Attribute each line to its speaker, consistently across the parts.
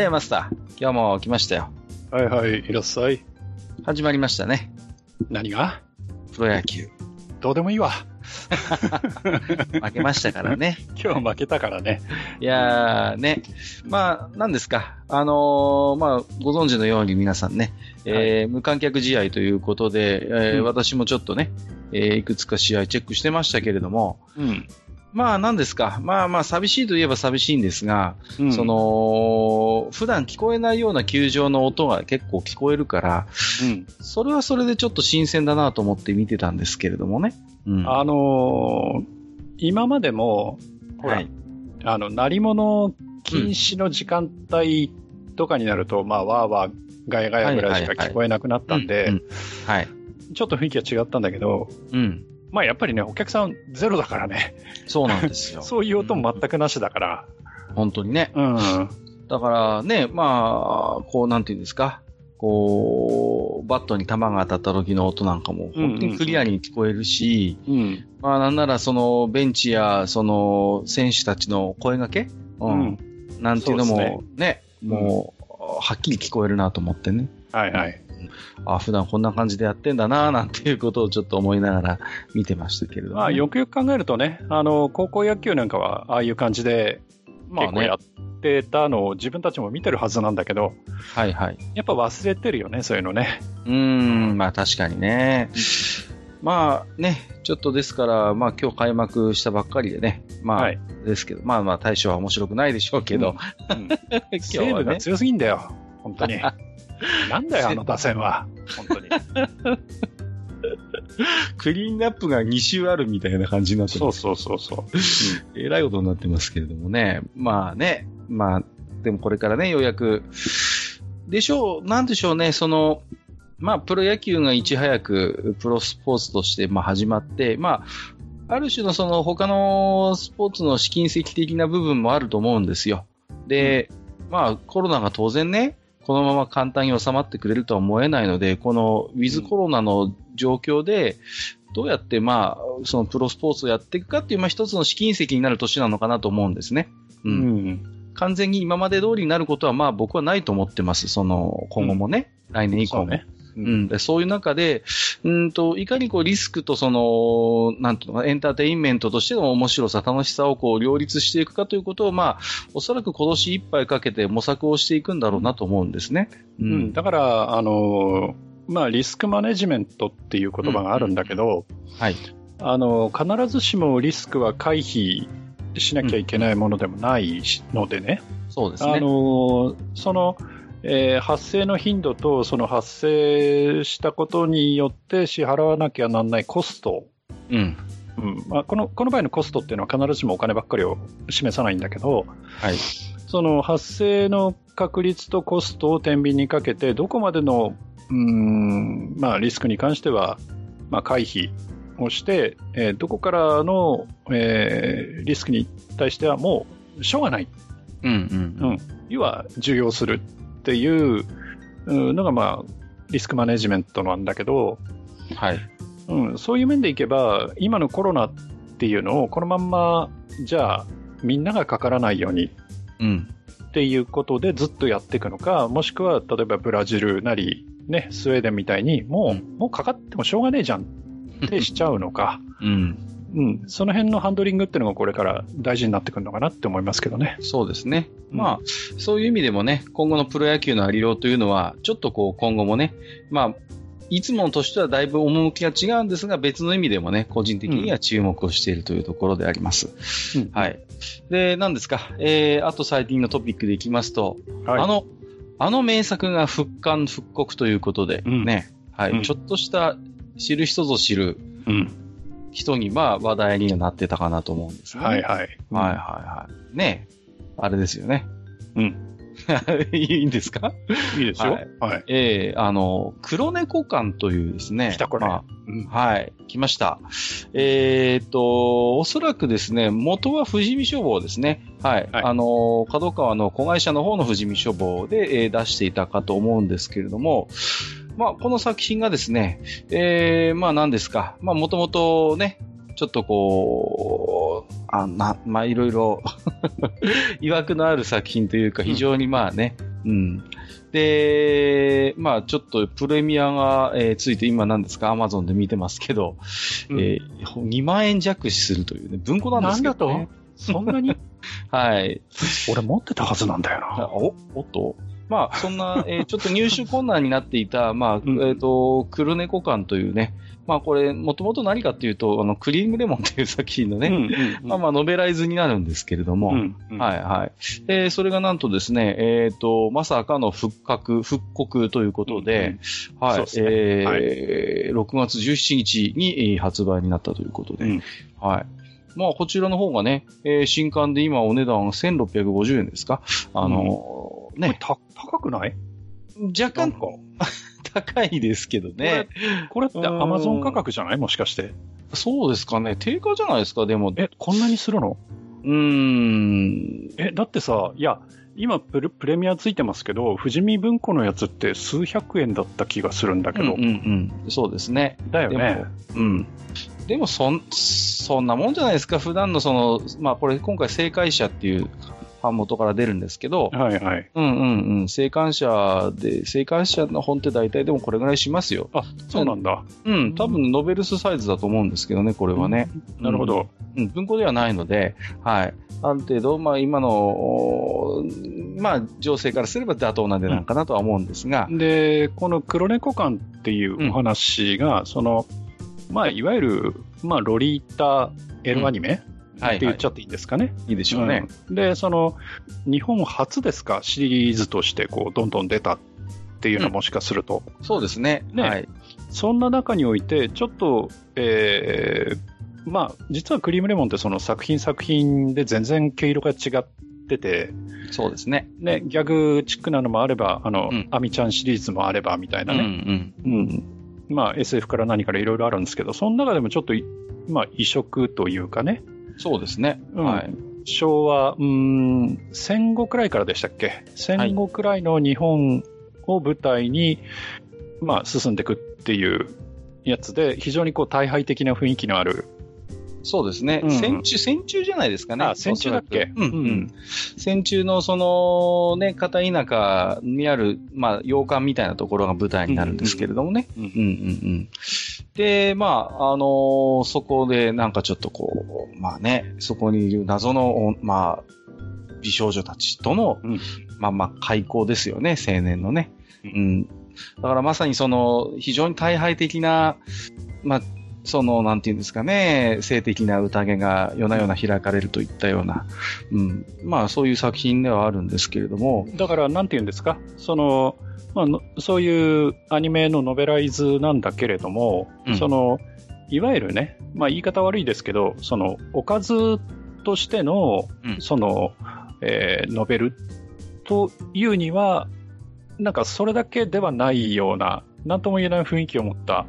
Speaker 1: やいや、マスター。今日も来ましたよ。
Speaker 2: はいはい、いらっしゃい。
Speaker 1: 始まりましたね。
Speaker 2: 何が？
Speaker 1: プロ野球。
Speaker 2: どうでもいいわ。
Speaker 1: 負けましたからね。
Speaker 2: 今日負けたからね。
Speaker 1: いやー、ね。まあ、何ですか。あのーまあ、ご存知のように皆さんね、えー無観客試合ということで、えー
Speaker 2: うん
Speaker 1: 私もちょっとね、えーいくつか試合チェックしてましたけれども、
Speaker 2: うん。
Speaker 1: まあ、何ですか。まあまあ、寂しいといえば寂しいんですが、
Speaker 2: うん
Speaker 1: そ、の、普段聞こえないような球場の音が結構聞こえるから、
Speaker 2: うん。
Speaker 1: それはそれでちょっと新鮮だなと思って見てたんですけれどもね。うん。
Speaker 2: あのー今までも、ほら、
Speaker 1: はい
Speaker 2: あの、鳴り物禁止の時間帯とかになると、まあ、わーわー、ガヤガヤぐらいしか聞こえなくなったんで。ちょっと雰囲気が違ったんだけど、
Speaker 1: うん。
Speaker 2: まあ、やっぱりね、お客さんゼロだからね、
Speaker 1: そうなんですよ。
Speaker 2: そういう音も全くなしだから、
Speaker 1: 本当にね。
Speaker 2: うん。
Speaker 1: だからね、まあ、こう、なんていうんですか。こう、バットに球が当たった時の音なんかも、本当にクリアに聞こえるし、
Speaker 2: うん。
Speaker 1: まあ、なんならその、ベンチや、その、選手たちの声掛け？うん。なんていうのも、
Speaker 2: そうです
Speaker 1: ね、もう、はっきり聞こえるなと思ってね。
Speaker 2: はいはい。
Speaker 1: あ普段こんな感じでやってんだななんていうことをちょっと思いながら 見てましたけれども、ね。
Speaker 2: まあ、よくよく考えるとね、あの、高校野球なんかは、ああいう感じで、
Speaker 1: まあね
Speaker 2: 結構やってたのを自分たちも見てるはずなんだけど、
Speaker 1: はいはい。
Speaker 2: やっぱ忘れてるよね、そういうのね。
Speaker 1: うーん、まあ確かにね。まあね、ちょっとですから、まあ今日開幕したばっかりでね、まあ、
Speaker 2: はい。
Speaker 1: ですけど、まあまあ対象は面白くないでしょうけど、
Speaker 2: うん、
Speaker 1: 今日
Speaker 2: 西
Speaker 1: はね、
Speaker 2: 武が強すぎんだよ、本当に。なんだよ、あの打線は。本当に。
Speaker 1: クリーンナップが2週あるみたいな感じになってます。
Speaker 2: そうそうそうそう。
Speaker 1: えらいことになってますけれどもね。まあね、まあ、でもこれからね、ようやく、でしょう、なんでしょうね、その、まあ、プロ野球がいち早くプロスポーツとしてまあ始まって、まあ、ある種のその他のスポーツの試金石的な部分もあると思うんですよ。で、まあ、コロナが当然ね、このまま簡単に収まってくれるとは思えないので、このウィズコロナの状況で、どうやってまあ、そのプロスポーツをやっていくかっていう、まあ一つの試金石になる年なのかなと思うんですね。う。
Speaker 2: うんん。
Speaker 1: 完全に今まで通りになることはまあ僕はないと思ってます。その、今後もね。来年以降も。
Speaker 2: ね。
Speaker 1: うん、でそういう中で、うんと、いかにこうリスクとその、なんていうのかな、エンターテインメントとしての面白さ、楽しさをこう両立していくかということを、まあ、おそらく今年いっぱいかけて模索をしていくんだろうなと思うんですね。う
Speaker 2: うん。だから、あの、まあ、リスクマネジメントっていう言葉があるんだけど、
Speaker 1: はい。
Speaker 2: あの、必ずしもリスクは回避しなきゃいけないものでもないのでね。あ
Speaker 1: そうですね。
Speaker 2: の、その、えー発生の頻度と、その発生したことによって支払わなきゃなんないコスト。
Speaker 1: うん。
Speaker 2: うんまあ、このこの場合のコストっていうのは必ずしもお金ばっかりを示さないんだけど、
Speaker 1: はい。
Speaker 2: その発生の確率とコストを天秤にかけて、どこまでの、うーん、まあ、リスクに関しては、まあ、回避をして、えーどこからの、えーリスクに対してはもう、しょうがない。
Speaker 1: うんうん。
Speaker 2: うん。要は、受容するっていううんのが、まあ、リスクマネジメントなんだけど、
Speaker 1: はい。
Speaker 2: うん、そういう面でいけば、今のコロナっていうのを、このまんま、じゃあ、みんながかからないように
Speaker 1: うん。
Speaker 2: っていうことでずっとやっていくのか、もしくは例えばブラジルなり、ね、スウェーデンみたいに、もう、
Speaker 1: うん
Speaker 2: もうかかってもしょうがねえじゃんってしちゃうのか、
Speaker 1: うん。
Speaker 2: うん、その辺のハンドリングっていうのがこれから大事になってくるのかなって思いますけどね。
Speaker 1: そうですね。
Speaker 2: うん
Speaker 1: まあ、そういう意味でもね、今後のプロ野球のありようというのは、ちょっとこう、今後もね、まあ、いつもの年とはだいぶ趣が違うんですが、別の意味でもね、個人的には注目をしているというところであります。
Speaker 2: うん
Speaker 1: はい。で、何ですか、えー、あと最近のトピックでいきますと、
Speaker 2: はい
Speaker 1: あの、あの名作が復刊復刻ということで、
Speaker 2: うん
Speaker 1: ね、はい、
Speaker 2: うん
Speaker 1: ちょっとした知る人ぞ知る、
Speaker 2: うん。
Speaker 1: 人に、まあ、話題にはなってたかなと思うんですね。
Speaker 2: はいはい。
Speaker 1: はいはいはい。ねあれですよね。
Speaker 2: うん。
Speaker 1: いいんですか？
Speaker 2: いいですよ。
Speaker 1: はい
Speaker 2: はい。
Speaker 1: ええあの、黒猫館というですね。
Speaker 2: 来たこれ
Speaker 1: まあ
Speaker 2: うん
Speaker 1: はい、来ました。えーっと、おそらくですね、元は富士見書房ですね。はい。
Speaker 2: はい
Speaker 1: あの、角川の子会社の方の富士見書房で、えー出していたかと思うんですけれども、まあ、この作品がですね、えー、まあ何ですか。まあ、もともとね、ちょっとこう、あな、まあ、いろいろ、曰くのある作品というか、非常にまあね、うん。で、まあちょっとプレミアが、えーついて今何ですか、アマゾンで見てますけど、
Speaker 2: うん
Speaker 1: えー2万円弱するというね、文庫なんですけど、ね。
Speaker 2: なんだと？そんなに？
Speaker 1: はい。
Speaker 2: 俺持ってたはずなんだよな。
Speaker 1: あお、おっと？まあ、そんな、えーちょっと入手困難になっていた、まあ、
Speaker 2: うん。
Speaker 1: えっ、と、黒猫館というね、まあこれ、もともと何かっていうと、あの、クリームレモンという作品のね、
Speaker 2: うん
Speaker 1: まあまあ、ノベライズになるんですけれども、
Speaker 2: うんうん。
Speaker 1: はいはい。えーそれがなんとですね、えっ、と、まさかの復刻、復刻ということで、はい、
Speaker 2: そうですね。
Speaker 1: えー6月17日にえー発売になったということで、
Speaker 2: うん。
Speaker 1: はい。まあ、こちらの方がね、えー新刊で今お値段1650円ですか？あのー
Speaker 2: これ高くない？
Speaker 1: 若干 高いですけどね。
Speaker 2: これってアマゾン価格じゃない？もしかして。
Speaker 1: そうですかね。定価じゃないですか、でも。
Speaker 2: え、こんなにするの？
Speaker 1: うーん。
Speaker 2: え、だってさ、いや、今プレプレミアついてますけど、富士見文庫のやつって数百円だった気がするんだけど、
Speaker 1: うんうんうん。そうですね。
Speaker 2: だよね。
Speaker 1: うん。でも、そん、そんなもんじゃないですか。普段のその、まあ、これ今回正解者っていう版元から出るんですけど、
Speaker 2: はいはい。
Speaker 1: うんうんうん。正感者で、正感者の本って大体でもこれぐらいしますよ。
Speaker 2: あ、そうなんだ。
Speaker 1: うん。多分ノベルスサイズだと思うんですけどね、これはね。
Speaker 2: なるほど。
Speaker 1: うん。文庫ではないので、はい。ある程度、まあ今の、おまあ情勢からすれば妥当な値段かなとは思うんですが、
Speaker 2: で、この黒猫館っていうお話が、その、まあ、いわゆる、まあ、ロリータエロアニメ、
Speaker 1: はい
Speaker 2: って言っちゃっていいんですかね。
Speaker 1: いいでしょうね。
Speaker 2: うんで、その、日本初ですか、シリーズとして、こう、どんどん出たっていうのは
Speaker 1: うん
Speaker 2: もしかすると。
Speaker 1: そうですね。
Speaker 2: ね
Speaker 1: はい。
Speaker 2: そんな中において、ちょっと、えーまあ、実はクリームレモンってその作品作品で全然毛色が違ってて、
Speaker 1: そうですね。
Speaker 2: ね、ギャグチックなのもあれば、あの、
Speaker 1: うん
Speaker 2: アミちゃんシリーズもあればみたいな
Speaker 1: うんう
Speaker 2: ね。
Speaker 1: ん。
Speaker 2: うん。まあ、SF から何からいろいろあるんですけど、その中でもちょっとい、まあ、異色というかね、
Speaker 1: そうですね。
Speaker 2: うん
Speaker 1: はい。
Speaker 2: 昭和、うーん、戦後くらいからでしたっけ？戦後くらいの日本を舞台に、まあ、進んでいくっていうやつで、非常にこう、大敗的な雰囲気のある。
Speaker 1: そうですね。
Speaker 2: うん
Speaker 1: 戦中、戦中じゃないですかね。
Speaker 2: あ戦中だっけ？
Speaker 1: 戦中のその、ね、片田舎にある、まあ、洋館みたいなところが舞台になるんですけれどもね。
Speaker 2: うん
Speaker 1: うんうんうん。で、まあ、あのーそこでなんかちょっとこう、まあね、そこにいる謎の、まあ、美少女たちとの、
Speaker 2: うん
Speaker 1: まあまあ、開口ですよね、青年のね。だからまさにその、非常に大敗的な、まあ、その、なんていうんですかね、性的な宴が夜な夜な開かれるといったような、うん。まあ、そういう作品ではあるんですけれども、
Speaker 2: だから、なんて言うんですか、その、まあの、そういうアニメのノベライズなんだけれども、
Speaker 1: うん。
Speaker 2: その、いわゆるね、まあ言い方悪いですけど、その、おかずとしての、
Speaker 1: うん。
Speaker 2: その、えーノベルというには、なんかそれだけではないような、なんとも言えない雰囲気を持った、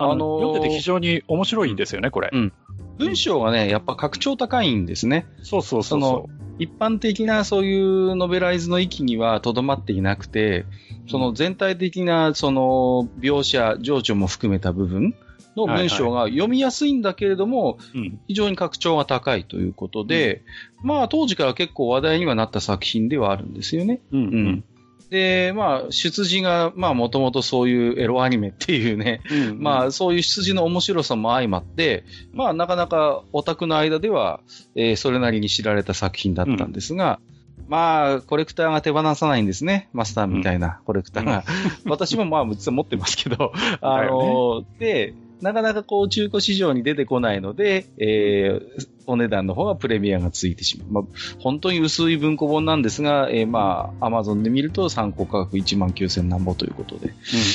Speaker 2: あの、
Speaker 1: ー
Speaker 2: 読んでて非常に面白いんですよね、これ。
Speaker 1: うん文章がね、やっぱ格調高いんですね。
Speaker 2: そうそうそう
Speaker 1: そ
Speaker 2: そ
Speaker 1: 一般的なそういうノベライズの域にはとどまっていなくて、その全体的なその描写、情緒も含めた部分の文章が読みやすいんだけれども、
Speaker 2: う。うん。
Speaker 1: 非常に格調が高いということで、まあ当時から結構話題にはなった作品ではあるんですよね。
Speaker 2: うん。う
Speaker 1: うんん。で、まあ出自が、まあもともとそういうエロアニメっていうね、
Speaker 2: うん。
Speaker 1: まあそういう出自の面白さも相まって、まあなかなかオタクの間では、えーそれなりに知られた作品だったんですが、まあコレクターが手放さないんですね。マスターみたいなコレクターが。私もまあ実は持ってますけど、あの、で、なかなかこう中古市場に出てこないので、えー、お値段の方がプレミアがついてしまう。まあ、本当に薄い文庫本なんですが、えー、まあ、アマゾンで見ると参考価格1万9000何ぼということで。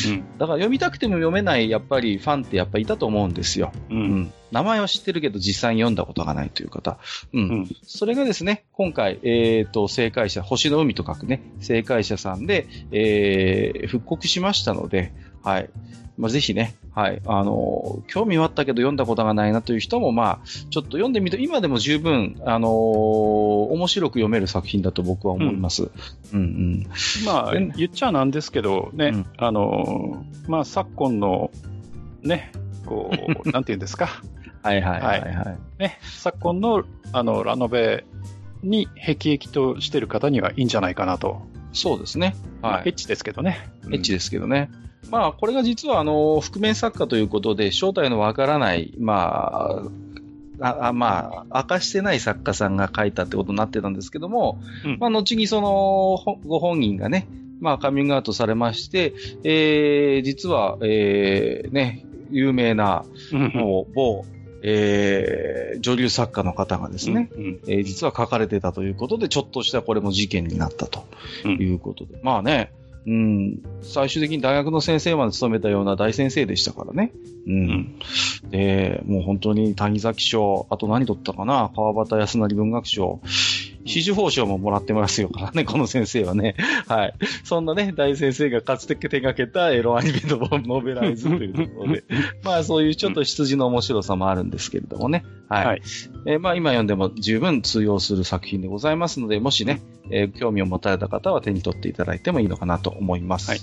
Speaker 1: うんうん、だから読みたくても読めない、やっぱりファンってやっぱいたと思うんですよ。うん、うん、名前は知ってるけど実際に読んだことがないという方。うん。うん、それがですね、今回、えっ、ー、と、正解者、星の海と書くね、正解者さんで、えー、復刻しましたので、はい。まあ、ぜひね、はい、あの、興味はあったけど読んだことがないなという人も、まあ、ちょっと読んでみると、今でも十分、あのー、面白く読める作品だと僕は思います。うん、うん、うん。
Speaker 2: まあ、言っちゃなんですけどね、うん、あのー、まあ、昨今の、ね、こう、なんて言うんですか？
Speaker 1: はいはいはい、はい、はい。
Speaker 2: ね、昨今の、あの、ラノベに辟易としてる方にはいいんじゃないかなと。
Speaker 1: そうですね。
Speaker 2: はい。エッチですけどね。
Speaker 1: エッチですけどね。まあ、これが実は、あの、覆面作家ということで、正体のわからない、まあ、あまあ、明かしてない作家さんが書いたってことになってたんですけども、うん、まあ、後にその、ご本人がね、まあ、カミングアウトされまして、えー、実は、えー、ね、有名な、もう、某、えー、女流作家の方がですね、うんうん、えー、実は書かれてたということで、ちょっとしたこれも事件になったということで、うん、まあね、うん、最終的に大学の先生まで務めたような大先生でしたからね。うん。で、もう本当に谷崎賞、あと何取ったかな？川端康成文学賞。支持報奨ももらってますよからね、この先生はね。はい。そんなね、大先生がかつて手掛けたエロアニメのノベライズというところで、まあそういうちょっと羊の面白さもあるんですけれどもね。はい。はい、えー、まあ今読んでも十分通用する作品でございますので、もしね、えー、興味を持たれた方は手に取っていただいてもいいのかなと思います。はい。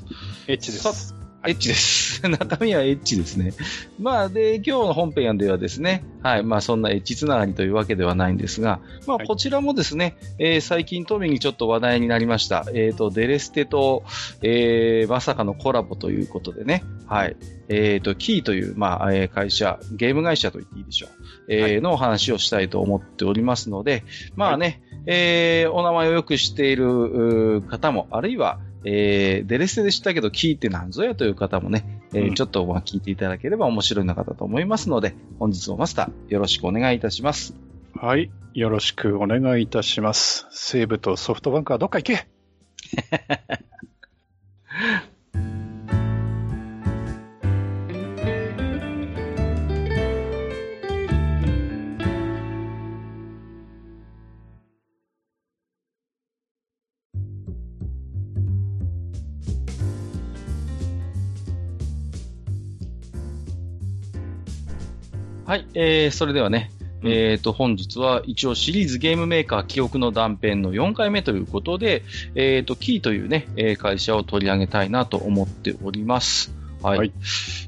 Speaker 2: エッチです。
Speaker 1: エッチです。中身はエッチですね。まあ、で、今日の本編ではですね、はい、まあ、そんなエッチつながりというわけではないんですが、まあ、こちらもですね、はい、えー、最近、とみにちょっと話題になりました。えっ、ー、と、デレステと、えー、まさかのコラボということでね、はい、えっ、ー、と、キーという、まあ、えー、会社、ゲーム会社と言っていいでしょう、えー、はい、のお話をしたいと思っておりますので、まあね、はい、えー、お名前をよく知っている方も、あるいは、えー、デレステで知ったけど、キーって何ぞやという方もね、えー、うん、ちょっとまあ聞いていただければ面白いのかと思いますので、本日もマスター、よろしくお願いいたします。
Speaker 2: はい、よろしくお願いいたします。西武とソフトバンクはどっか行け
Speaker 1: はい、えー、それではね、うん、えっ、ー、と、本日は一応シリーズゲームメーカー記憶の断片の4回目ということで、えっ、ー、と、キーというね、え会社を取り上げたいなと思っております。はい。はい、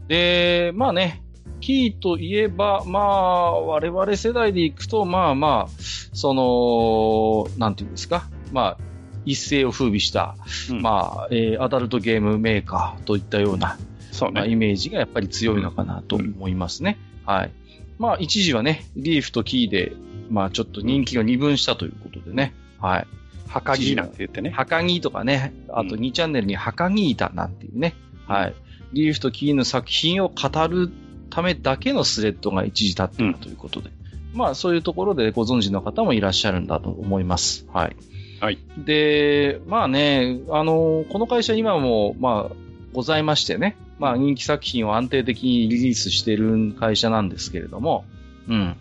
Speaker 1: で、まあね、キーといえば、まあ、我々世代でいくと、まあまあ、その、なんていうんですか、まあ、一世を風靡した、うん、まあ、えー、アダルトゲームメーカーといったような、そうね、まあ、イメージがやっぱり強いのかなと思いますね。うん、はい。まあ、一時はね、リーフとキーで、まあ、ちょっと人気が二分したということでね。はい。
Speaker 2: はかぎなんて言ってね。
Speaker 1: はかぎとかね、あと2チャンネルにはかぎいたなんていうね。はい。リーフとキーの作品を語るためだけのスレッドが一時立っているということで。うん、まあ、そういうところでご存知の方もいらっしゃるんだと思います。はい。
Speaker 2: はい。
Speaker 1: で、まあね、あの、この会社今も、まあ、ございましてね。まあ人気作品を安定的にリリースしている会社なんですけれども、うん。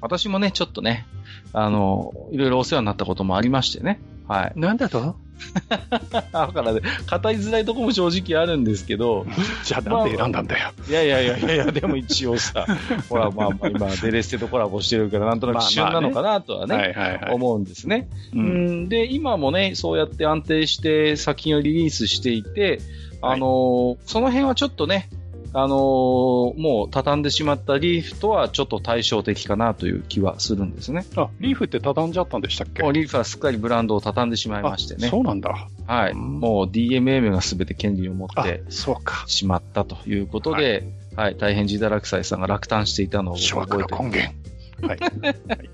Speaker 1: 私もね、ちょっとね、あの、いろいろお世話になったこともありましてね。はい。
Speaker 2: なんだと？
Speaker 1: だからね、語りづらいとこも正直あるんですけど。
Speaker 2: じゃあなんで選んだんだよ。
Speaker 1: まあ、いやいやいやいや、でも一応さ、ほら、まあまあ今、デレステとコラボしてるから、なんとなく旬なのかなとはね、思うんですね、うん。で、今もね、そうやって安定して作品をリリースしていて、あのー、その辺はちょっとね、あのー、もう畳んでしまったリーフとはちょっと対照的かなという気はするんですね。
Speaker 2: あ、リーフって畳んじゃったんでしたっけ？
Speaker 1: リーフはすっかりブランドを畳んでしまいましてね。
Speaker 2: そうなんだ。
Speaker 1: はい。もう DMM がすべて権利を持って
Speaker 2: そうか
Speaker 1: しまったということで、はい、はい、大変自堕落斎さんが落胆していたのを
Speaker 2: 覚えて根源。はい。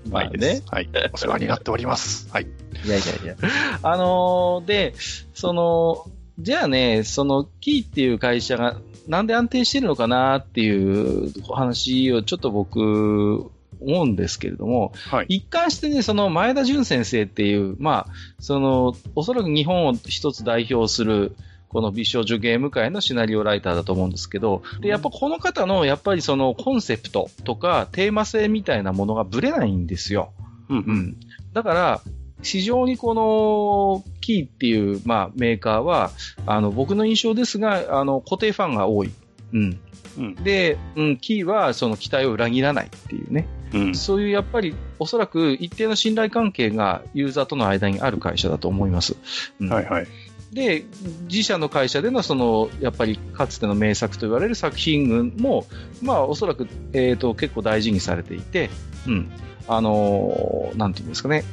Speaker 2: まあね。はい。お世話になっております。はい。
Speaker 1: いやいやいや。あのー、で、その、じゃあね、その、キーっていう会社が、なんで安定してるのかなっていう話をちょっと僕、思うんですけれども、
Speaker 2: はい。
Speaker 1: 一貫してね、その前田純先生っていう、まあ、その、おそらく日本を一つ代表する、この美少女ゲーム界のシナリオライターだと思うんですけど、で、やっぱこの方の、やっぱりそのコンセプトとかテーマ性みたいなものがぶれないんですよ。
Speaker 2: うん
Speaker 1: う。ん。だから、非常にこの、キーっていう、まあ、メーカーは、あの、僕の印象ですが、あの、固定ファンが多い。うん。
Speaker 2: うん。
Speaker 1: で、うん、キーはその期待を裏切らないっていうね。
Speaker 2: うん。
Speaker 1: そういうやっぱり、おそらく一定の信頼関係がユーザーとの間にある会社だと思います。うん
Speaker 2: はいはい。
Speaker 1: で、自社の会社でのその、やっぱりかつての名作と言われる作品群も、まあおそらく、えっ、と、結構大事にされていて、うん。あのーなんていうんですかね。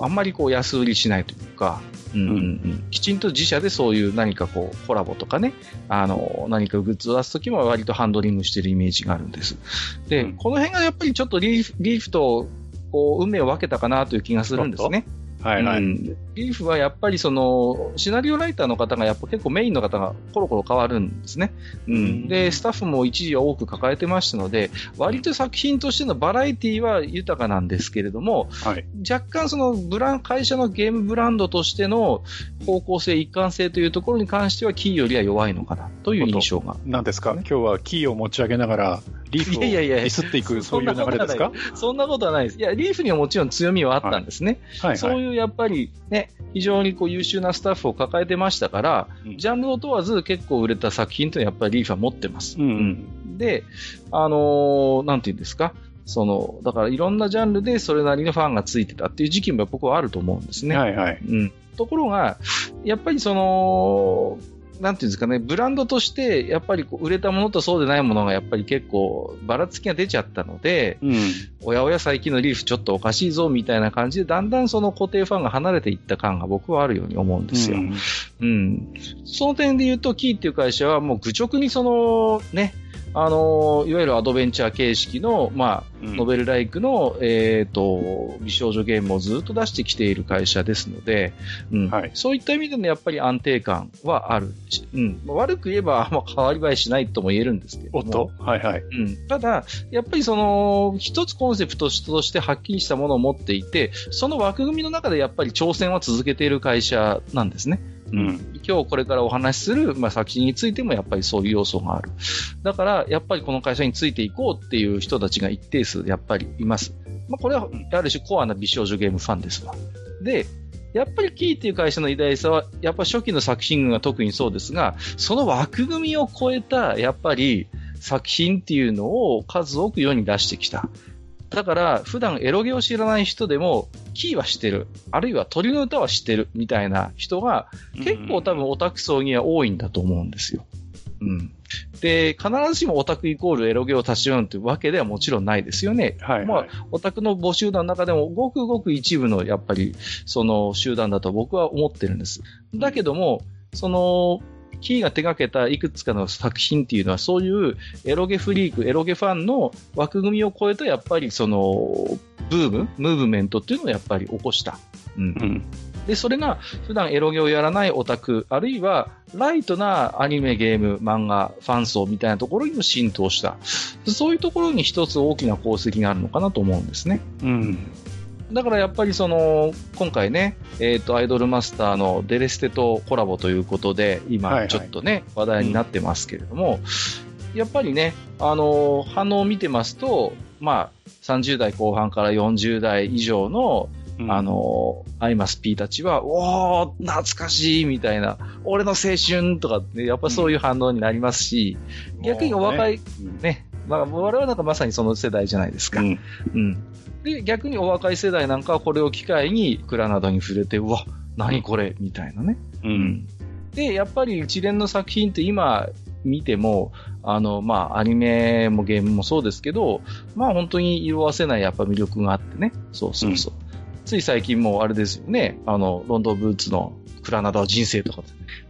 Speaker 1: あんまりこう安売りしないというか、うんうんうん、きちんと自社でそういう何かこうコラボとかね、あのー何かグッズを出すときも割とハンドリングしてるイメージがあるんです。で、
Speaker 2: うん
Speaker 1: この辺がやっぱりちょっとリーフリーフとこう運命を分けたかなという気がするんですね。
Speaker 2: はいはい。
Speaker 1: うんリーフはやっぱりその、シナリオライターの方がやっぱ結構メインの方がコロコロ変わるんですね。うん
Speaker 2: うん
Speaker 1: で、スタッフも一時は多く抱えてましたので、割と作品としてのバラエティは豊かなんですけれども、
Speaker 2: はい。
Speaker 1: 若干そのブラン、会社のゲームブランドとしての方向性、一貫性というところに関してはキーよりは弱いのかなという印象が。
Speaker 2: 何ですか？今日はキーを持ち上げながら、リーフをディスっていく、そういう流れですか？
Speaker 1: そんなことはないです。いや、リーフにはもちろん強みはあったんですね。
Speaker 2: はいはい。
Speaker 1: そういうやっぱりね、非常にこう優秀なスタッフを抱えてましたから、
Speaker 2: うん
Speaker 1: ジャンルを問わず結構売れた作品というのはやっぱりリーフは持ってます。
Speaker 2: うん
Speaker 1: で、あのーなんていうんですか、その、だからいろんなジャンルでそれなりのファンがついてたっていう時期も僕はあると思うんですね。
Speaker 2: はいはい。
Speaker 1: うん。ところが、やっぱりその、なんていうんですかね、ブランドとして、やっぱりこう売れたものとそうでないものがやっぱり結構ばらつきが出ちゃったので、
Speaker 2: うん。
Speaker 1: おやおや最近のリーフちょっとおかしいぞみたいな感じで、だんだんその固定ファンが離れていった感が僕はあるように思うんですよ。
Speaker 2: うん
Speaker 1: うん。その点で言うと、キーっていう会社はもう愚直にその、ね、あの、いわゆるアドベンチャー形式の、まあ、
Speaker 2: うん
Speaker 1: ノベルライクの、えっ、と、美少女ゲームをずっと出してきている会社ですので、うん
Speaker 2: はい
Speaker 1: そういった意味でのやっぱり安定感はあるし、うん、まあ悪く言えばあんま変わり映えしないとも言えるんですけれども。
Speaker 2: おっとはいはい。
Speaker 1: うん、ただ、やっぱりその、一つコンセプトとしてはっきりしたものを持っていて、その枠組みの中でやっぱり挑戦は続けている会社なんですね。
Speaker 2: うん
Speaker 1: 今日これからお話しする、まあ、作品についてもやっぱりそういう要素がある。だから、やっぱりこの会社についていこうっていう人たちが一定数やっぱりいます。まあ、これはある種コアな美少女ゲームファンですわ。で、やっぱりキーっていう会社の偉大さは、やっぱ初期の作品群が特にそうですが、その枠組みを超えた、やっぱり作品っていうのを数多く世に出してきた。だから、普段エロゲを知らない人でも、キーは知ってる。あるいは鳥の歌は知ってる。みたいな人が、結構多分オタク層には多いんだと思うんですよ。うん。で、必ずしもオタクイコールエロゲを立ち読むというわけではもちろんないですよね。
Speaker 2: はい、
Speaker 1: まあ
Speaker 2: はい。
Speaker 1: オタクの募集団の中でもごくごく一部のやっぱりその集団だと僕は思ってるんです。だけども、その、キーが手掛けたいくつかの作品っていうのはそういうエロゲフリーク、エロゲファンの枠組みを超えたやっぱりその、ブーム、ムーブメントっていうのをやっぱり起こした。うん
Speaker 2: う。ん。
Speaker 1: で、それが普段エロゲをやらないオタク、あるいはライトなアニメ、ゲーム、漫画、ファン層みたいなところにも浸透した。そういうところに一つ大きな功績があるのかなと思うんですね。
Speaker 2: うん。
Speaker 1: だからやっぱりその、今回ね、えっ、と、アイドルマスターのデレステとコラボということで、
Speaker 2: はい
Speaker 1: 今
Speaker 2: はい
Speaker 1: ちょっとね、話題になってますけれども、やっぱりね、あの、反応を見てますと、まあ、30代後半から40代以上の、
Speaker 2: うん
Speaker 1: あ、の、アイマス P たちは、おー、懐かしいみたいな、俺の青春とかね、やっぱそういう反応になりますし、逆にお若い、
Speaker 2: うん
Speaker 1: ね、まあ、我々なんかまさにその世代じゃないですか。
Speaker 2: うん。
Speaker 1: うん。で、逆にお若い世代なんかはこれを機会に、蔵などに触れて、うわ、何これみたいなね。
Speaker 2: うん。
Speaker 1: で、やっぱり一連の作品って今見ても、あの、まあ、アニメもゲームもそうですけど、まあ本当に色褪せないやっぱ魅力があってね。そうそうそう。つい最近もあれですよね。あの、ロンドンブーツのクラナダ人生とか、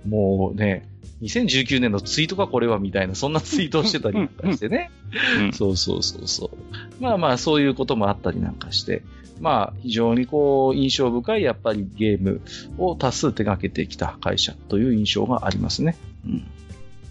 Speaker 1: もうね、2019年のツイートかこれはみたいな、そんなツイートをしてたりなんかしてね。
Speaker 2: うん
Speaker 1: そうそうそうそう。まあまあ、そういうこともあったりなんかして、まあ、非常にこう、印象深いやっぱりゲームを多数手掛けてきた会社という印象がありますね。うん。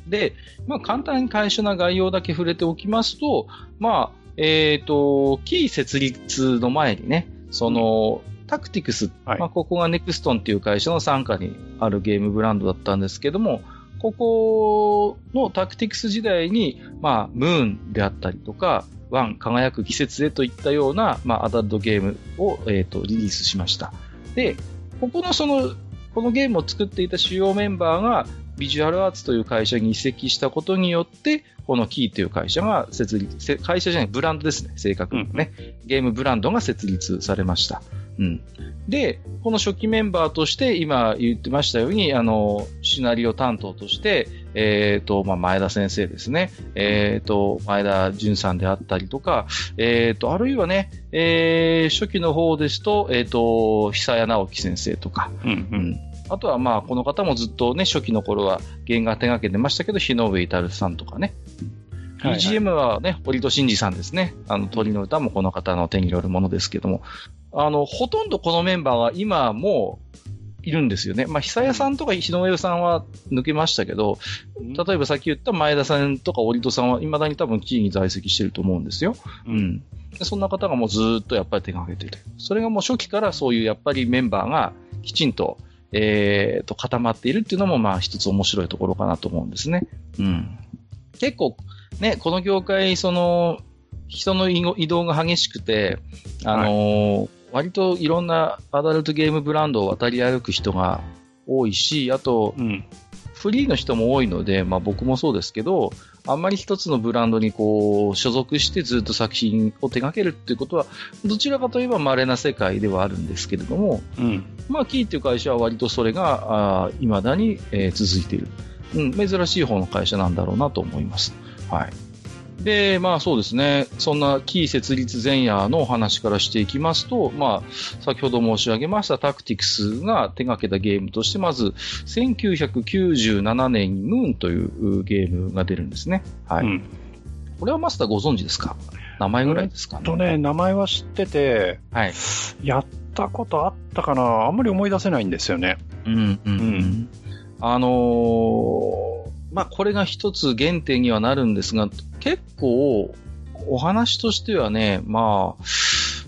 Speaker 1: で、まあ、簡単に会社の概要だけ触れておきますと、まあ、えっ、と、キー設立の前にね、その、タクティクス、
Speaker 2: はい
Speaker 1: まあ、ここがネクストンっていう会社の傘下にあるゲームブランドだったんですけども、ここのタクティクス時代に、まあ、ムーンであったりとか、ワン、輝く季節へといったような、まあ、アダルトゲームを、えっ、と、リリースしました。で、ここのその、このゲームを作っていた主要メンバーが、ビジュアルアーツという会社に移籍したことによって、このキーという会社が設立、せ会社じゃない、ブランドですね、正確にね。ゲームブランドが設立されました。うん。で、この初期メンバーとして、今言ってましたように、あの、シナリオ担当として、えっ、と、まあ、前田先生ですね。えっ、と、前田淳さんであったりとか、えっ、と、あるいはね、えー初期の方ですと、えっ、と、久谷直樹先生とか、
Speaker 2: うんう。
Speaker 1: うんん。あとはまあ、この方もずっとね、初期の頃は原画手掛けてましたけど、日上至さんとかね。BGM はね、堀戸真二さんですね。あの、鳥の歌もこの方の手によるものですけども。あの、ほとんどこのメンバーは今もいるんですよね。まあ、久谷さんとか日上さんは抜けましたけど、例えばさっき言った前田さんとか織戸さんは未だに多分キーに在籍してると思うんですよ。
Speaker 2: う。
Speaker 1: うんん。でそんな方がもうずーっとやっぱり手がけてて。それがもう初期からそういうやっぱりメンバーがきちんと、えー、と固まっているっていうのもまあ一つ面白いところかなと思うんですね。うん。結構ね、この業界、その、人の移動が激しくて、あのー割といろんなアダルトゲームブランドを渡り歩く人が多いし、あと、
Speaker 2: うん。
Speaker 1: フリーの人も多いので、まあ僕もそうですけど、あんまり一つのブランドにこう、所属してずっと作品を手掛けるっていうことは、どちらかといえば稀な世界ではあるんですけれども、
Speaker 2: うん。
Speaker 1: まあキーっていう会社は割とそれが、あー未だに、えー続いている。うん、珍しい方の会社なんだろうなと思います。はい。で、まあそうですね。そんなキー設立前夜のお話からしていきますと、まあ、先ほど申し上げましたタクティクスが手掛けたゲームとして、まず、1997年にムーンというゲームが出るんですね。はい。
Speaker 2: うん。
Speaker 1: これはマスターご存知ですか？名前ぐらいですか？ね。
Speaker 2: とね、名前は知ってて、
Speaker 1: はい。
Speaker 2: やったことあったかな？あんまり思い出せないんですよね。
Speaker 1: うん、うん、う
Speaker 2: うん
Speaker 1: ん。あのーまあ、これが一つ原点にはなるんですが、結構、お話としてはね、ま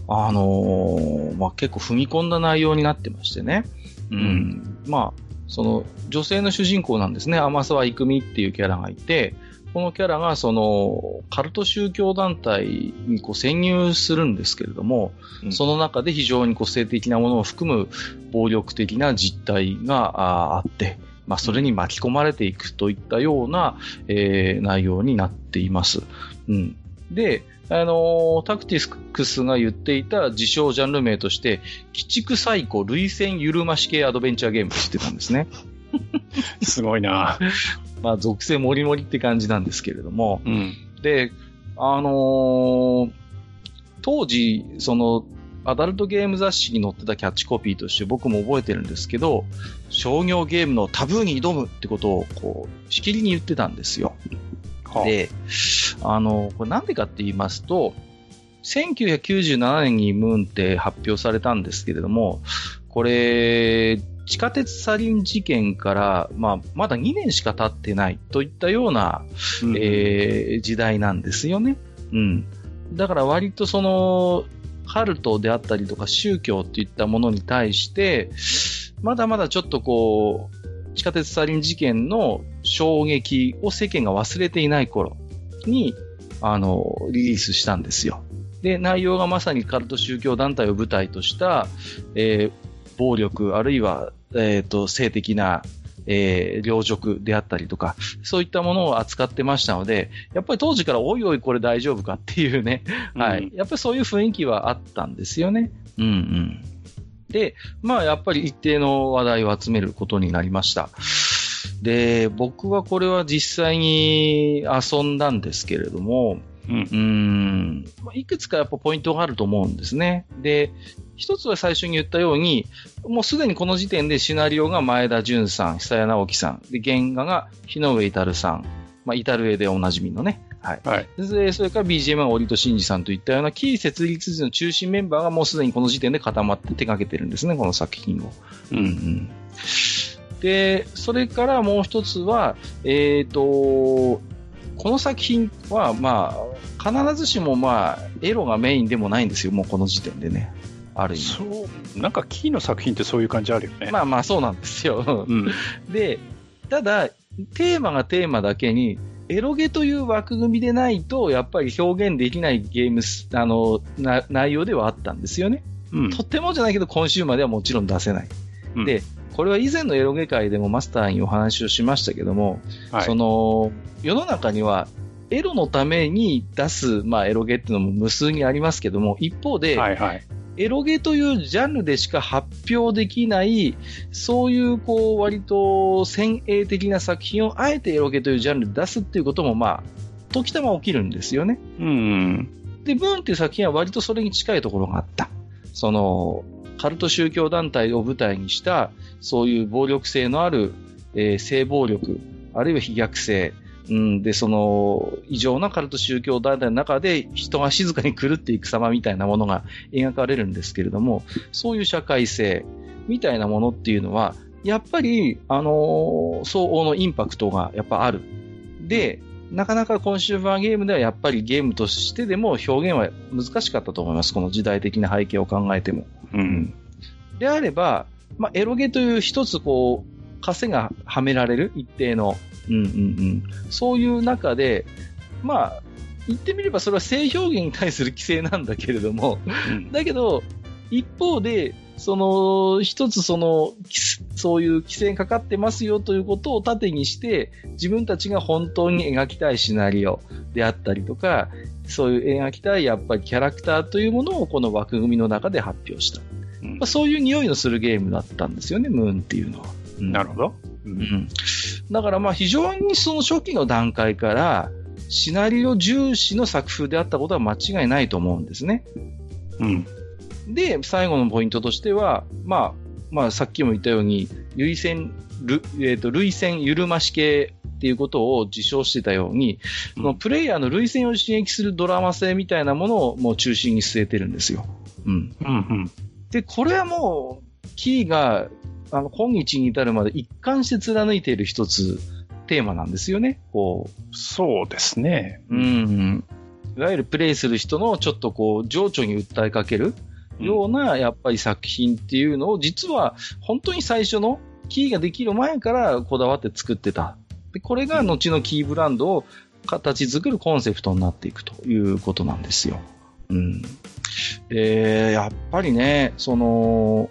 Speaker 1: あ、あのーまあ、結構踏み込んだ内容になってましてね。うん。まあ、その、女性の主人公なんですね。天沢郁美っていうキャラがいて、このキャラが、その、カルト宗教団体にこう潜入するんですけれども、
Speaker 2: うん
Speaker 1: その中で非常に個性的なものを含む暴力的な実態がああって、まあ、それに巻き込まれていくといったような、えー内容になっています。うん。で、あのータクティクスが言っていた自称ジャンル名として、鬼畜サイコ類戦ゆるまし系アドベンチャーゲームって言ってたんですね。
Speaker 2: すごいな。
Speaker 1: まあ、属性もりもりって感じなんですけれども、
Speaker 2: うん。
Speaker 1: で、あのー当時、その、アダルトゲーム雑誌に載ってたキャッチコピーとして僕も覚えてるんですけど、商業ゲームのタブーに挑むってことを、こう、しきりに言ってたんですよ。
Speaker 2: はあ
Speaker 1: で、あの、これなんでかって言いますと、1997年にムーンって発表されたんですけれども、これ、地下鉄サリン事件から、まあ、まだ2年しか経ってないといったような、
Speaker 2: うん
Speaker 1: えー時代なんですよね。うん。だから割とその、カルトであったりとか宗教っていったものに対して、まだまだちょっとこう、地下鉄サリン事件の衝撃を世間が忘れていない頃に、あの、リリースしたんですよ。で、内容がまさにカルト宗教団体を舞台とした、えー暴力、あるいは、えっ、と、性的な、えー領辱であったりとか、そういったものを扱ってましたので、やっぱり当時からおいおいこれ大丈夫かっていうね、はい。やっぱりそういう雰囲気はあったんですよね。うんうん。で、まあやっぱり一定の話題を集めることになりました。で、僕はこれは実際に遊んだんですけれども、
Speaker 2: うん
Speaker 1: うーん、まあいくつかやっぱポイントがあると思うんですね。で、一つは最初に言ったように、もうすでにこの時点でシナリオが前田純さん、久谷直樹さん、で、原画が日上至さん、まあ、至る絵でおなじみのね。はい。
Speaker 2: はい。
Speaker 1: で、それから BGM が織戸真二さんといったようなキー設立時の中心メンバーがもうすでにこの時点で固まって手掛けてるんですね、この作品を。
Speaker 2: う
Speaker 1: うんうん。で、それからもう一つは、えっ、と、この作品は、まあ、必ずしもまあ、エロがメインでもないんですよ、もうこの時点でね。ある意味。
Speaker 2: そう、なんかキーの作品ってそういう感じあるよね。
Speaker 1: まあまあ、そうなんですよ。
Speaker 2: うん。
Speaker 1: で、ただ、テーマがテーマだけに、エロゲという枠組みでないと、やっぱり表現できないゲームス、あの、な内容ではあったんですよね。
Speaker 2: うん。
Speaker 1: とってもじゃないけど、今週まではもちろん出せない。
Speaker 2: うん
Speaker 1: で、これは以前のエロゲ会でもマスターにお話をしましたけども、
Speaker 2: はい、
Speaker 1: その、世の中には、エロのために出す、まあ、エロゲっていうのも無数にありますけども、一方で、
Speaker 2: はいはい。
Speaker 1: エロゲというジャンルでしか発表できない、そういう、こう、割と先鋭的な作品をあえてエロゲというジャンルで出すっていうことも、まあ、時たま起きるんですよね。
Speaker 2: うん。
Speaker 1: で、ブーンっていう作品は割とそれに近いところがあった。その、カルト宗教団体を舞台にした、そういう暴力性のある、えー性暴力、あるいは非逆性、うん、で、その、異常なカルト宗教団体の中で人が静かに狂っていく様みたいなものが描かれるんですけれども、そういう社会性みたいなものっていうのは、やっぱり、あのー相応のインパクトがやっぱある。で、なかなかコンシューマーゲームではやっぱりゲームとしてでも表現は難しかったと思います。この時代的な背景を考えても。
Speaker 2: うん。
Speaker 1: であれば、まあ、エロゲという一つこう、枷がはめられる一定の、うんうんうん。そういう中で、まあ、言ってみればそれは性表現に対する規制なんだけれども、
Speaker 2: うん。
Speaker 1: だけど、一方で、その、一つその、きそういう規制がかかってますよということを盾にして、自分たちが本当に描きたいシナリオであったりとか、そういう描きたいやっぱりキャラクターというものをこの枠組みの中で発表した。
Speaker 2: うん
Speaker 1: まあ、そういう匂いのするゲームだったんですよね、ムーンっていうのは。うん
Speaker 2: なるほど。う。
Speaker 1: うんんだからまあ非常にその初期の段階から、シナリオ重視の作風であったことは間違いないと思うんですね。
Speaker 2: うん。
Speaker 1: で、最後のポイントとしては、まあ、まあ、さっきも言ったように、類線、るえっ、と、類線緩まし系っていうことを自称してたように、プレイヤーの類線を刺激するドラマ性みたいなものをもう中心に据えてるんですよ。うん。
Speaker 2: うん。うん。
Speaker 1: で、これはもう、キーが、あの、今日に至るまで一貫して貫いている一つ、テーマなんですよね。こう、
Speaker 2: そうですね。
Speaker 1: うん。いわゆるプレイする人のちょっとこう、情緒に訴えかけるような、やっぱり作品っていうのを、実は本当に最初のキーができる前からこだわって作ってた。で、これが後のキーブランドを形作るコンセプトになっていくということなんですよ。うん。で、やっぱりね、その、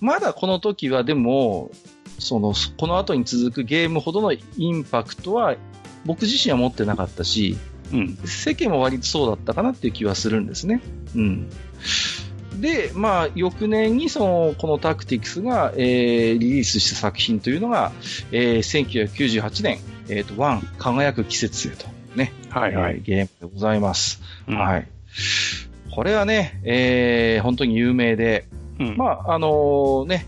Speaker 1: まだこの時はでも、その、この後に続くゲームほどのインパクトは僕自身は持ってなかったし、
Speaker 2: うん。
Speaker 1: 世間も割とそうだったかなっていう気はするんですね。うん。で、まあ、翌年にその、このタクティクスが、えーリリースした作品というのが、えー1998年、えっ、と、ワン、輝く季節へと、ね、
Speaker 2: はいはい。
Speaker 1: えーゲームでございます。
Speaker 2: うん
Speaker 1: はい。これはね、えー本当に有名で、
Speaker 2: うん。
Speaker 1: まあ、あのーね、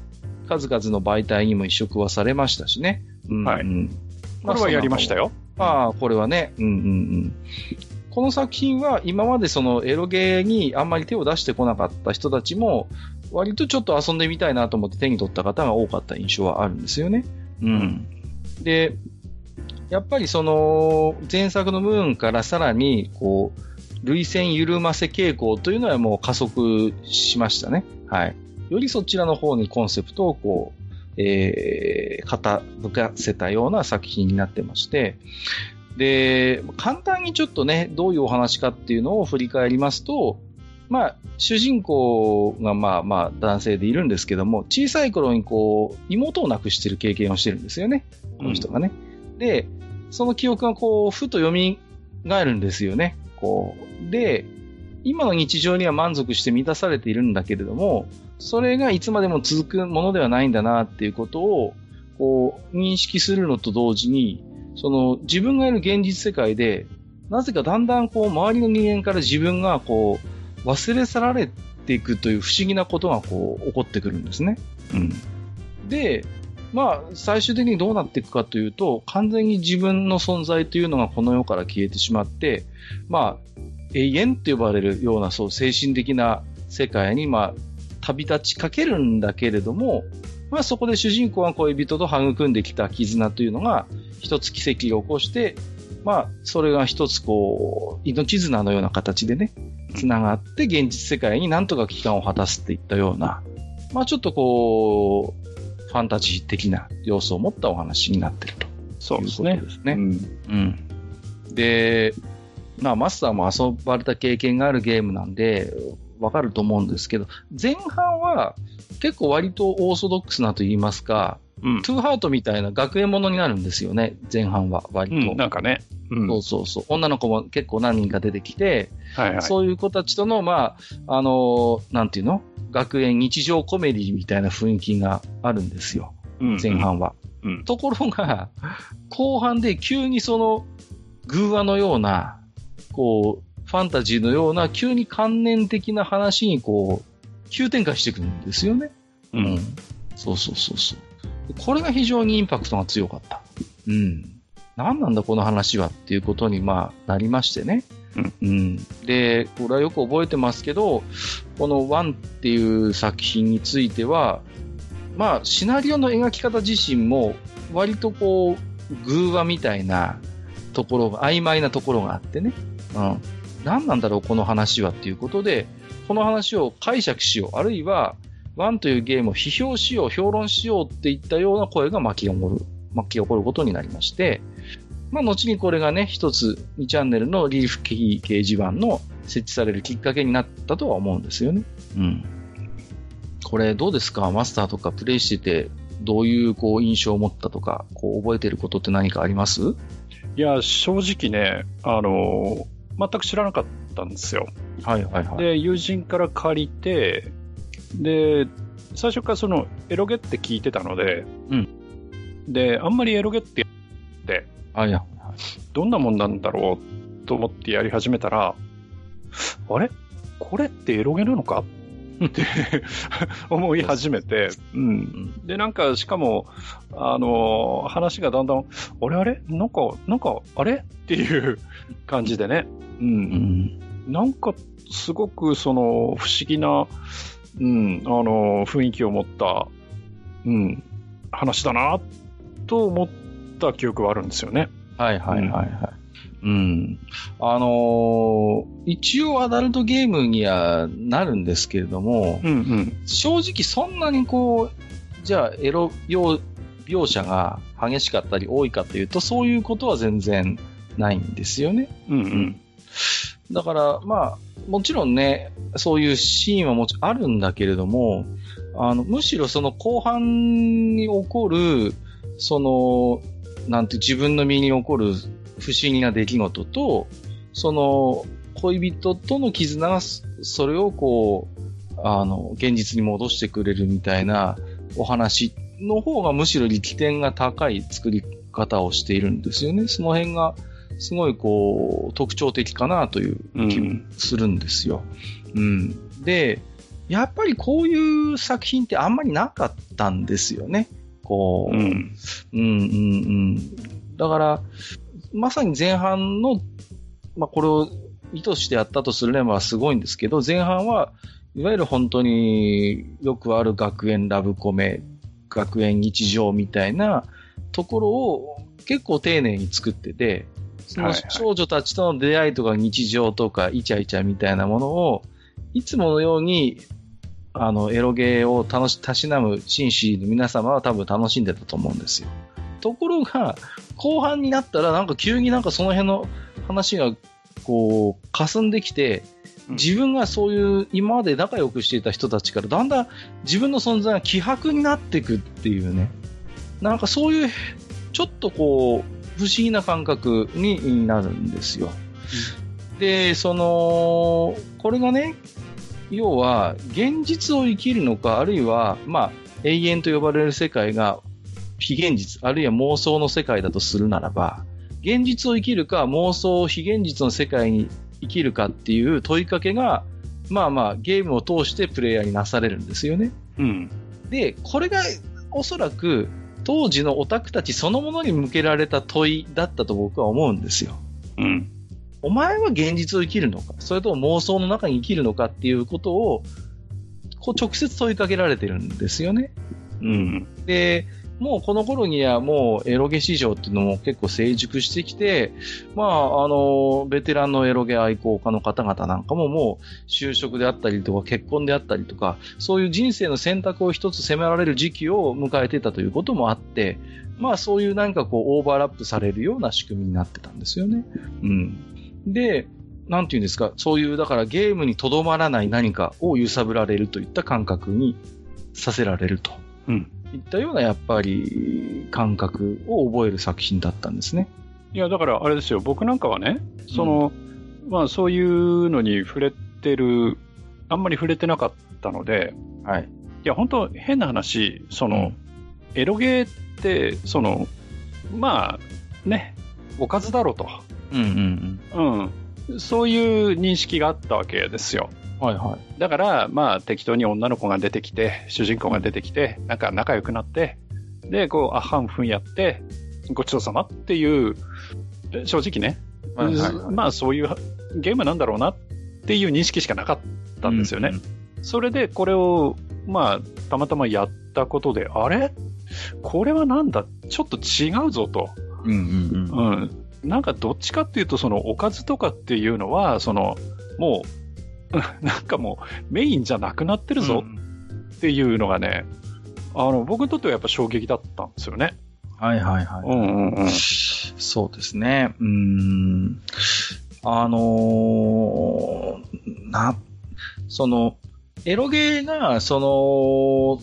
Speaker 1: 数々の媒体にも移植はされましたしね。うん
Speaker 2: はい
Speaker 1: うん
Speaker 2: これはやりましたよ。
Speaker 1: まあ、これはね、うんうんうん。この作品は今までそのエロゲーにあんまり手を出してこなかった人たちも、割とちょっと遊んでみたいなと思って手に取った方が多かった印象はあるんですよね。うん。で、やっぱりその前作のムーンからさらに、こう、類線緩ませ傾向というのはもう加速しましたね。はい。よりそちらの方にコンセプトをこう、えー、傾かせたような作品になってまして、で、簡単にちょっとね、どういうお話かっていうのを振り返りますと、まあ、主人公がまあまあ男性でいるんですけども、小さい頃にこう、妹を亡くしてる経験をしてるんですよね。この人がね。で、その記憶がこう、ふと蘇るんですよね。こう。で、今の日常には満足して満たされているんだけれども、それがいつまでも続くものではないんだなっていうことを、こう、認識するのと同時に、その、自分がいる現実世界で、なぜかだんだんこう、周りの人間から自分がこう、忘れ去られていくという不思議なことがこう、起こってくるんですね。うん。で、まあ、最終的にどうなっていくかというと、完全に自分の存在というのがこの世から消えてしまって、まあ、永遠と呼ばれるような、そう、精神的な世界に、まあ、旅立ちかけるんだけれども、まあそこで主人公は恋人と育んできた絆というのが、一つ奇跡を起こして、まあ、それが一つこう、命綱のような形でね、繋がって現実世界になんとか帰還を果たすっていったような、まあちょっとこう、ファンタジー的な要素を持ったお話になってると。
Speaker 2: そうですね。
Speaker 1: ですね。で、まあマスターも遊ばれた経験があるゲームなんで、わかると思うんですけど、前半は結構割とオーソドックスなと言いますか、うん、トゥーハートみたいな学園ものになるんですよね、前半は、割と。
Speaker 2: うん、なんかね、
Speaker 1: うん。そうそうそう。女の子も結構何人か出てきて、はいはい、そういう子たちとの、まあ、あのー、なんていうの？学園日常コメディみたいな雰囲気があるんですよ、前半は。うん、ところが、後半で急にその、偶話のような、こう、ファンタジーのような急に観念的な話にこう、急展開していくんですよね。うん。そうそうそうそう。これが非常にインパクトが強かった。うん。何なんだこの話はっていうことに、まあ、なりましてね。うん、うん。で、これはよく覚えてますけど、このワンっていう作品については、まあ、シナリオの描き方自身も、割とこう、偶話みたいなところが、曖昧なところがあってね。うん。何なんだろう、この話はっていうことで、この話を解釈しよう。あるいは、ワンというゲームを批評しよう、評論しようっていったような声が巻き起こる、巻き起こることになりまして、まあ、後にこれがね、一つ2チャンネルのリーフキー掲示板の設置されるきっかけになったとは思うんですよね。うん。これどうですか？マスターとかプレイしてて、どういうこう印象を持ったとか、こう覚えてることって何かあります？
Speaker 2: いや、正直ね、あの、全く知らなかったんですよ。
Speaker 1: はいはいはい。
Speaker 2: で、友人から借りて、で、最初からそのエロゲって聞いてたので、うん。で、あんまりエロゲって、
Speaker 1: あ、いや。
Speaker 2: どんなもんなんだろうと思ってやり始めたら、あれ？これってエロゲなのか？って思い始めて、うん。で、なんか、しかも、あのー、話がだんだん、あれ？あれ？なんか、なんか、あれ？っていう感じでね、うん。うん、なんか、すごく、その、不思議な、うん、あの、雰囲気を持った、うん、話だな、と思った記憶はあるんですよね。
Speaker 1: はいはいはいはい。うん。あのー、一応アダルトゲームにはなるんですけれども、うんうん、正直そんなにこう、じゃあエロ描描写が激しかったり多いかというと、そういうことは全然ないんですよね。うんうん。だから、まあ、もちろんね、そういうシーンはもちろんあるんだけれども、あの、むしろその後半に起こる、その、なんて自分の身に起こる不思議な出来事と、その恋人との絆がそれをこう、あの、現実に戻してくれるみたいなお話の方がむしろ力点が高い作り方をしているんですよね。その辺がすごいこう特徴的かなという気もするんですよ。うん、うん。で、やっぱりこういう作品ってあんまりなかったんですよね。こう、うん、うん、うん、うん。だから、まさに前半の、まあ、これを意図してやったとすればすごいんですけど、前半は、いわゆる本当によくある学園ラブコメ、学園日常みたいなところを結構丁寧に作ってて、その少女たちとの出会いとか日常とかイチャイチャみたいなものを、いつものように、あの、エロゲーを楽し、たしなむ紳士の皆様は多分楽しんでたと思うんですよ。ところが、後半になったらなんか急になんかその辺の話がこう、霞んできて、自分がそういう今まで仲良くしていた人たちからだんだん自分の存在が希薄になっていくっていうね。なんかそういう、ちょっとこう、不思議な感覚になるんですよ。うん、で、その、これがね、要は、現実を生きるのか、あるいは、まあ、永遠と呼ばれる世界が非現実、あるいは妄想の世界だとするならば、現実を生きるか妄想非現実の世界に生きるかっていう問いかけが、まあまあゲームを通してプレイヤーになされるんですよね。うん。で、これがおそらく当時のオタクたちそのものに向けられた問いだったと僕は思うんですよ。うん。お前は現実を生きるのかそれとも妄想の中に生きるのかっていうことを、こう直接問いかけられてるんですよね。
Speaker 2: うん。
Speaker 1: で、もうこの頃にはもうエロゲ市場っていうのも結構成熟してきて、まあ、あの、ベテランのエロゲ愛好家の方々なんかももう就職であったりとか結婚であったりとか、そういう人生の選択を一つ迫られる時期を迎えてたということもあって、まあそういう何かこうオーバーラップされるような仕組みになってたんですよね。うん。で、なんていうんですか、そういうだからゲームにとどまらない何かを揺さぶられるといった感覚にさせられると。
Speaker 2: うん。
Speaker 1: いったようなやっぱり感覚を覚える作品だったんですね。
Speaker 2: いや、だからあれですよ、僕なんかはね、その、まあそういうのに触れてる、あんまり触れてなかったので、
Speaker 1: はい。
Speaker 2: いや、本当変な話、その、エロゲーって、その、まあ、ね、おかずだろうと。
Speaker 1: うんうん
Speaker 2: うん。そういう認識があったわけですよ。
Speaker 1: うん。はいはい。
Speaker 2: だから、まあ、適当に女の子が出てきて、主人公が出てきて、なんか仲良くなって、で、こう、あはんふんやって、ごちそうさまっていう、え正直ね、
Speaker 1: はいはいはい
Speaker 2: まあ、そういうゲームなんだろうなっていう認識しかなかったんですよね。
Speaker 1: うんうん
Speaker 2: それで、これを、まあ、たまたまやったことで、あれ？これはなんだ？ちょっと違うぞと。
Speaker 1: うんうんうん。
Speaker 2: うん。なんかどっちかっていうと、そのおかずとかっていうのは、その、もう、なんかもうメインじゃなくなってるぞっていうのがね、あの、僕にとってはやっぱ衝撃だったんですよね。
Speaker 1: はいはいはい。
Speaker 2: うんうんうん。
Speaker 1: そうですね。うーん。あのーな、その、エロゲーが、その、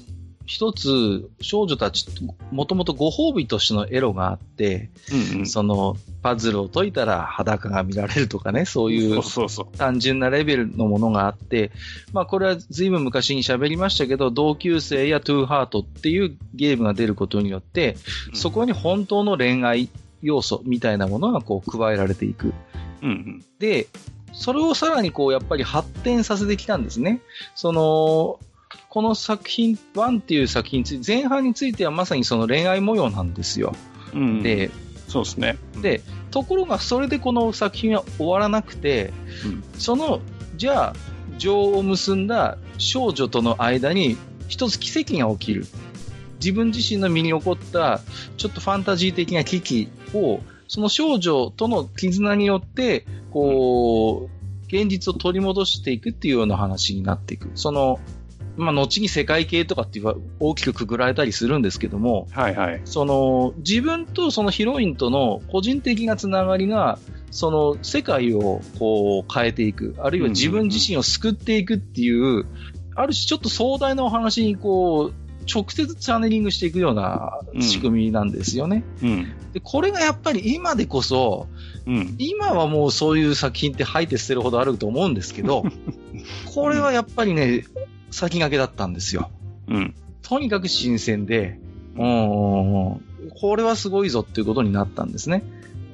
Speaker 1: 一つ、少女たち、もともとご褒美としてのエロがあって、
Speaker 2: うんうん。
Speaker 1: その、パズルを解いたら裸が見られるとかね、そういう。単純なレベルのものがあって、まあこれは随分昔に喋りましたけど、同級生やトゥーハートっていうゲームが出ることによって、そこに本当の恋愛要素みたいなものがこう加えられていく。
Speaker 2: うんうん。
Speaker 1: で、それをさらにこうやっぱり発展させてきたんですね。その、この作品、ワンっていう作品に前半についてはまさにその恋愛模様なんですよ。
Speaker 2: うん、
Speaker 1: で、
Speaker 2: そうですね。
Speaker 1: で、ところがそれでこの作品は終わらなくて、
Speaker 2: うん
Speaker 1: その、じゃあ、情を結んだ少女との間に一つ奇跡が起きる。自分自身の身に起こったちょっとファンタジー的な危機を、その少女との絆によって、こう、現実を取り戻していくっていうような話になっていく。その、まあ、後に世界系とかっていうか大きくくぐられたりするんですけども、
Speaker 2: はいはい。
Speaker 1: その、自分とそのヒロインとの個人的なつながりが、その世界をこう変えていく、あるいは自分自身を救っていくっていう、ある種ちょっと壮大なお話にこう、直接チャネリングしていくような仕組みなんですよね。
Speaker 2: うん。
Speaker 1: で、これがやっぱり今でこそ、
Speaker 2: うん。
Speaker 1: 今はもうそういう作品って吐いて捨てるほどあると思うんですけど、これはやっぱりね、先駆けだったんですよ。
Speaker 2: うん。
Speaker 1: とにかく新鮮で、うん、これはすごいぞっていうことになったんですね。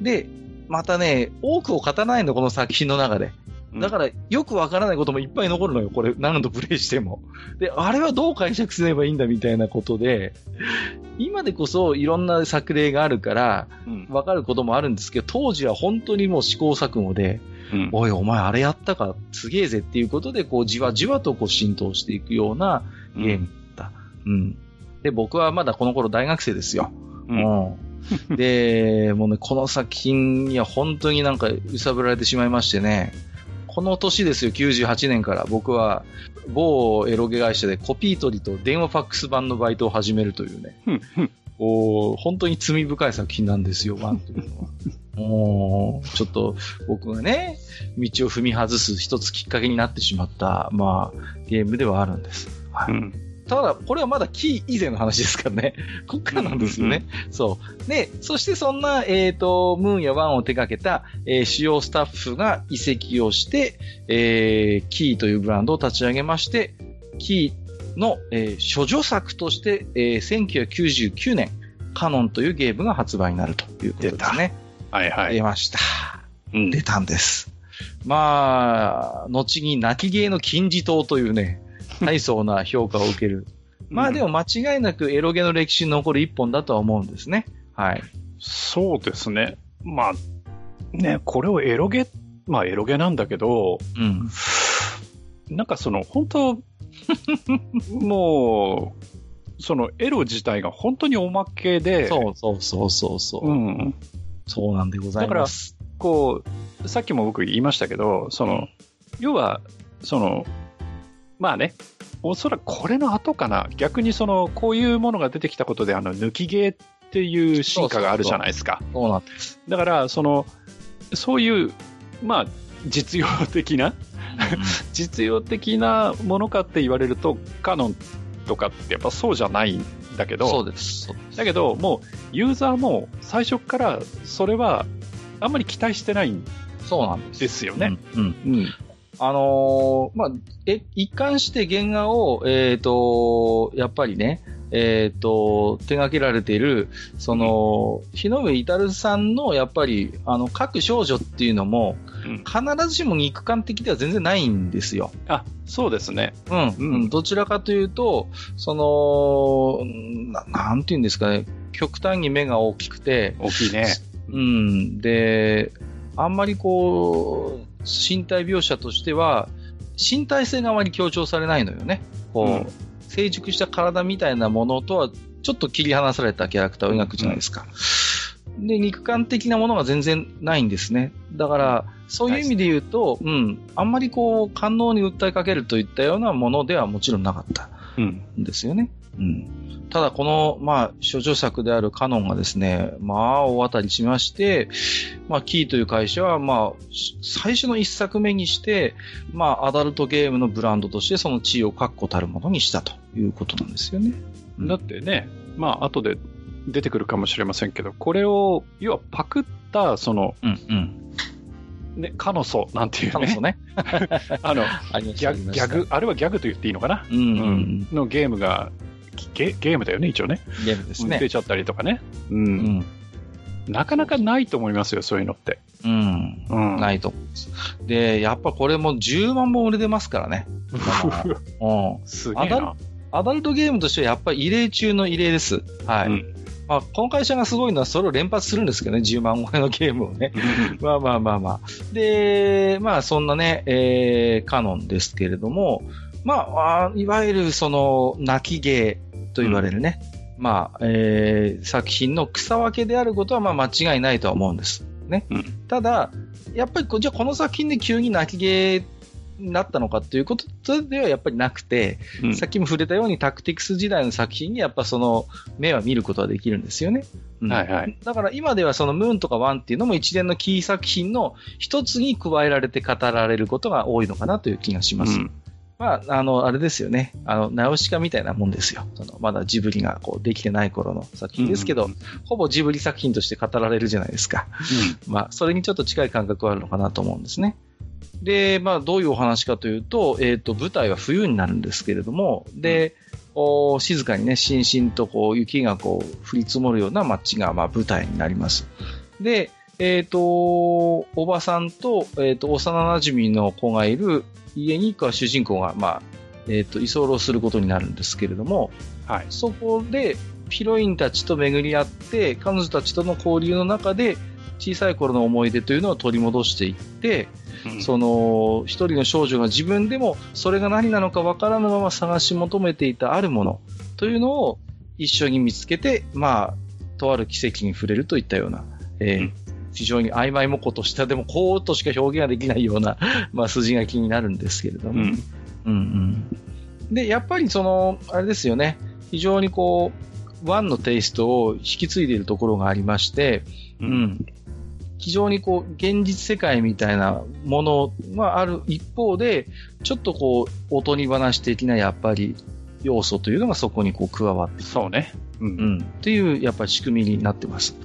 Speaker 1: で、またね、多くを語らないの、この作品の中で。だから、よくわからないこともいっぱい残るのよ、これ、何度プレイしても。で、あれはどう解釈すればいいんだみたいなことで、今でこそいろんな作例があるから、
Speaker 2: うん。
Speaker 1: わかることもあるんですけど、当時は本当にもう試行錯誤で、
Speaker 2: うん。
Speaker 1: おい、お前あれやったか、すげえぜっていうことで、こう、じわじわとこう浸透していくようなゲームだった。うん。で、僕はまだこの頃大学生ですよ。
Speaker 2: うん。
Speaker 1: うん。で、もうね、この作品には本当になんか揺さぶられてしまいましてね、この年ですよ、98年から僕は某エロゲ会社でコピー取りと電話ファックス版のバイトを始めるというね、本当に罪深い作品なんですよ、ワンというのは。おちょっと僕がね、道を踏み外す一つきっかけになってしまった、まあ、ゲームではあるんです。はい
Speaker 2: うん。
Speaker 1: ただ、これはまだキー以前の話ですからね。こっからなんですよね。そう。で、そしてそんな、えっ、と、ムーンやワンを手掛けた、えー主要スタッフが移籍をして、えーキーというブランドを立ち上げまして、キーの、えー処女作として、えー1999年、カノンというゲームが発売になるということですね。
Speaker 2: はいはい。
Speaker 1: 出ました。
Speaker 2: うん
Speaker 1: 出たんです。まあ、後に泣き芸の金字塔というね、大層な評価を受ける。まあでも間違いなくエロゲの歴史に残る一本だとは思うんですね。はい。
Speaker 2: そうですね。まあ、ね、これをエロゲ、まあエロゲなんだけど、
Speaker 1: うん。
Speaker 2: なんかその、本当 もう、そのエロ自体が本当におまけで、
Speaker 1: そうそうそうそうそう。
Speaker 2: うん。
Speaker 1: そうなんでございます。
Speaker 2: こう、さっきも僕言いましたけど、その、要は、その、まあね、おそらくこれの後かな、逆にその、こういうものが出てきたことで、あの、抜きゲーっていう進化があるじゃないですか。
Speaker 1: そうなんです。
Speaker 2: だから、その、そういう、まあ、実用的な、実用的なものかって言われると、カノンとかってやっぱそうじゃないんだけど、
Speaker 1: そうです。
Speaker 2: だけど、もう、ユーザーも最初からそれは、あんまり期待してないん
Speaker 1: そうなんです。
Speaker 2: よね。
Speaker 1: うん。
Speaker 2: うん。
Speaker 1: あのーまあ、え、一貫して原画を、えっ、と、やっぱりね、えっ、と、手掛けられている、その、日の上至さんの、やっぱり、あの、各少女っていうのも、
Speaker 2: うん
Speaker 1: 必ずしも肉感的では全然ないんですよ。
Speaker 2: あ、そうですね。
Speaker 1: うん。
Speaker 2: うん
Speaker 1: うんどちらかというと、その、ななんていうんですかね、極端に目が大きくて、
Speaker 2: 大きいね。
Speaker 1: うん。で、あんまりこう、身体描写としては、身体性があまり強調されないのよね。こう、
Speaker 2: うん
Speaker 1: 成熟した体みたいなものとは、ちょっと切り離されたキャラクターを描くじゃないですか。で、肉感的なものが全然ないんですね。だから、そういう意味で言うと、うん、あんまりこう、官能に訴えかけるといったようなものではもちろんなかった。
Speaker 2: うん。
Speaker 1: んですよね。うん。ただ、この、まあ、諸女作であるカノンがですね、まあ、大当たりしまして、まあ、キーという会社は、まあ、し最初の一作目にして、まあ、アダルトゲームのブランドとしてその地位を確固たるものにしたということなんですよね。うん
Speaker 2: だってね、まあ、後で出てくるかもしれませんけど、これを、要はパクった、その、
Speaker 1: うん、うん。
Speaker 2: ね、カノソなんていうね
Speaker 1: カノソ、ね。
Speaker 2: あの、
Speaker 1: あ。
Speaker 2: ギャグ、ギャグ、あれはギャグと言っていいのかな？
Speaker 1: うん、うん。
Speaker 2: のゲームが、ゲゲームだよね、一応ね。
Speaker 1: ゲームですね
Speaker 2: 出。ちゃったりとかね。う。
Speaker 1: うんん。
Speaker 2: なかなかないと思いますよ、そういうのって。
Speaker 1: うん。
Speaker 2: うん。。
Speaker 1: ないいと思うんです。で、やっぱこれも10万本売れてますからね。うん。
Speaker 2: すげえな
Speaker 1: アダル。アダルトゲームとしてはやっぱり異例中の異例です。はい。
Speaker 2: うん
Speaker 1: まあ、この会社がすごいのはそれを連発するんですけどね、10万超えのゲームをね。まあまあまあまあ。で、まあそんなね、えー、カノンですけれども、まあ、あいわゆるその、泣き芸と言われるね、まあ、えー、作品の草分けであることはまあ間違いないとは思うんです。ね。
Speaker 2: うん
Speaker 1: ただ、やっぱりこ、じゃあこの作品で急に泣き芸になったのかということではやっぱりなくて、
Speaker 2: うん
Speaker 1: さっきも触れたようにタクティクス時代の作品にやっぱその目は見ることはできるんですよね。うん
Speaker 2: はいはい。
Speaker 1: だから今ではそのムーンとかワンっていうのも一連のキー作品の一つに加えられて語られることが多いのかなという気がします。
Speaker 2: うん
Speaker 1: まあ、あの、あれですよね。あの、ナウシカみたいなもんですよ。そのまだジブリがこうできてない頃の作品ですけど、
Speaker 2: うん
Speaker 1: ほぼジブリ作品として語られるじゃないですか。まあ、それにちょっと近い感覚はあるのかなと思うんですね。で、まあ、どういうお話かというと、えっ、と、舞台は冬になるんですけれども、で、お静かにね、しんしんとこう、雪がこう、降り積もるような街が、まあ、舞台になります。で、えっ、と、おばさんと、えっ、と、幼馴染の子がいる家に、こう主人公が、まあ、えっ、と、居候することになるんですけれども、
Speaker 2: はい。
Speaker 1: そこでヒロインたちと巡り合って、彼女たちとの交流の中で、小さい頃の思い出というのを取り戻していって、
Speaker 2: うん
Speaker 1: その一人の少女が自分でもそれが何なのかわからぬまま探し求めていたあるものというのを一緒に見つけて、まあ、とある奇跡に触れるといったような、えー
Speaker 2: うん
Speaker 1: 非常に曖昧もことした、でもこうとしか表現ができないような、まあ、筋書きになるんですけれども、
Speaker 2: うん。
Speaker 1: うんうん。で、やっぱりその、あれですよね、非常にこう、ワンのテイストを引き継いでいるところがありまして、
Speaker 2: う。
Speaker 1: うんん。非常にこう、現実世界みたいなものがある一方で、ちょっとこう、おとぎ話的なやっぱり要素というのがそこにこう加わって
Speaker 2: そうね。う。
Speaker 1: うんん。っていう、やっぱり仕組みになってます。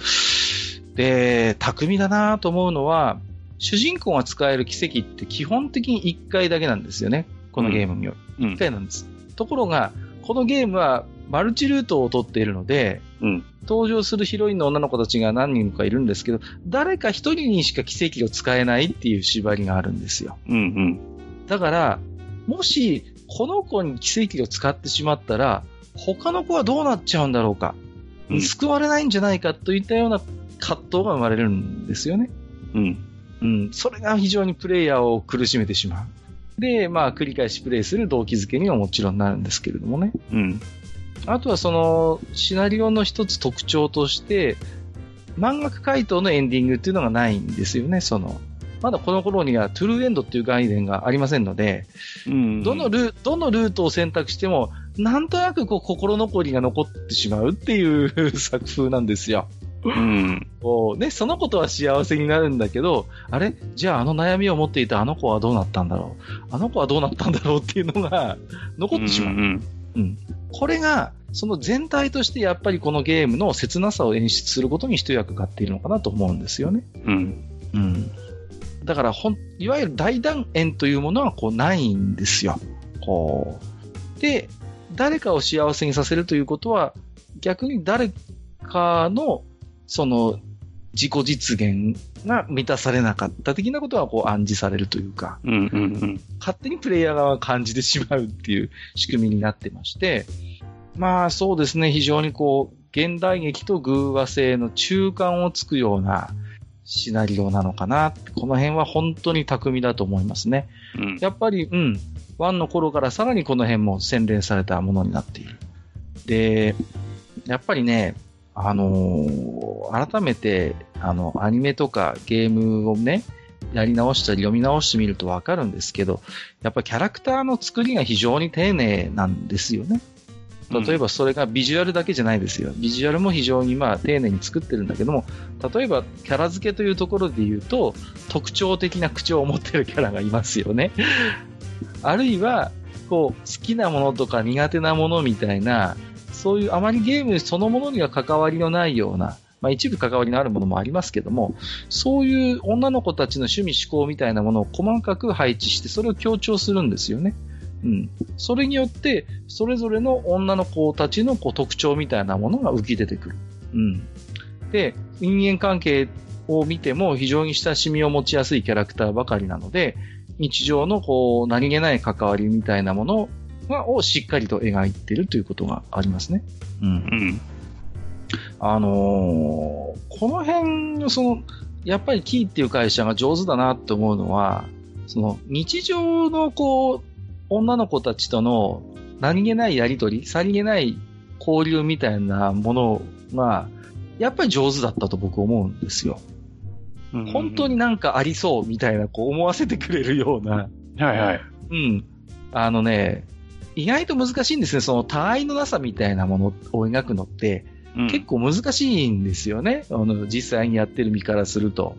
Speaker 1: で、巧みだなと思うのは、主人公が使える奇跡って基本的に1回だけなんですよね。このゲームには。
Speaker 2: うん
Speaker 1: 1回なんです。ところが、このゲームはマルチルートを取っているので、
Speaker 2: うん。
Speaker 1: 登場するヒロインの女の子たちが何人かいるんですけど、誰か一人にしか奇跡を使えないっていう縛りがあるんですよ。
Speaker 2: うん。うん。
Speaker 1: だから、もし、この子に奇跡を使ってしまったら、他の子はどうなっちゃうんだろうか。
Speaker 2: うん
Speaker 1: 救われないんじゃないかといったような葛藤が生まれるんですよね。
Speaker 2: うん。
Speaker 1: うん。それが非常にプレイヤーを苦しめてしまう。で、まあ、繰り返しプレイする動機づけにはもちろんなるんですけれどもね。
Speaker 2: うん。
Speaker 1: あとはその、シナリオの一つ特徴として、漫画回答のエンディングっていうのがないんですよね、その。まだこの頃にはトゥルーエンドっていう概念がありませんので、
Speaker 2: うん
Speaker 1: どのルー、どのルートを選択しても、なんとなくこう心残りが残ってしまうっていう 作風なんですよ。
Speaker 2: うん。
Speaker 1: こうね、その子とは幸せになるんだけど、あれ？じゃああの悩みを持っていたあの子はどうなったんだろう？あの子はどうなったんだろうっていうのが残ってしまう。
Speaker 2: ん
Speaker 1: うん。これが、その全体としてやっぱりこのゲームの切なさを演出することに一役買っているのかなと思うんですよね。
Speaker 2: うん。
Speaker 1: うん。だからほん、いわゆる大団円というものはこうないんですよ。こう。で、誰かを幸せにさせるということは、逆に誰かの、その、自己実現が満たされなかった的なことはこう暗示されるというか、
Speaker 2: うん。うん。
Speaker 1: 勝手にプレイヤー側が感じてしまうっていう仕組みになってまして、まあそうですね、非常にこう、現代劇と偶話性の中間をつくようなシナリオなのかな。この辺は本当に巧みだと思いますね。
Speaker 2: うん。
Speaker 1: やっぱり、うん、1の頃からさらにこの辺も洗練されたものになっている。で、やっぱりね、あのー改めて、あの、アニメとかゲームをね、やり直したり読み直してみるとわかるんですけど、やっぱりキャラクターの作りが非常に丁寧なんですよね。例えばそれがビジュアルだけじゃないですよ。ビジュアルも非常にまあ丁寧に作ってるんだけども、例えばキャラ付けというところで言うと、特徴的な口調を持ってるキャラがいますよね。あるいは、こう、好きなものとか苦手なものみたいな、そういうあまりゲームそのものには関わりのないような、まあ一部関わりのあるものもありますけども、そういう女の子たちの趣味思考みたいなものを細かく配置して、それを強調するんですよね。うん。それによって、それぞれの女の子たちのこう特徴みたいなものが浮き出てくる。うん。で、人間関係を見ても非常に親しみを持ちやすいキャラクターばかりなので、日常のこう、何気ない関わりみたいなものがをしっかりと描いているということがありますね。うん
Speaker 2: う。ん。
Speaker 1: あのーこの辺のその、やっぱりキーっていう会社が上手だなって思うのは、その日常のこう、女の子たちとの何気ないやりとり、さりげない交流みたいなものが、やっぱり上手だったと僕思うんですよ。本当
Speaker 2: に。
Speaker 1: になんかありそうみたいな、こう思わせてくれるような、
Speaker 2: はいはい。
Speaker 1: うん。あのね、意外と難しいんですね。その、他愛のなさみたいなものを描くのって、結構難しいんですよね。あの、実際にやってる身からすると。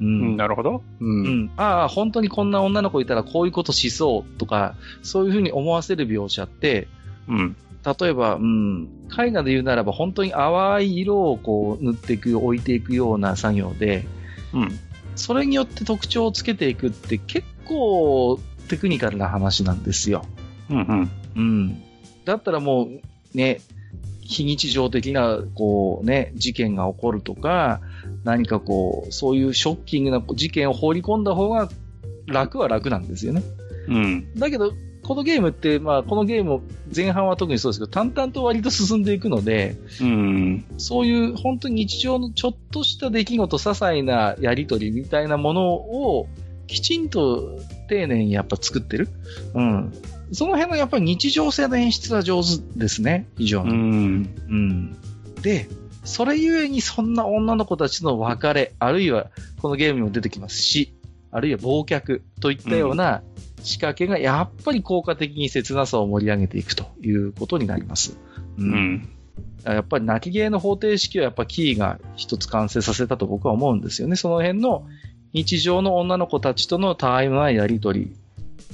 Speaker 1: う
Speaker 2: うん、
Speaker 1: ん。
Speaker 2: なるほど。う。
Speaker 1: うんん。ああ、本当にこんな女の子いたらこういうことしそうとか、そういうふうに思わせる描写って、
Speaker 2: うん。
Speaker 1: 例えば、うん、絵画で言うならば本当に淡い色をこう塗っていく、置いていくような作業で、
Speaker 2: うん。
Speaker 1: それによって特徴をつけていくって結構テクニカルな話なんですよ。
Speaker 2: うん。うん。
Speaker 1: うん。だったらもう、ね、非日常的な、こうね、事件が起こるとか、何かこう、そういうショッキングな事件を放り込んだ方が楽は楽なんですよね。
Speaker 2: うん。
Speaker 1: だけど、このゲームって、まあ、このゲーム前半は特にそうですけど、淡々と割と進んでいくので、
Speaker 2: うん。
Speaker 1: そういう本当に日常のちょっとした出来事、些細なやりとりみたいなものを、きちんと丁寧にやっぱ作ってる。うん。その辺のやっぱり日常性の演出は上手ですね、非常
Speaker 2: う
Speaker 1: に。
Speaker 2: ん。
Speaker 1: うん。で、それゆえにそんな女の子たちの別れ、あるいはこのゲームにも出てきますし、あるいは忘却といったような仕掛けがやっぱり効果的に切なさを盛り上げていくということになります。う
Speaker 2: う。ん。
Speaker 1: やっぱり泣き芸の方程式はやっぱキーが一つ完成させたと僕は思うんですよね。その辺の日常の女の子たちとのたわいもないやりとり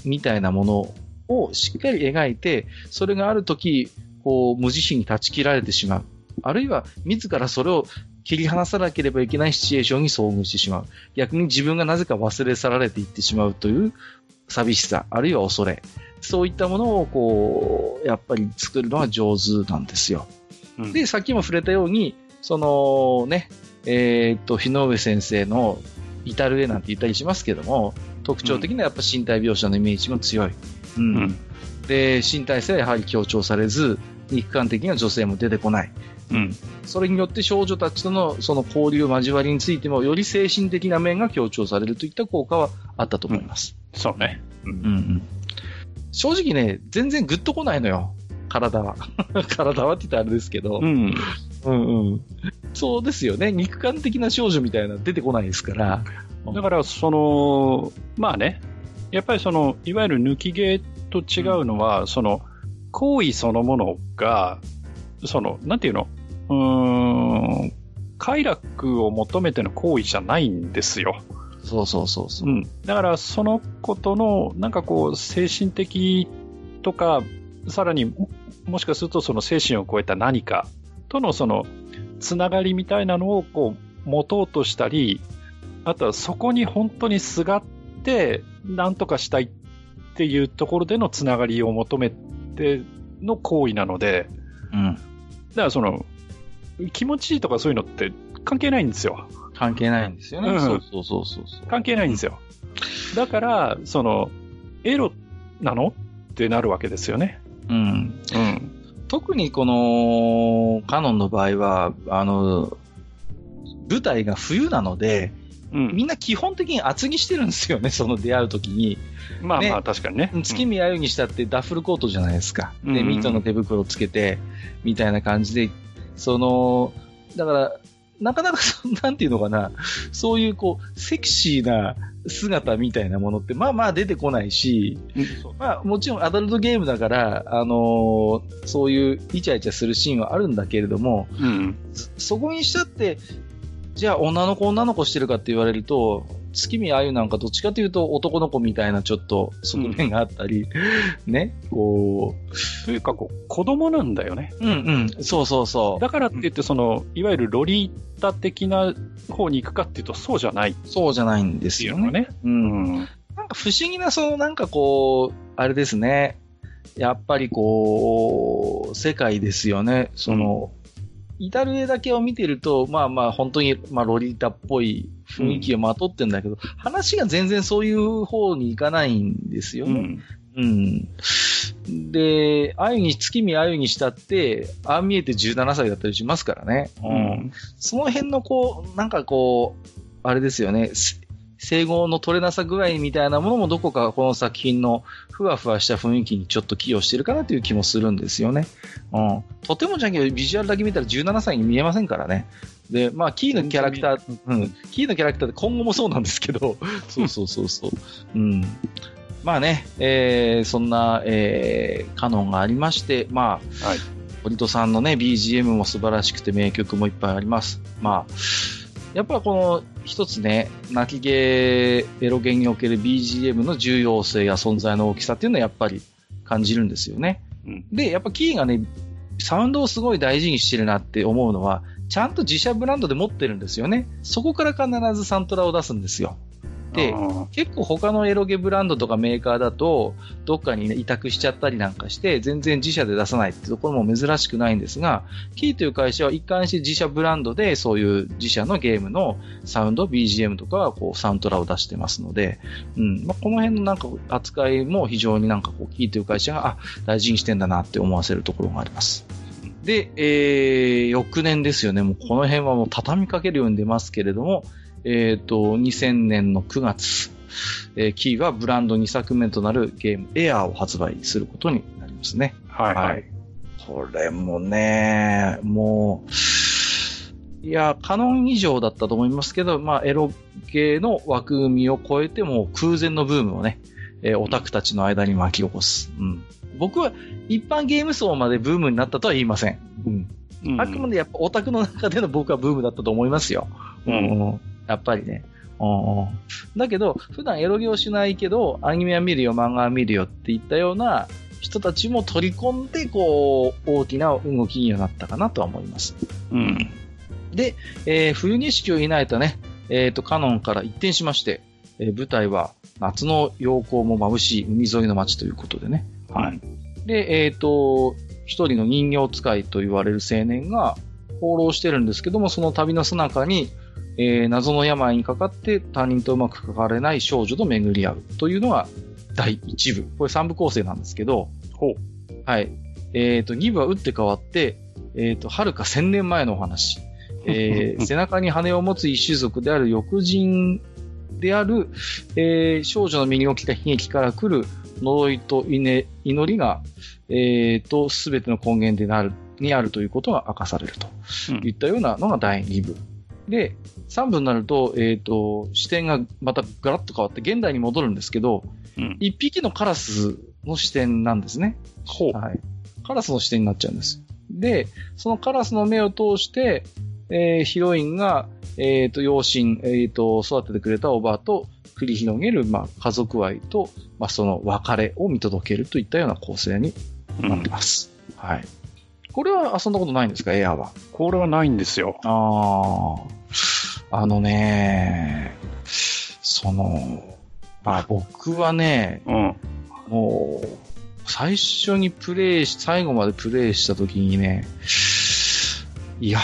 Speaker 1: みたいなものをしっかり描いて、それがある時、こう、無慈悲に断ち切られてしまう。あるいは、自らそれを切り離さなければいけないシチュエーションに遭遇してしまう。逆に自分がなぜか忘れ去られていってしまうという寂しさ、あるいは恐れ。そういったものを、こう、やっぱり作るのが上手なんですよ。
Speaker 2: うん
Speaker 1: で、さっきも触れたように、そのね、えーっと、日上先生の至る絵なんて言ったりしますけども、特徴的なやっぱ身体描写のイメージも強い。うん。
Speaker 2: うん。
Speaker 1: で、身体性はやはり強調されず、肉感的な女性も出てこない。
Speaker 2: うん。
Speaker 1: それによって少女たちとのその交流交わりについても、より精神的な面が強調されるといった効果はあったと思います。
Speaker 2: そうね。う。
Speaker 1: うんんうん。正直ね、全然グッとこないのよ。体は。体はって言ったらあれですけど。
Speaker 2: うん。
Speaker 1: うんうん。そうですよね。肉感的な少女みたいなの出てこないですから。
Speaker 2: だから、その、まあね、やっぱりその、いわゆる抜き毛と違うのは、その、行為そのものが、その、なんていうの？うーん、快楽を求めての行為じゃないんですよ。
Speaker 1: そうそうそうそうう。
Speaker 2: ん。だから、そのことの、なんかこう、精神的とか、さらにも、もしかするとその精神を超えた何かとのその、つながりみたいなのをこう、持とうとしたり、あとはそこに本当にすがって、なんとかしたいっていうところでのつながりを求めての行為なので、
Speaker 1: うん。
Speaker 2: だからその、気持ちいいとかそういうのって関係ないんですよ。
Speaker 1: 関係ないんですよね。
Speaker 2: うん
Speaker 1: そうそうそうそうそう。
Speaker 2: 関係ないんですよ。だから、その、エロなの？ってなるわけですよね。
Speaker 1: うん。
Speaker 2: うん。
Speaker 1: 特にこの、カノンの場合は、あの、舞台が冬なので、
Speaker 2: うん。
Speaker 1: みんな基本的に厚着してるんですよね、その出会う時に。ね
Speaker 2: まあまあ、確かにね。
Speaker 1: 月見あゆにしたってダッフルコートじゃないですか。で、
Speaker 2: うんうんうん
Speaker 1: ミートの手袋つけて、みたいな感じで、その、だから、なかなかそ、なんていうのかな、そういうこう、セクシーな姿みたいなものって、まあまあ出てこないし、
Speaker 2: うん
Speaker 1: まあもちろんアダルトゲームだから、あのーそういうイチャイチャするシーンはあるんだけれども、
Speaker 2: うん。
Speaker 1: そそこにしたって、じゃあ女の子女の子してるかって言われると、月見あゆなんかどっちかというと男の子みたいなちょっと側面があったり、ね、こ
Speaker 2: というか、こう、子供なんだよね。
Speaker 1: う、うんうん、そうそうそう。
Speaker 2: だからって言って、その、いわゆるロリータ的な方に行くかっていうと、そうじゃないっ
Speaker 1: そうじゃないんで
Speaker 2: て
Speaker 1: すよね。
Speaker 2: ね。
Speaker 1: う。
Speaker 2: うんん。
Speaker 1: なんか不思議な、そのなんかこう、あれですね。やっぱりこう、世界ですよね。その、至る絵だけを見てると、まあまあ本当に、まあロリータっぽい雰囲気をまとってんだけど、話が全然そういう方に行かないんですよね。
Speaker 2: うん。
Speaker 1: うん。で、あゆに、月見あゆにしたって、ああ見えて17歳だったりしますからね。
Speaker 2: うん。
Speaker 1: その辺のこう、なんかこう、あれですよね、す整合の取れなさ具合みたいなものもどこかこの作品のふわふわした雰囲気にちょっと寄与してるかなという気もするんですよね。うん。とてもじゃんけど、ビジュアルだけ見たら17歳に見えませんからね。で、まあ、キーのキャラクター、うん、キーのキャラクターって今後もそうなんですけど、そうそうそうそう。うん。まあね、えー、そんな、えー、カノンがありまして、まあ、
Speaker 2: はい。
Speaker 1: 堀戸さんのね、BGM も素晴らしくて名曲もいっぱいあります。まあ、やっぱこの一つね、泣きゲー、エロゲーにおける BGM の重要性や存在の大きさっていうのはやっぱり感じるんですよね。
Speaker 2: うん
Speaker 1: で、やっぱキーがね、サウンドをすごい大事にしてるなって思うのは、ちゃんと自社ブランドで持ってるんですよね。そこから必ずサントラを出すんですよ。で、
Speaker 2: うん
Speaker 1: 結構他のエロゲブランドとかメーカーだと、どっかに、ね、委託しちゃったりなんかして、全然自社で出さないってところも珍しくないんですが、キーという会社は一貫して自社ブランドで、そういう自社のゲームのサウンド、BGM とかはこうサントラを出してますので、うん、まあ、この辺のなんか扱いも非常になんかこう、キーという会社が、あ、大事にしてんだなって思わせるところがあります。で、えー、翌年ですよね。もうこの辺はもう畳みかけるように出ますけれども、えっ、と、2000年の9月、えーキーはブランド2作目となるゲームエアーを発売することになりますね。
Speaker 2: はいは
Speaker 1: はいい。これもね、もう、いや、カノン以上だったと思いますけど、まあ、エロ系の枠組みを超えても空前のブームをね、えーオタクたちの間に巻き起こす。うん。僕は一般ゲーム層までブームになったとは言いません。うん。
Speaker 2: うん
Speaker 1: あくまでやっぱオタクの中での僕はブームだったと思いますよ。
Speaker 2: うん
Speaker 1: やっぱりね。うんうんだけど、普段エロゲをしないけど、アニメは見るよ、漫画は見るよっていったような人たちも取り込んで、こう、大きな動きにはなったかなとは思います。
Speaker 2: うん。
Speaker 1: で、えー冬景色を担えたね、えっ、と、カノンから一転しまして、えー舞台は夏の陽光も眩しい海沿いの街ということでね。
Speaker 2: はい。
Speaker 1: で、えっ、と、一人の人形使いと言われる青年が放浪してるんですけども、その旅の最中に、えー謎の病にかかって他人とうまく関われない少女と巡り合うというのが第1部。これ3部構成なんですけど、
Speaker 2: ほう。
Speaker 1: はい。えっ、と、2部は打って変わって、えっ、と、はるか1000年前のお話。えー 背中に羽を持つ一種族である翼人である、えー少女の身に起きた悲劇から来る呪いと祈祈りが、えーと、すべての根源でなる、にあるということが明かされると
Speaker 2: うん
Speaker 1: いったようなのが第2部。で、3部になると、えっ、と、視点がまたガラッと変わって現代に戻るんですけど、
Speaker 2: うん。
Speaker 1: 一匹のカラスの視点なんですね。
Speaker 2: ほう。
Speaker 1: はい。カラスの視点になっちゃうんです。で、そのカラスの目を通して、えーヒロインが、えっ、と、養親、えっ、と、育ててくれたおばあと繰り広げる、まあ、家族愛と、まあ、その別れを見届けるといったような構成に
Speaker 2: う
Speaker 1: なってます。はい。これは遊んだことないんですか、エアーは。
Speaker 2: これはないんですよ。
Speaker 1: ああ、あのね、その、まあ僕はね、
Speaker 2: うん。
Speaker 1: もう、最初にプレイし、最後までプレイした時にね、いや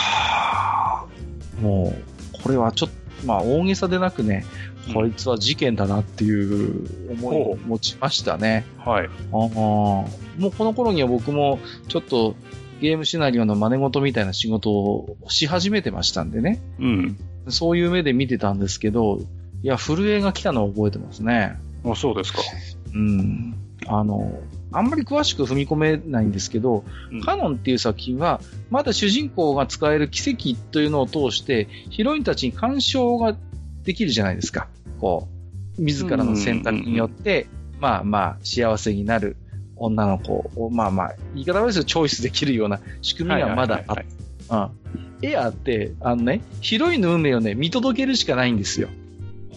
Speaker 1: ー、もう、これはちょっと、まあ大げさでなくね、こいつは事件だなっていう思いを持ちましたね。
Speaker 2: はい。
Speaker 1: ああ、もうこの頃には僕もちょっとゲームシナリオの真似事みたいな仕事をし始めてましたんでね。
Speaker 2: うん。
Speaker 1: そういう目で見てたんですけど、いや、震えが来たのを覚えてますね。
Speaker 2: あ、そうですか。
Speaker 1: うん。あの、あんまり詳しく踏み込めないんですけど、
Speaker 2: うん
Speaker 1: カノンっていう作品は、まだ主人公が使える奇跡というのを通して、ヒロインたちに干渉ができるじゃないですか。こう、自らの選択によって、まあまあ、幸せになる女の子を、まあまあ、言い方悪いですけど、チョイスできるような仕組みがまだあっ
Speaker 2: はい
Speaker 1: うん。エアーって、あのね、ヒロインの運命をね、見届けるしかないんですよ。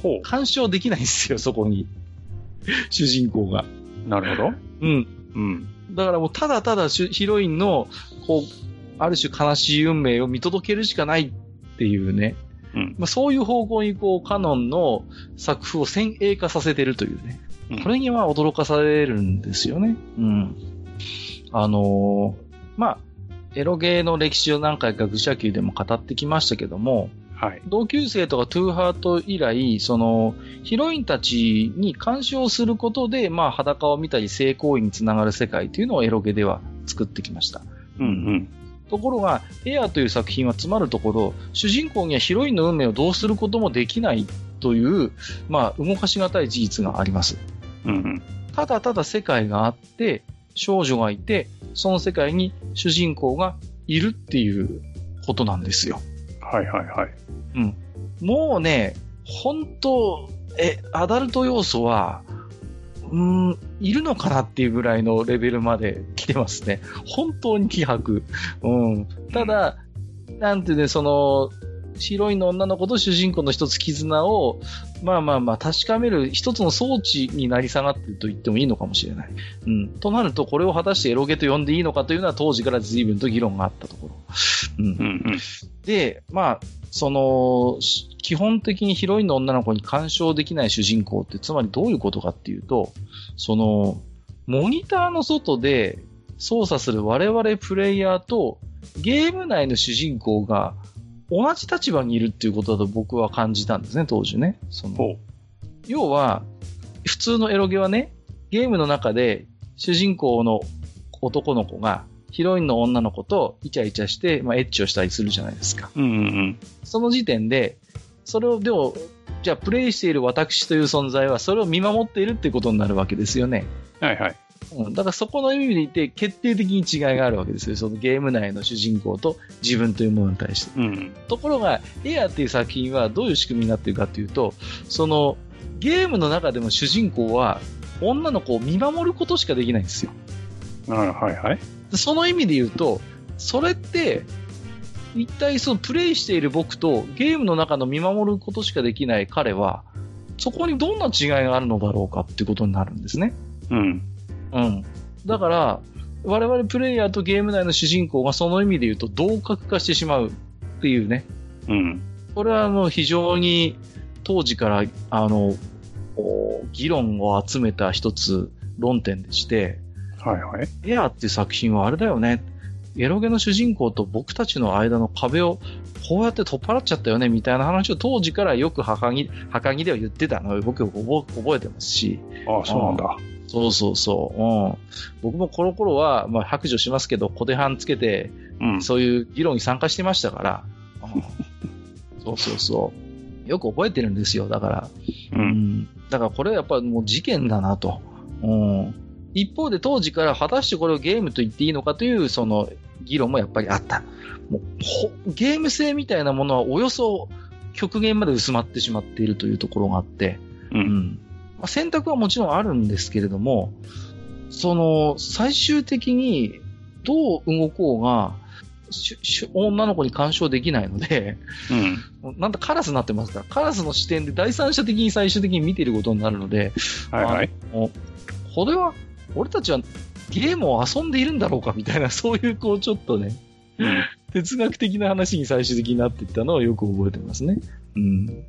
Speaker 2: ほ
Speaker 1: 干渉できないんですよ、そこに。主人公が。
Speaker 2: う。なるほど。
Speaker 1: うん。
Speaker 2: うん。
Speaker 1: だからもうただただ主ヒロインの、こう、ある種悲しい運命を見届けるしかないっていうね。
Speaker 2: うん。
Speaker 1: まあ、そういう方向にこう、カノンの作風を先鋭化させてるというね。
Speaker 2: うん
Speaker 1: これには驚かされるんですよね。うん。あのーまあ、エロゲーの歴史を何回か愚者級でも語ってきましたけども、
Speaker 2: はい。
Speaker 1: 同級生とかトゥーハート以来、その、ヒロインたちに干渉することで、まあ、裸を見たり性行為につながる世界というのをエロゲでは作ってきました。
Speaker 2: うんうん。
Speaker 1: ところが、エアーという作品は詰まるところ、主人公にはヒロインの運命をどうすることもできないという、まあ、動かしがたい事実があります。
Speaker 2: うんうん。
Speaker 1: ただただ世界があって、少女がいて、その世界に主人公がいるっていうことなんですよ。
Speaker 2: はいはいはい。
Speaker 1: うん。もうね、本当え、アダルト要素は、うーん、いるのかなっていうぐらいのレベルまで来てますね。本当に気迫。うん。ただ、なんていうね、その、ヒロインの女の子と主人公の一つ絆を、まあまあまあ確かめる一つの装置になり下がっていると言ってもいいのかもしれない。うん。となると、これを果たしてエロゲと呼んでいいのかというのは当時から随分と議論があったところ。うん
Speaker 2: うんうん。
Speaker 1: で、まあ、その、し基本的にヒロインの女の子に干渉できない主人公って、つまりどういうことかっていうと、その、モニターの外で操作する我々プレイヤーと、ゲーム内の主人公が同じ立場にいるっていうことだと僕は感じたんですね、当時ね。その
Speaker 2: ほ
Speaker 1: 要は、普通のエロゲはね、ゲームの中で主人公の男の子がヒロインの女の子とイチャイチャして、まあ、エッチをしたりするじゃないですか。
Speaker 2: う。うんうん
Speaker 1: その時点で、それを、でも、じゃあプレイしている私という存在はそれを見守っているっていうことになるわけですよね。
Speaker 2: うん。はいはい。
Speaker 1: うん、だからそこの意味で言って決定的に違いがあるわけですよ。そのゲーム内の主人公と自分というものに対して。
Speaker 2: うん。
Speaker 1: ところが、エアーっていう作品はどういう仕組みになっているかというと、その、ゲームの中でも主人公は女の子を見守ることしかできないんですよ。
Speaker 2: あはいはい。
Speaker 1: でその意味で言うと、それって、一体そのプレイしている僕とゲームの中の見守ることしかできない彼は、そこにどんな違いがあるのだろうかっていうことになるんですね。
Speaker 2: うん。
Speaker 1: うん。だから、我々プレイヤーとゲーム内の主人公がその意味で言うと同格化してしまうっていうね。
Speaker 2: うん。
Speaker 1: これはあの非常に当時からあの、お議論を集めた一つ論点でして、
Speaker 2: はいはい。
Speaker 1: エアーっていう作品はあれだよね。エロゲの主人公と僕たちの間の壁をこうやって取っ払っちゃったよねみたいな話を当時からよく墓木墓木では言ってたのを僕覚え覚えてますし。
Speaker 2: あそうなんだ。
Speaker 1: そうそうそう。うん、僕もこの頃は、まあ、白状しますけど、小手半つけて、
Speaker 2: うん。
Speaker 1: そういう議論に参加してましたから。うんそうそうそう。よく覚えてるんですよ、だから。
Speaker 2: う。
Speaker 1: うんん。だからこれはやっぱもう事件だなと。うん。一方で当時から果たしてこれをゲームと言っていいのかというその議論もやっぱりあった。もうほゲーム性みたいなものはおよそ極限まで薄まってしまっているというところがあって、
Speaker 2: う。
Speaker 1: うんん。まあ選択はもちろんあるんですけれども、その最終的にどう動こうが、女の子に干渉できないので、
Speaker 2: うん。
Speaker 1: なんだカラスになってますから、カラスの視点で第三者的に最終的に見ていることになるので、
Speaker 2: はいはい。
Speaker 1: これは、俺たちはゲームを遊んでいるんだろうかみたいな、そういうこうちょっとね、
Speaker 2: うん。
Speaker 1: 哲学的な話に最終的になっていったのをよく覚えてますね。うん。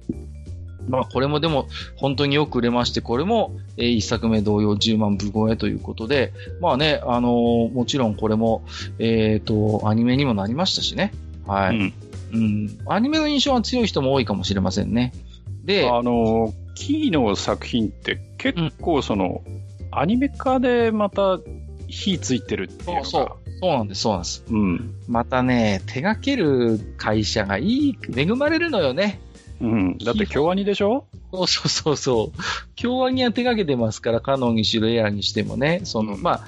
Speaker 1: まあこれもでも本当によく売れまして、これも、えー一作目同様10万部超えということで、まあね、あのーもちろんこれも、えっ、と、アニメにもなりましたしね。はい。
Speaker 2: うん。
Speaker 1: うん。アニメの印象が強い人も多いかもしれませんね。で、
Speaker 2: あの、キーの作品って結構その、アニメ化でまた火ついてるっていうのが。
Speaker 1: そうそう。なんです、そうなんです。
Speaker 2: うん。
Speaker 1: またね、手掛ける会社がいい、恵まれるのよね。
Speaker 2: うん。だって京アニでしょ？
Speaker 1: そうそうそうそう。京アニは手掛けてますから、カノンにしろエアにしてもね、その、
Speaker 2: うん
Speaker 1: まあ、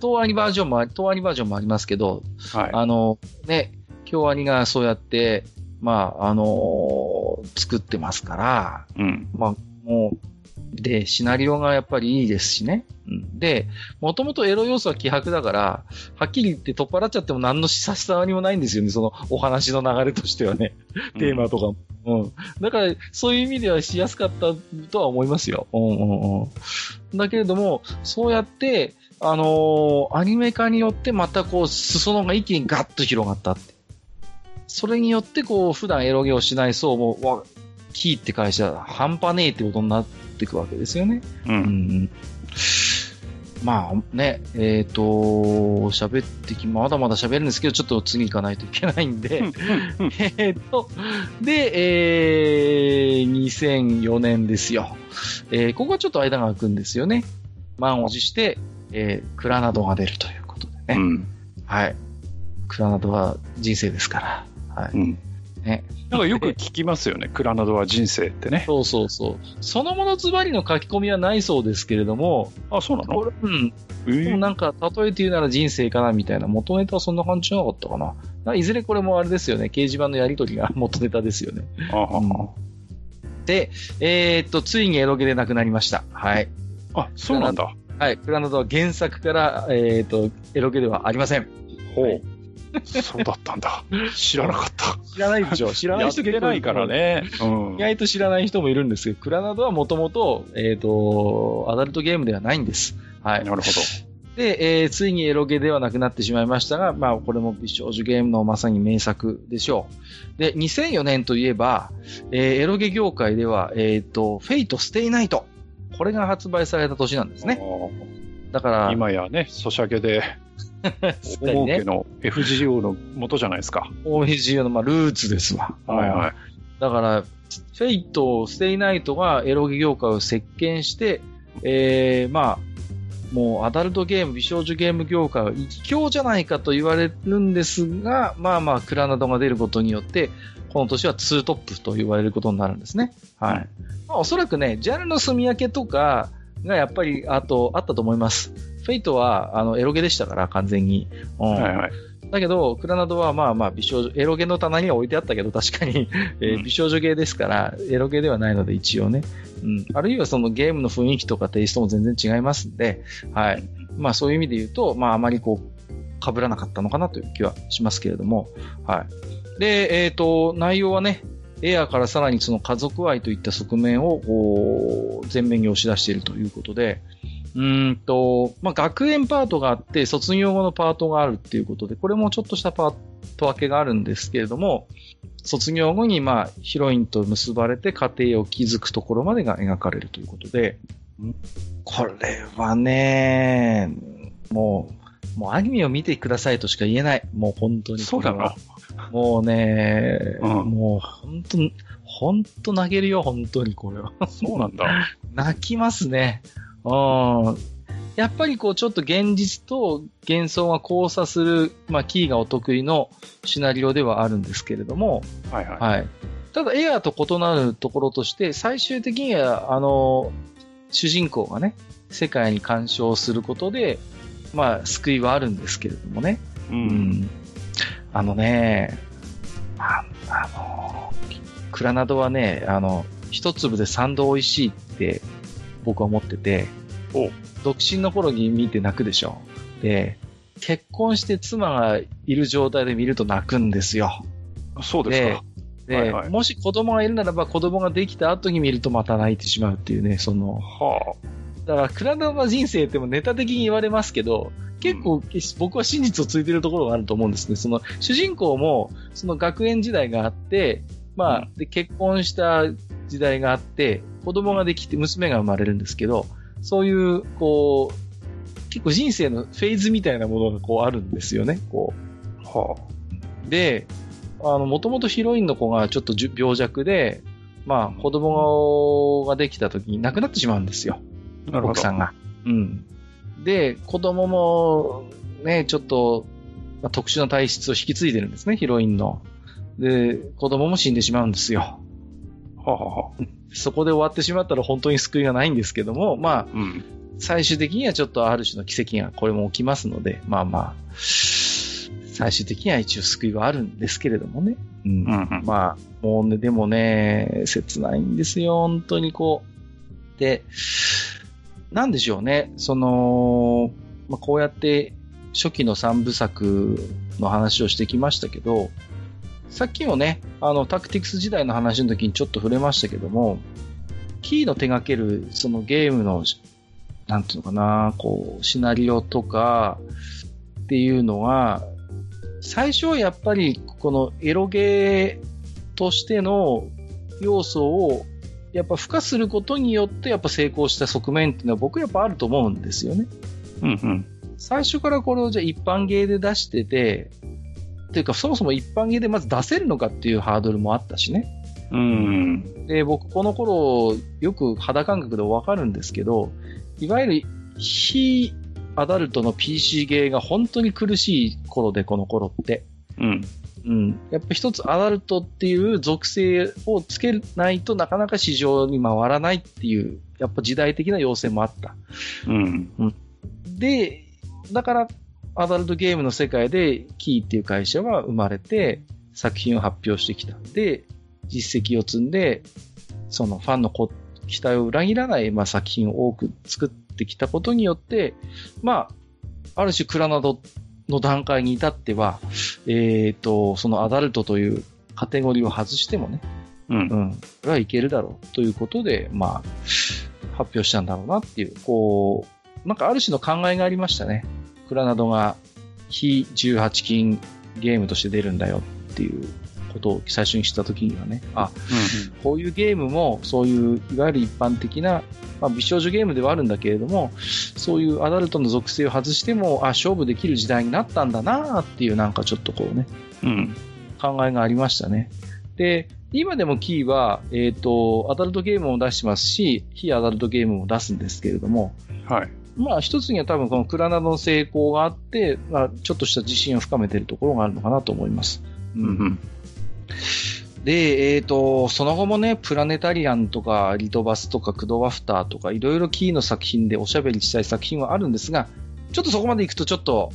Speaker 1: 東アニバージョンも東アニバージョンもありますけど、
Speaker 2: はい。
Speaker 1: あの、ね、京アニがそうやって、まあ、あの作ってますから、
Speaker 2: うん。
Speaker 1: まあ、もう、で、シナリオがやっぱりいいですしね。うん、で、もともとエロ要素は希薄だから、はっきり言って取っ払っちゃっても何の差し障りもないんですよね、そのお話の流れとしてはね。テーマとかも。うん。だから、そういう意味ではしやすかったとは思いますよ。うんうんうん。だけれども、そうやって、あのーアニメ化によってまたこう、裾野が一気にガッと広がったって。それによってこう、普段エロゲをしない層も、わ、キーって会社、半端ねえってことになっていくわけですよね。
Speaker 2: う。
Speaker 1: うんん。まあね、えっ、と、喋ってき、まだまだ喋るんですけど、ちょっと次行かないといけないんで、えっと、で、えー、2004年ですよ。えー、ここはちょっと間が空くんですよね。満を持して、えー、クラナドが出るということでね。
Speaker 2: うん。
Speaker 1: はい。クラナドは人生ですから。はい。
Speaker 2: うん。
Speaker 1: ね。
Speaker 2: なんかよく聞きますよね。クラナドは人生ってね。
Speaker 1: そうそうそう。そのものズバリの書き込みはないそうですけれども、
Speaker 2: あ、そうなの？
Speaker 1: これ、うん。
Speaker 2: えー
Speaker 1: でもなんか、例えて言うなら人生かなみたいな、元ネタはそんな感じじゃなかったかな。かいずれこれもあれですよね。掲示板のやりとりが元ネタですよね。
Speaker 2: あは
Speaker 1: で、えーっと、ついにエロゲでなくなりました。はい。
Speaker 2: はあ、そうなんだ。
Speaker 1: はい。クラナドは原作から、えーっと、エロゲではありません。
Speaker 2: ほ
Speaker 1: はいう
Speaker 2: そうだったんだ。知らなかった。
Speaker 1: 知らないでしょ知らない人
Speaker 2: てないから。ね。うん
Speaker 1: 意。外と知らない人もいるんですけど、クラナドはもともと、えーっと、アダルトゲームではないんです。はい。
Speaker 2: なるほ
Speaker 1: で、えーついにエロゲではなくなってしまいましたが、まあ、これも美少女ゲームのまさに名作でしょう。で、2004年といえば、えーエロゲ業界では、えっ、と、 Fate/stay night。これが発売された年なんです
Speaker 2: ど。
Speaker 1: ね。だから、
Speaker 2: 今やね、ソシャゲで、大儲け、の FGO の元じゃないですか。
Speaker 1: FGO の、まあ、ルーツですわ。
Speaker 2: はいはい。
Speaker 1: だから、 Fate/stay night がエロゲ業界を席巻して、えー、まあ、もうアダルトゲーム、美少女ゲーム業界は一強じゃないかと言われるんですが、まあまあ、 CLANNAD が出ることによって、この年はツートップと言われることになるんですね。はい。まあ、おそらくね、ジャンルの住み分けとかがやっぱり、あと、あったと思います。 Fate は、あの、エロゲでしたから、完全に。うん。
Speaker 2: はいはい。
Speaker 1: だけど、 CLANNAD はまあまあ美少女、エロゲの棚には置いてあったけど、確かに、えー
Speaker 2: うん
Speaker 1: 美少女ゲーですから、エロゲではないので一応ね。うん。あるいはそのゲームの雰囲気とかテイストも全然違いますんで、はい。まあそういう意味で言うと、まああまりこう、被らなかったのかなという気はしますけれども、はい。で、えっ、と、内容はね、エアーからさらにその家族愛といった側面をこう前面に押し出しているということで、うーんと、まあ、学園パートがあって、卒業後のパートがあるっていうことで、これもちょっとしたパート分けがあるんですけれども、卒業後に、まあ、ヒロインと結ばれて家庭を築くところまでが描かれるということで
Speaker 2: うん、
Speaker 1: これはね、もう、もうアニメを見てくださいとしか言えない。もう本当に。
Speaker 2: そうだな。
Speaker 1: もうね、
Speaker 2: うん
Speaker 1: もう本当に、本当泣けるよ、本当にこれは。
Speaker 2: そうなんだ。
Speaker 1: 泣きますね。うん。やっぱりこうちょっと現実と幻想が交差する、まあキーがお得意のシナリオではあるんですけれども、
Speaker 2: はいはい。
Speaker 1: はい。ただエアーと異なるところとして、最終的には、あの、主人公がね、世界に干渉することで、まあ、救いはあるんですけれどもね。
Speaker 2: う。
Speaker 1: うんん。あのね、ああの、クラナドはね、あの、一粒で三度美味しいって僕は思ってて、
Speaker 2: お
Speaker 1: 独身の頃に見て泣くでしょ。で、結婚して妻がいる状態で見ると泣くんですよ。
Speaker 2: そうですか。
Speaker 1: で、
Speaker 2: はいはい
Speaker 1: もし子供がいるならば子供ができた後に見るとまた泣いてしまうっていうね、その、
Speaker 2: は
Speaker 1: だから、クラナドの人生ってもネタ的に言われますけど、結構、僕は真実をついてるところがあると思うんですね。その、主人公も、その学園時代があって、まあ、で、結婚した時代があって、子供ができて、娘が生まれるんですけど、そういう、こう、結構人生のフェーズみたいなものがこうあるんですよね。こ
Speaker 2: あ。は
Speaker 1: う。で、あの、もともとヒロインの子がちょっと病弱で、まあ、子供ができた時に亡くなってしまうんですよ。
Speaker 2: あ。なるほど。
Speaker 1: 奥さんが。うん。で、子供も、ね、ちょっと、まあ特殊な体質を引き継いでるんですね、ヒロインの。で、子供も死んでしまうんですよ。
Speaker 2: はあ、はあはあ、
Speaker 1: そこで終わってしまったら本当に救いがないんですけども、まあ、
Speaker 2: うん。
Speaker 1: 最終的にはちょっとある種の奇跡がこれも起きますので、まあまあ、最終的には一応救いはあるんですけれどもね。うん
Speaker 2: うんうん
Speaker 1: まあ、もうね、でもね、切ないんですよ、本当にこう。で、なんでしょうね、その、まあ、こうやって初期の三部作の話をしてきましたけど、さっきもね、あの、タクティクス時代の話の時にちょっと触れましたけども、キーの手掛ける、そのゲームの、なんていうのかな、こう、シナリオとかっていうのは、最初はやっぱりこのエロゲーとしての要素をやっぱ付加することによってやっぱ成功した側面っていうのは僕はやっぱあると思うんですよね。
Speaker 2: うんうん。
Speaker 1: 最初からこれをじゃあ一般ゲーで出してて、っていうかそもそも一般ゲーでまず出せるのかっていうハードルもあったしね。
Speaker 2: うん。
Speaker 1: で、僕この頃よく肌感覚でわかるんですけど、いわゆる非アダルトの PC ゲーが本当に苦しい頃で、この頃って。
Speaker 2: うん。
Speaker 1: うん。やっぱ一つアダルトっていう属性をつけないとなかなか市場に回らないっていう、やっぱ時代的な要請もあった。
Speaker 2: うん。
Speaker 1: で、だから、アダルトゲームの世界でキーっていう会社は生まれて作品を発表してきた。で、実績を積んで、そのファンのこ期待を裏切らない、まあ、作品を多く作ってきたことによって、まあ、ある種クラナドの段階に至っては、えっ、と、そのアダルトというカテゴリーを外してもね、
Speaker 2: うん。
Speaker 1: うん、これはいけるだろうということで、まあ、発表したんだろうなっていう、こう、なんかある種の考えがありましたね。クラナドが非18金ゲームとして出るんだよっていうことを最初に知った時にはね、あ、こういうゲームもそういういわゆる一般的な、まあ、美少女ゲームではあるんだけれども、そういうアダルトの属性を外しても、あ、勝負できる時代になったんだなっていうなんかちょっとこうね、
Speaker 2: うん。うん。
Speaker 1: 考えがありましたね。で、今でもキーは、えっ、と、アダルトゲームも出してますし、非アダルトゲームも出すんですけれども、
Speaker 2: はい。
Speaker 1: まあ一つには多分このクラナドの成功があって、まあちょっとした自信を深めているところがあるのかなと思います。う
Speaker 2: うんうん。
Speaker 1: で、えっ、と、その後もね、プラネタリアンとか、リトバスとか、クドワフターとか、いろいろキーの作品でおしゃべりしたい作品はあるんですが、ちょっとそこまで行くとちょっと、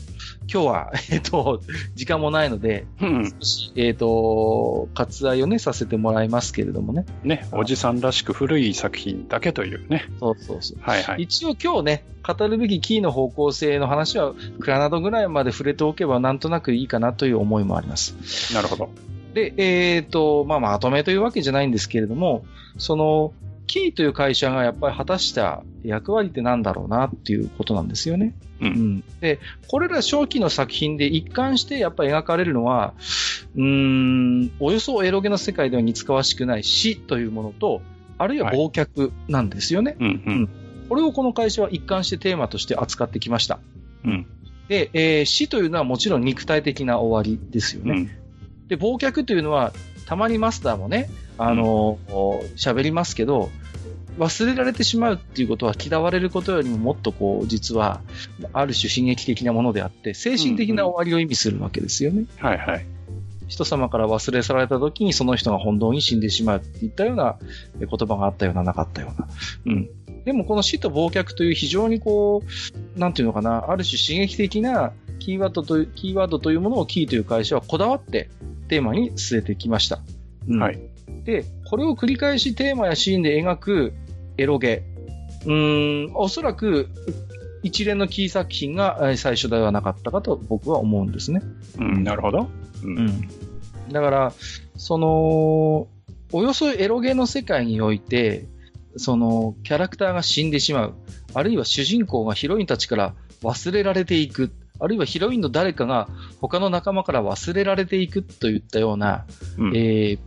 Speaker 1: 今日は、えっ、と、時間もないので、
Speaker 2: うん。
Speaker 1: 少し、えっ、と、割愛をね、させてもらいますけれどもね。
Speaker 2: ね、おじさんらしく古い作品だけというね。
Speaker 1: そうそうそう。
Speaker 2: はいはい。
Speaker 1: 一応今日ね、語るべきキーの方向性の話は、クラナドぐらいまで触れておけばなんとなくいいかなという思いもあります。
Speaker 2: なるほど。
Speaker 1: で、えっ、と、まあ、まとめというわけじゃないんですけれども、その、キーという会社がやっぱり果たした役割ってなんだろうなっていうことなんですよね。
Speaker 2: う。
Speaker 1: うんん。で、これら初期の作品で一貫してやっぱり描かれるのは、うーん、およそエロゲの世界では似つかわしくない死というものと、あるいは忘却なんですよね。
Speaker 2: うんうん。
Speaker 1: これをこの会社は一貫してテーマとして扱ってきました。
Speaker 2: うん。
Speaker 1: で、えー死というのはもちろん肉体的な終わりですよね。
Speaker 2: うん。
Speaker 1: で、忘却というのは、たまにマスターもね、あの、喋、りますけど、忘れられてしまうっていうことは嫌われることよりももっとこう、実は、ある種刺激的なものであって、精神的な終わりを意味するわけですよね。
Speaker 2: はいはい。
Speaker 1: 人様から忘れ去られた時にその人が本当に死んでしまうっていったような言葉があったような、なかったような。うん。でもこの死と忘却という非常にこう、なんていうのかな、ある種刺激的なキーワードという、キーワードというものをキーという会社はこだわってテーマに据えてきました。
Speaker 2: うん、はい。
Speaker 1: で、これを繰り返しテーマやシーンで描くエロゲ。うん、おそらく一連のキー作品が最初ではなかったかと僕は思うんですね。
Speaker 2: うん、なるほど。
Speaker 1: うん。うん、だから、その、およそエロゲの世界において、その、キャラクターが死んでしまう。あるいは主人公がヒロインたちから忘れられていく。あるいはヒロインの誰かが他の仲間から忘れられていくといったような、うん、えー、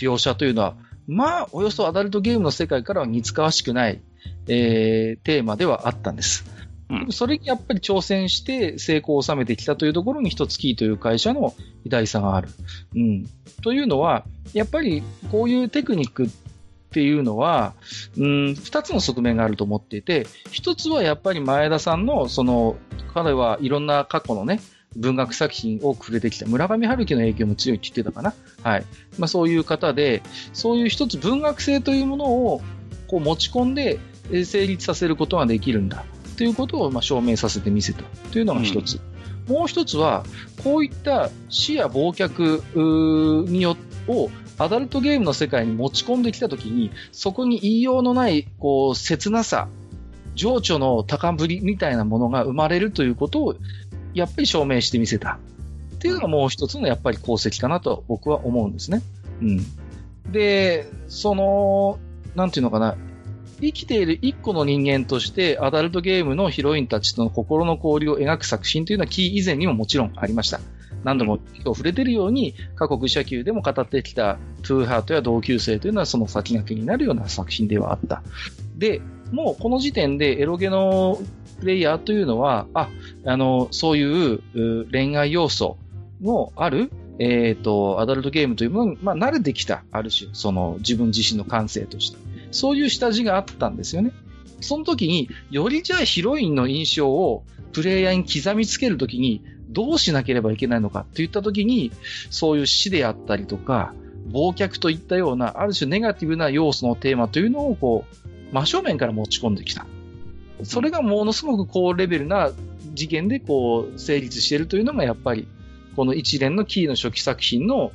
Speaker 1: 描写というのは、まあ、およそアダルトゲームの世界からは似つかわしくない、えー、テーマではあったんです。うん、それにやっぱり挑戦して成功を収めてきたというところに一つキーという会社の偉大さがある。うん。というのは、やっぱりこういうテクニックっていうのは、うん、二つの側面があると思っていて、一つはやっぱり前田さんの、その、彼はいろんな過去のね、文学作品をくれてきた。村上春樹の影響も強いって言ってたかな。はい。まあそういう方で、そういう一つ文学性というものをこう持ち込んで成立させることができるんだ。ということをまあ証明させてみせたというのが一つ。うん、もう一つは、こういった死や忘却によをアダルトゲームの世界に持ち込んできたときに、そこに言いようのない、こう、切なさ、情緒の高ぶりみたいなものが生まれるということをやっぱり証明してみせた。っていうのがもう一つのやっぱり功績かなと僕は思うんですね。うん。で、その、なんていうのかな、生きている一個の人間としてアダルトゲームのヒロインたちとの心の交流を描く作品というのはキー以前にももちろんありました。何度も今日触れているように過去愚者級でも語ってきたトゥーハートや同級生というのはその先駆けになるような作品ではあった。で、もうこの時点でエロゲのプレイヤーというのは、あ、あの、そういう恋愛要素のある、えっ、ー、と、アダルトゲームというものに、まあ、慣れてきた、ある種、その、自分自身の感性として。そういう下地があったんですよね。その時に、よりじゃあヒロインの印象をプレイヤーに刻みつけるときに、どうしなければいけないのかといったときに、そういう死であったりとか、忘却といったような、ある種ネガティブな要素のテーマというのを、こう、真正面から持ち込んできた。それがものすごく高レベルな事件でこう成立しているというのがやっぱりこの一連のキーの初期作品の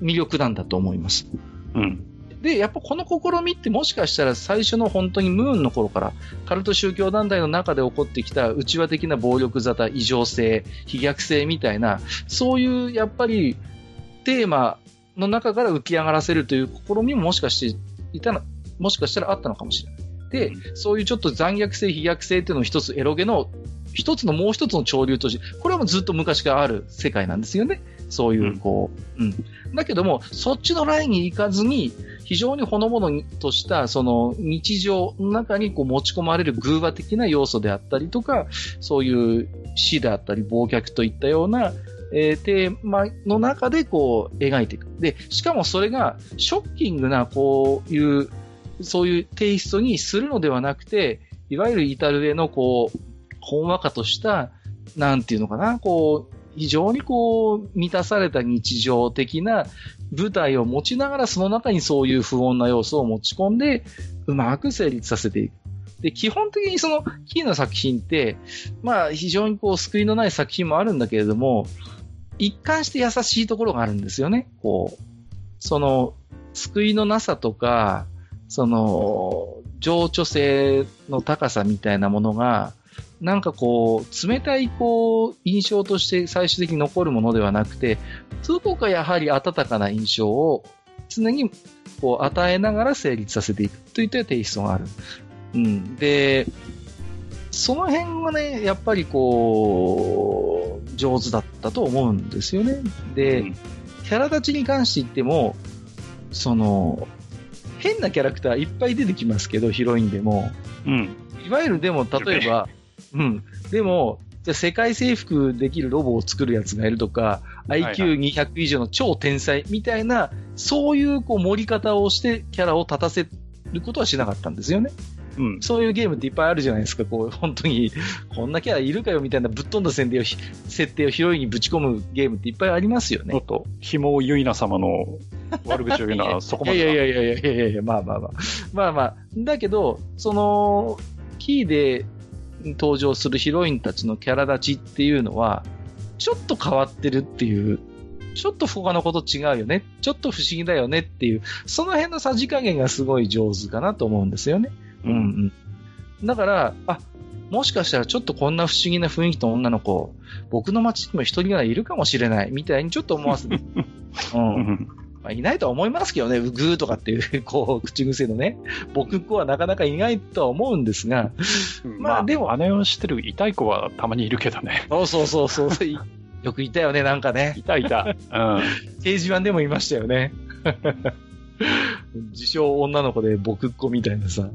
Speaker 1: 魅力なんだと思います。
Speaker 2: うん。
Speaker 1: で、やっぱこの試みってもしかしたら最初の本当にムーンの頃からカルト宗教団体の中で起こってきた内輪的な暴力沙汰、異常性、非逆性みたいな、そういうやっぱりテーマの中から浮き上がらせるという試みももしかしていたの、もしかしたらあったのかもしれない。で、そういうちょっと残虐性、飛躍性っていうのを一つエロゲの一つのもう一つの潮流として、これはもうずっと昔からある世界なんですよね。そういう、こう、うん、うん。だけども、そっちのラインに行かずに、非常にほのぼのとした、その日常の中にこう持ち込まれる偶話的な要素であったりとか、そういう死であったり、忘却といったような、えー、テーマの中でこう描いていく。で、しかもそれがショッキングなこういうそういうテイストにするのではなくて、いわゆる至る上のこう、ほんわかとした、なんていうのかな、こう、非常にこう、満たされた日常的な舞台を持ちながら、その中にそういう不穏な要素を持ち込んで、うまく成立させていく。で、基本的にその、キーの作品って、まあ、非常にこう、救いのない作品もあるんだけれども、一貫して優しいところがあるんですよね。こう、その、救いのなさとか、その、情緒性の高さみたいなものが、なんかこう、冷たいこう、印象として最終的に残るものではなくて、どこかやはり温かな印象を常にこう与えながら成立させていくといったテイストがある。うん。で、その辺がね、やっぱりこう、上手だったと思うんですよね。で、キャラ立ちに関して言っても、その、変なキャラクターいっぱい出てきますけど、ヒロインでも。
Speaker 2: うん。
Speaker 1: いわゆるでも、例えば、うん。でも、じゃ世界征服できるロボを作るやつがいるとか、IQ200 以上の超天才みたいな、そういうこう盛り方をしてキャラを立たせることはしなかったんですよね。
Speaker 2: うん。
Speaker 1: そういうゲームっていっぱいあるじゃないですか。こう、本当に、こんなキャラいるかよみたいなぶっ飛んだ設定をひ、設定をヒロインにぶち込むゲームっていっぱいありますよね。
Speaker 2: もっと、ひもゆいな様の悪口を言うのはそこまでか。
Speaker 1: いやいやいやいやいやいやいや、まあまあまあ。まあまあ。だけど、その、キーで登場するヒロインたちのキャラ立ちっていうのは、ちょっと変わってるっていう、ちょっと他のこと違うよね。ちょっと不思議だよねっていう、その辺のさじ加減がすごい上手かなと思うんですよね。うんうん。だから、あ、もしかしたらちょっとこんな不思議な雰囲気の女の子、僕の街にも一人ぐらいいるかもしれない、みたいにちょっと思わせて。う。
Speaker 2: うんん。
Speaker 1: まあ、いないとは思いますけどね、グーとかっていう、こう、口癖のね、僕っ子はなかなかいないとは思うんですが、まあでも
Speaker 2: 姉をしてる痛い子はたまにいるけどね。
Speaker 1: そうそうそうそう、い よくいたよね、なんかね。
Speaker 2: いたいた。うん。
Speaker 1: 掲示板でもいましたよね。自称女の子で僕っ子みたいなさ。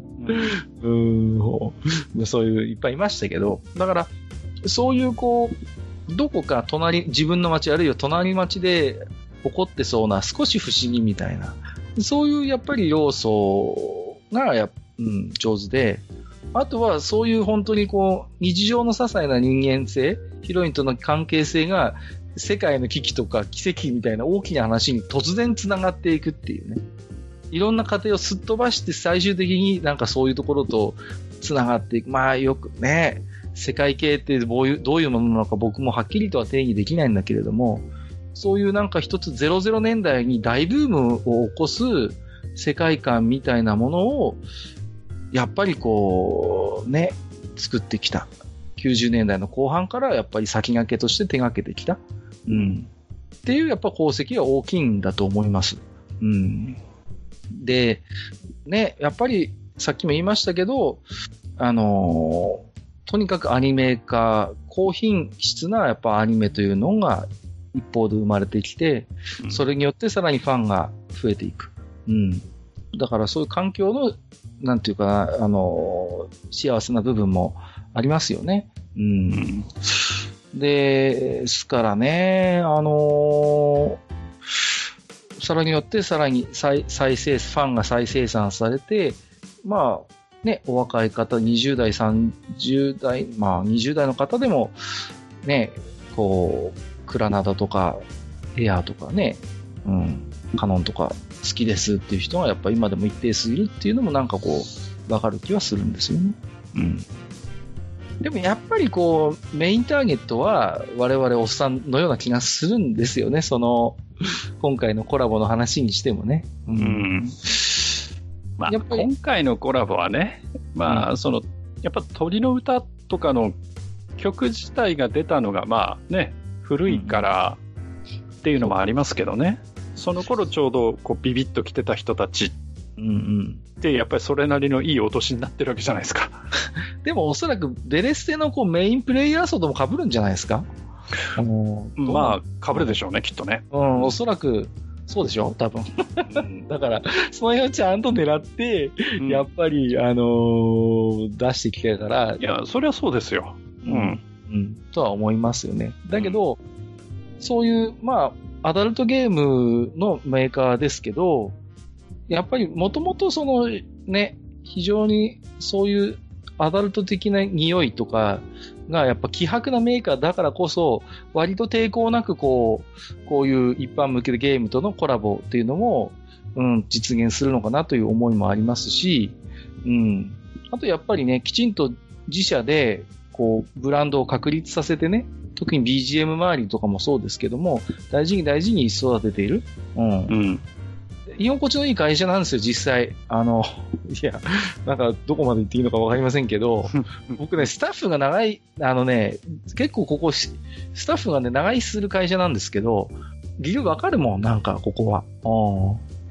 Speaker 1: うん、そういういっぱいいましたけど、だから、そういうこう、どこか隣、自分の街あるいは隣町で起こってそうな少し不思議みたいな、そういうやっぱり要素がや、うん、上手で、あとはそういう本当にこう、日常の些細な人間性、ヒロインとの関係性が世界の危機とか奇跡みたいな大きな話に突然繋がっていくっていうね。いろんな過程をすっ飛ばして最終的になんかそういうところと繋がっていく。まあよくね、世界系ってどういうどういうものなのか僕もはっきりとは定義できないんだけれども、そういうなんか一つ00年代に大ブームを起こす世界観みたいなものを、やっぱりこう、ね、作ってきた。90年代の後半からやっぱり先駆けとして手掛けてきた。うん。っていうやっぱ功績が大きいんだと思います。うん。で、ね、やっぱりさっきも言いましたけど、あのーとにかくアニメ化、高品質なやっぱアニメというのが一方で生まれてきて、
Speaker 2: うん
Speaker 1: それによってさらにファンが増えていく。うん。だからそういう環境の、なんていうかな、あのー幸せな部分もありますよね。う。
Speaker 2: うん
Speaker 1: ですからね、あのーそれによってさらに再再生、ファンが再生産されて、まあ、ね、お若い方、20代、30代、まあ、20代の方でも、ね、こう、クラナダとか、エアーとかね、うん、カノンとか好きですっていう人がやっぱ今でも一定数いるっていうのもなんかこう、わかる気はするんですよね。うん。でもやっぱりこう、メインターゲットは我々おっさんのような気がするんですよね。その、今回のコラボの話にしてもね。う
Speaker 2: うん。まあ、今回のコラボはね、まあ、その、やっぱ鳥の歌とかの曲自体が出たのが、まあね、古いからっていうのもありますけどね。その頃ちょうどこうビビッと来てた人たち
Speaker 1: うんうん。
Speaker 2: って、やっぱりそれなりのいいお年になってるわけじゃないですか。
Speaker 1: でもおそらくデレステのこうメインプレイヤー層とも被るんじゃないですか？あの
Speaker 2: まあ、被るでしょうね、きっとね。
Speaker 1: あ、うん、おそらく、そうでしょ多分。だから、その辺をちゃんと狙って、
Speaker 2: うん
Speaker 1: やっぱり、あのー出してきてるから、
Speaker 2: いや、そりゃそうですよ。うん。
Speaker 1: うん、とは思いますよね。だけど、そういう、まあ、アダルトゲームのメーカーですけど、やっぱりもともとそのね、非常にそういうアダルト的な匂いとかがやっぱ希薄なメーカーだからこそ、割と抵抗なくこう、こういう一般向けのゲームとのコラボっていうのも、うん、実現するのかなという思いもありますし、うん。あとやっぱりね、きちんと自社で、こう、ブランドを確立させてね、特に BGM 周りとかもそうですけども、大事に大事に育てている。うん
Speaker 2: う。ん。
Speaker 1: 居心地のいい会社なんですよ、実際。あの、いや、なんか、どこまで言っていいのかわかりませんけど、僕ね、スタッフが長い、あのね、結構ここし、スタッフがね、長居する会社なんですけど、理由わかるもん、なんか、ここは。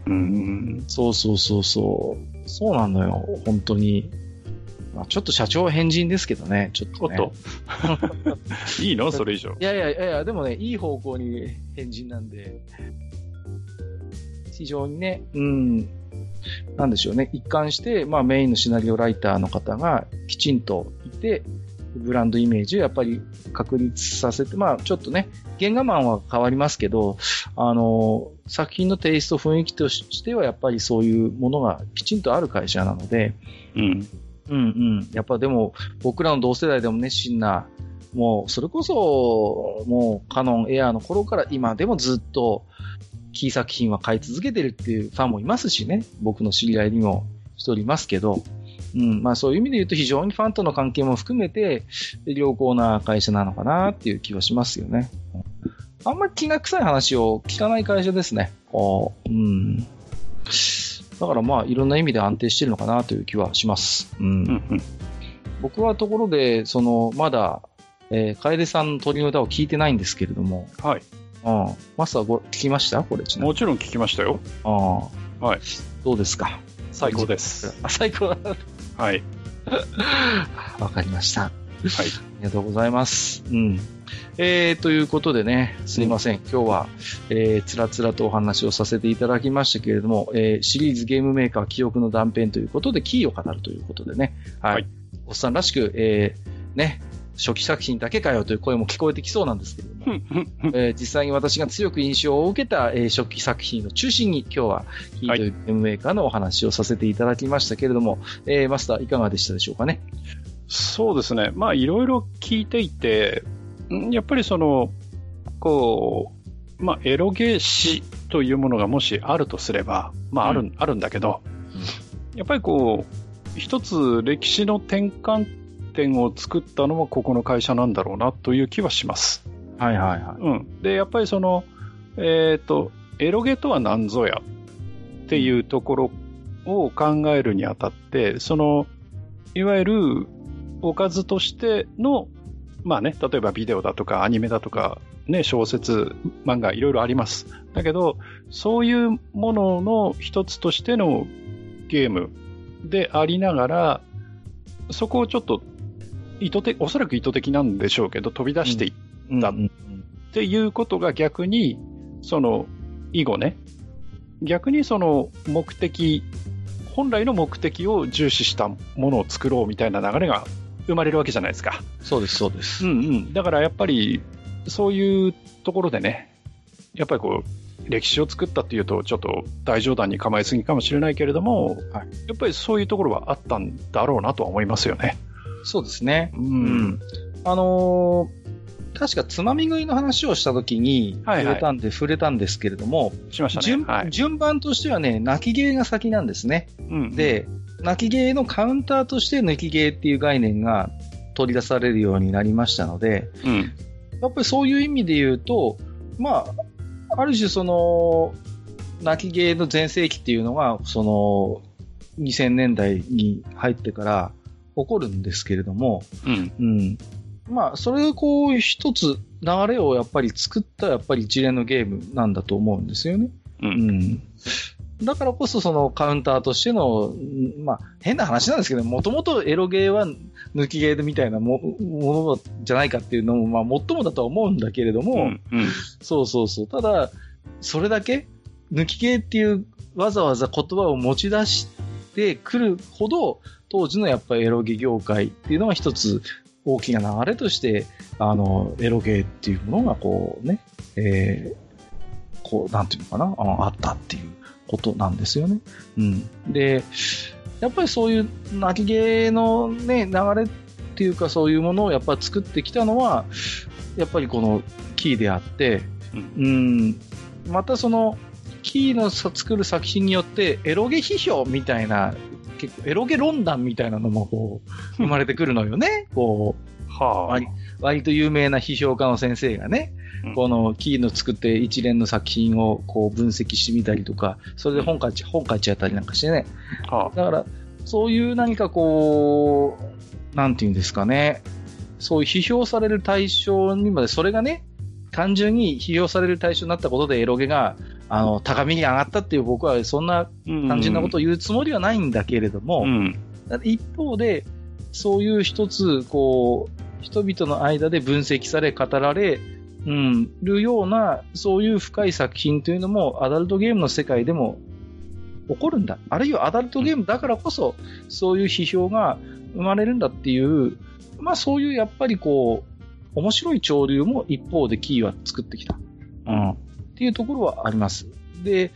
Speaker 1: うん。
Speaker 2: うん。
Speaker 1: そうそうそうそう。そうなのよ、本当に。まあ、ちょっと社長は変人ですけどね、ちょっと、ね。
Speaker 2: と。いいの？それ以上。
Speaker 1: いやいやいやいや、でもね、いい方向に変人なんで、非常にね、うん、なんでしょうね、一貫して、まあメインのシナリオライターの方がきちんといて、ブランドイメージをやっぱり確立させて、まあちょっとね、原画マンは変わりますけど、あの、作品のテイスト、雰囲気としてはやっぱりそういうものがきちんとある会社なので、
Speaker 2: うん。
Speaker 1: うんうん。やっぱでも、僕らの同世代でも熱心な、もう、それこそ、もう、カノンエアーの頃から今でもずっと、キー作品は買い続けてるっていうファンもいますしね。僕の知り合いにも一人いますけど。うん、まあそういう意味で言うと非常にファンとの関係も含めて良好な会社なのかなっていう気はしますよね。あんまり気が臭い話を聞かない会社ですね。こううん。だからまあいろんな意味で安定してるのかなという気はします。うん。
Speaker 2: うんうん。
Speaker 1: 僕はところで、その、まだ、えー、楓さんの鳥の歌を聞いてないんですけれども、
Speaker 2: はい。
Speaker 1: うん。マスターご聞きました？これちなみに。
Speaker 2: もちろん聞きましたよ。
Speaker 1: ああ。
Speaker 2: はい。
Speaker 1: どうですか？
Speaker 2: 最高です。
Speaker 1: あ、最高だ。
Speaker 2: はい。
Speaker 1: わかりました。
Speaker 2: はい。
Speaker 1: ありがとうございます。うん。えー、ということでね、すいません。今日は、えー、つらつらとお話をさせていただきましたけれども、えー、シリーズゲームメーカー記憶の断片ということで、キーを語るということでね、はい。
Speaker 2: はい
Speaker 1: おっさんらしく、えー、ね、初期作品だけかよという声も聞こえてきそうなんですけれども、えー実際に私が強く印象を受けた、えー初期作品の中心に今日はキーというゲームメーカーのお話をさせていただきましたけれども、えーマスターいかがでしたでしょうかね？
Speaker 2: そうですね。まあ、いろいろ聞いていて、ん？やっぱりその、こう、まあ、エロゲー史というものがもしあるとすれば、まあ、ある、
Speaker 1: うん
Speaker 2: あるんだけど、やっぱりこう、一つ歴史の転換点を作ったのはここの会社なんだろうなという気はします。
Speaker 1: はいはいはい。
Speaker 2: うん。で、やっぱりその、えっ、と、エロゲとは何ぞやっていうところを考えるにあたって、その、いわゆるおかずとしての、まあね、例えばビデオだとかアニメだとか、ね、小説、漫画、いろいろあります。だけど、そういうものの一つとしてのゲームでありながら、そこをちょっと意図的、おそらく意図的なんでしょうけど、飛び出していっだ
Speaker 1: うんうん
Speaker 2: っていうことが逆に、その、以後ね、逆にその目的、本来の目的を重視したものを作ろうみたいな流れが生まれるわけじゃないですか。
Speaker 1: そうです、そうです。
Speaker 2: うんうん。だからやっぱり、そういうところでね、やっぱりこう、歴史を作ったっていうと、ちょっと大冗談に構えすぎかもしれないけれども、
Speaker 1: はい
Speaker 2: やっぱりそういうところはあったんだろうなとは思いますよね。
Speaker 1: そうですね。
Speaker 2: う
Speaker 1: うん。あのー確かつまみ食いの話をしたときに
Speaker 2: はいはい
Speaker 1: 触れたんで、触れたんですけれども、
Speaker 2: しましたね。
Speaker 1: 順
Speaker 2: はい。
Speaker 1: 順番としてはね、泣きゲーが先なんですね。
Speaker 2: うん、
Speaker 1: で、泣きゲーのカウンターとして抜きゲーっていう概念が取り出されるようになりましたので、
Speaker 2: うん。
Speaker 1: やっぱりそういう意味で言うと、まあ、ある種その、泣きゲーの全盛期っていうのが、その、2000年代に入ってから起こるんですけれども、
Speaker 2: うん。
Speaker 1: うん。まあ、それがこう、一つ流れをやっぱり作ったやっぱり一連のゲームなんだと思うんですよね。
Speaker 2: う。
Speaker 1: うんん。だからこそそのカウンターとしての、うんまあ、変な話なんですけど、もともとエロゲーは抜きゲーみたいなもものじゃないかっていうのも、まあ、もっともだとは思うんだけれども、
Speaker 2: うん。うん。
Speaker 1: そうそうそう。ただ、それだけ、抜きゲーっていうわざわざ言葉を持ち出してくるほど、当時のやっぱりエロゲ業界っていうのが一つ大きな流れとして、あの、エロゲーっていうものがこうね、えー、こう、なんていうのかな、ああったっていうことなんですよね。うん。で、やっぱりそういう泣きゲーのね、流れっていうかそういうものをやっぱり作ってきたのは、やっぱりこのキーであって、うん、またその、キーのさ作る作品によって、エロゲ批評みたいな、結構エロゲ論壇みたいなのもこう、生まれてくるのよね。こう、
Speaker 2: はあ。
Speaker 1: 割割と有名な批評家の先生がね、
Speaker 2: うん
Speaker 1: このキーの作って一連の作品をこう分析してみたりとか、それで本書いちゃ、本書いちゃったりなんかしてね。
Speaker 2: は
Speaker 1: だから、そういう何かこう、なんていうんですかね、そういう批評される対象にまで、それがね、単純に批評される対象になったことでエロゲが、あの、高みに上がったっていう僕はそんな
Speaker 2: あ。
Speaker 1: 単純なことを言うつもりはないんだけれども、
Speaker 2: うん。
Speaker 1: 一方で、そういう一つ、こう、人々の間で分析され、語られ、うん、るような、そういう深い作品というのも、アダルトゲームの世界でも起こるんだ。あるいはアダルトゲームだからこそ、そういう批評が生まれるんだっていう、まあそういうやっぱりこう、面白い潮流も一方でキーは作ってきた。うん。っていうところはあります。で、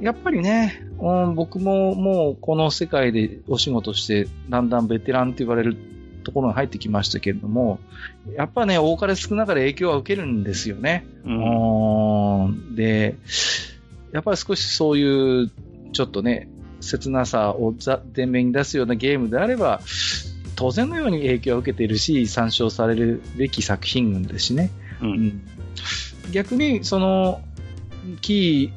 Speaker 1: やっぱりね、うん、僕ももうこの世界でお仕事して、だんだんベテランって言われるところに入ってきましたけれども、やっぱね、多かれ少なかれ影響は受けるんですよね。
Speaker 2: うん。
Speaker 1: うんで、やっぱり少しそういう、ちょっとね、切なさをざ前面に出すようなゲームであれば、当然のように影響を受けているし、参照されるべき作品群ですしね。
Speaker 2: う。
Speaker 1: うんん逆に、その、キ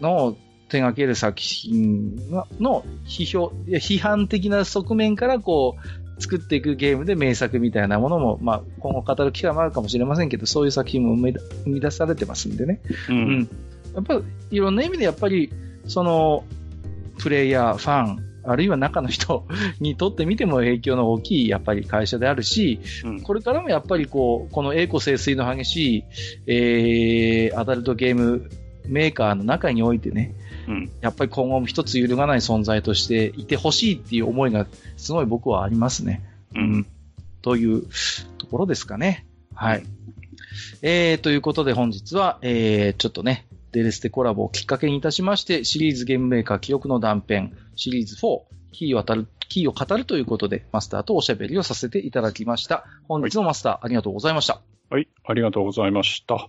Speaker 1: ーの手掛ける作品の批評、いや批判的な側面からこう、作っていくゲームで名作みたいなものも、まあ、今後語る機会もあるかもしれませんけど、そういう作品も生み出されてますんでね。
Speaker 2: う。
Speaker 1: うんん。やっぱ、いろんな意味でやっぱり、その、プレイヤー、ファン、あるいは中の人 にとってみても影響の大きい、やっぱり会社であるし、
Speaker 2: うん
Speaker 1: これからもやっぱりこう、この栄枯盛衰の激しい、えー、アダルトゲームメーカーの中においてね、
Speaker 2: うん。
Speaker 1: やっぱり今後も一つ揺るがない存在としていてほしいっていう思いがすごい僕はありますね。
Speaker 2: うん。
Speaker 1: というところですかね。はい。えー、ということで本日は、えー、ちょっとね、デレステコラボをきっかけにいたしまして、シリーズゲームメーカー記憶の断片、シリーズ4、キーを当たる、キーを語るということで、マスターとおしゃべりをさせていただきました。本日のマスター、ありがとうございました。
Speaker 2: はい。ありがとうございました。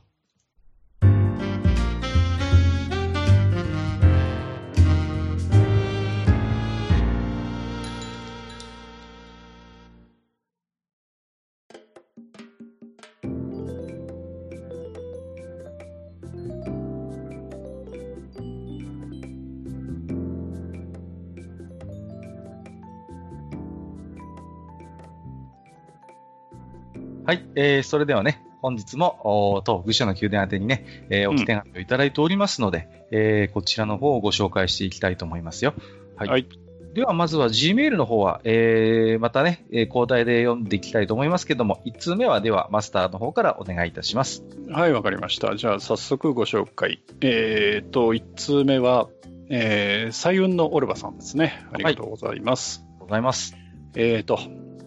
Speaker 1: えー、それではね、本日も、お当愚者の宮殿宛てにね、えー、置き手紙をいただいておりますので、えー、こちらの方をご紹介していきたいと思いますよ。はい。
Speaker 2: はい
Speaker 1: では、まずは Gmail の方は、えー、またね、えー交代で読んでいきたいと思いますけども、1通目はではマスターの方からお願いいたします。
Speaker 2: はい、わかりました。じゃあ、早速ご紹介。えーと、1通目は、えー、彩雲のオルバさんですね。ありがとうございます。
Speaker 1: ありがとうございます。
Speaker 2: えーと、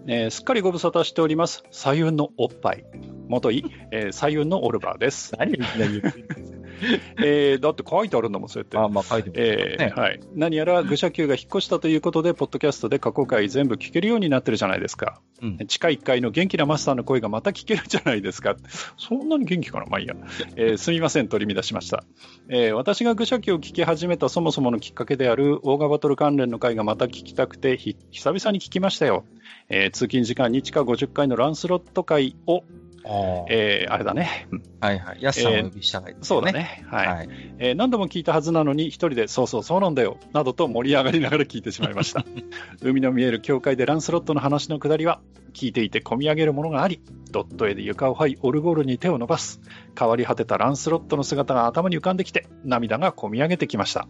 Speaker 2: えーすっかりご無沙汰しております。彩雲のおっぱい。元い、えー、彩雲のオルバーです。
Speaker 1: 何をいきな言ってるんですか
Speaker 2: えーだって書いてあるんだもん、そうやって。
Speaker 1: あ、まあ書いてます
Speaker 2: え
Speaker 1: ね。
Speaker 2: ーはい、何やら愚者級が引っ越したということで、ポッドキャストで過去回全部聞けるようになってるじゃないですか。
Speaker 1: うん
Speaker 2: 地下1階の元気なマスターの声がまた聞けるじゃないですか。そんなに元気かな？まあいいや。えーすみません、取り乱しました。えー私が愚者級を聞き始めたそもそものきっかけであるオーガバトル関連の回がまた聞きたくて、ひ久々に聞きましたよ。えー通勤時間に地下50階のランスロット回を、
Speaker 1: あー
Speaker 2: えーあれだね。
Speaker 1: はいはい。ヤスさんをお呼びしたがいです
Speaker 2: そう。だね。はい。
Speaker 1: はい。
Speaker 2: えー何度も聞いたはずなのに、一人で、そうそう、そうなんだよ、などと盛り上がりながら聞いてしまいました。海の見える教会でランスロットの話のくだりは、聞いていて込み上げるものがあり、ドット絵で床を這い、オルゴールに手を伸ばす。変わり果てたランスロットの姿が頭に浮かんできて、涙が込み上げてきました。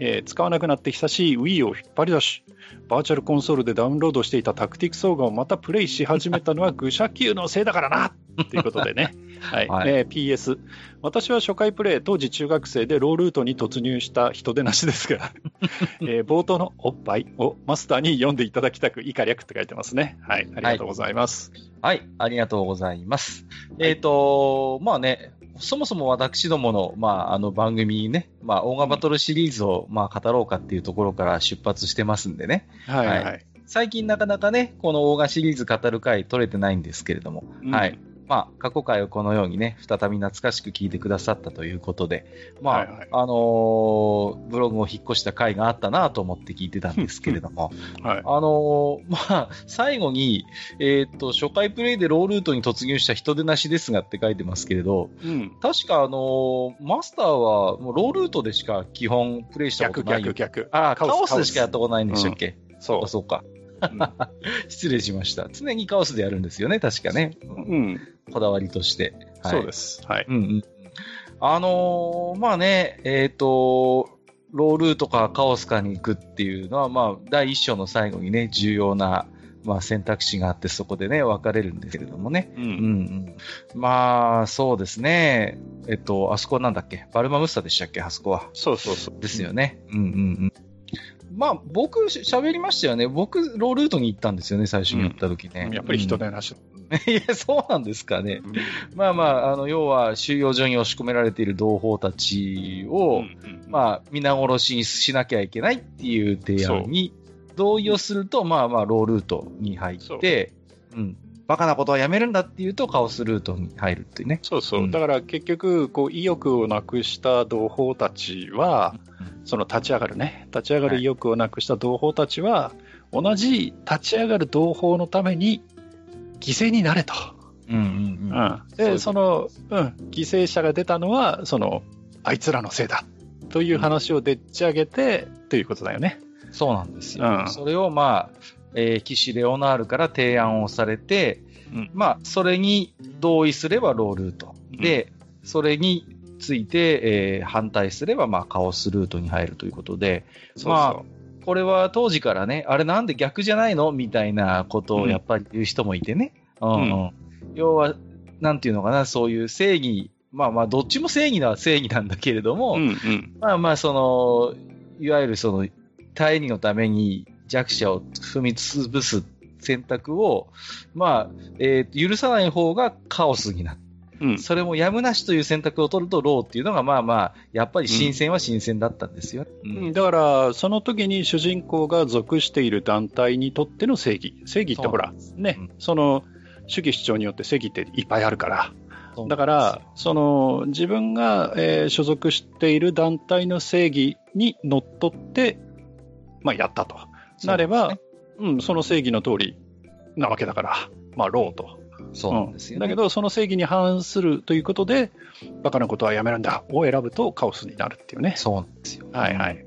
Speaker 2: えー使わなくなって久しい Wii を引っ張り出し、バーチャルコンソールでダウンロードしていたタクティクスオーガをまたプレイし始めたのは愚者級のせいだからなということでね。はい。
Speaker 1: はい
Speaker 2: えー PS、私は初回プレイ、当時中学生でロールートに突入した人でなしですが、えー冒頭のおっぱいをマスターに読んでいただきたく、以下略って書いてますね。はい。ありがとうございます。
Speaker 1: はい、ありがとうございます。えっ、と、まあね、そもそも私どもの、まあ、あの番組にね、まあ、オーガバトルシリーズを、まあ、語ろうかっていうところから出発してますんでね。
Speaker 2: はい、はい。
Speaker 1: は最近なかなかね、このオーガシリーズ語る回取れてないんですけれども、
Speaker 2: うん
Speaker 1: はい。まあ、過去回をこのようにね、再び懐かしく聞いてくださったということで、まあ、
Speaker 2: はいはい
Speaker 1: あのーブログを引っ越した回があったなと思って聞いてたんですけれども、
Speaker 2: はい。
Speaker 1: あのーまあ、最後に、えーっと、初回プレイでロールートに突入した人でなしですがって書いてますけれど、
Speaker 2: うん。
Speaker 1: 確かあのーマスターはもうロールートでしか基本プレイしたこ
Speaker 2: 逆、
Speaker 1: とないよ
Speaker 2: 逆、逆。
Speaker 1: ああ、カオスでしかや
Speaker 2: カ
Speaker 1: ったことないんでしたっけ、
Speaker 2: そ
Speaker 1: あそうか。
Speaker 2: うん
Speaker 1: 失礼しました。常にカオスでやるんですよね、確かね。
Speaker 2: う。うん。
Speaker 1: こだわりとして。はい
Speaker 2: そうです。はい。
Speaker 1: うんうん。あのーまあね、えっ、と、ロールートかカオスかに行くっていうのは、まあ、第一章の最後にね、重要な、まあ、選択肢があって、そこでね、分かれるんですけれどもね。
Speaker 2: う。
Speaker 1: うんんうん。まあ、そうですね。えっと、あそこなんだっけ？バルマムスタでしたっけ？あそこは。
Speaker 2: そうそうそう。
Speaker 1: ですよね。うんうんうん。まあ、僕、喋りましたよね。僕、ロールートに行ったんですよね、最初にやった時ね。
Speaker 2: やっぱり人手なし。
Speaker 1: いや、そうなんですかね。まあまあ、あの、要は収容所に押し込められている同胞たちを、まあ、皆殺しにしなきゃいけないっていう提案に同意をすると、まあまあ、ロールートに入って、うん。バカなことはやめるんだっていうと、カオスルートに入るっていうね。
Speaker 2: そうそう。うん、だから結局、こう、意欲をなくした同胞たちは、うん、その立ち上がるね、立ち上がる意欲をなくした同胞たちは、はい、同じ立ち上がる同胞のために犠牲になれと。
Speaker 1: うんうんうん。
Speaker 2: で、その、うん、犠牲者が出たのは、その、あいつらのせいだ。という話をでっち上げて、ということだよね。
Speaker 1: そうなんですよ。うん、それをまあ、えー、騎士レオナールから提案をされて、うん、まあ、それに同意すればロールート。で、うん、それについて、えー、反対すれば、まあ、カオスルートに入るということで、そうそう。まあ、これは当時からね、あれなんで逆じゃないの？みたいなことをやっぱり言う人もいてね。うん、うん、要は、なんていうのかな、そういう正義、まあまあ、どっちも正義は正義なんだけれども、うんうん、まあまあ、その、いわゆるその、大義のために弱者を踏み潰す選択を、まあ、えー、許さない方がカオスになる。うん、それもやむなしという選択を取るとローっていうのが、まあまあ、やっぱり新鮮は新鮮だったんですよ。
Speaker 2: うん、だから、その時に主人公が属している団体にとっての正義。正義ってほら、ね、うん、その、主義主張によって正義っていっぱいあるから。だから、その、自分が、えー、所属している団体の正義にのっとって、まあ、やったと。なれば、うん、その正義の通りなわけだから、まあ、ローと。
Speaker 1: そうなんですよ、
Speaker 2: ねうん、だけど、その正義に反するということで、バカなことはやめるんだを選ぶとカオスになるっていうね。
Speaker 1: そうなんですよ。
Speaker 2: はいはい。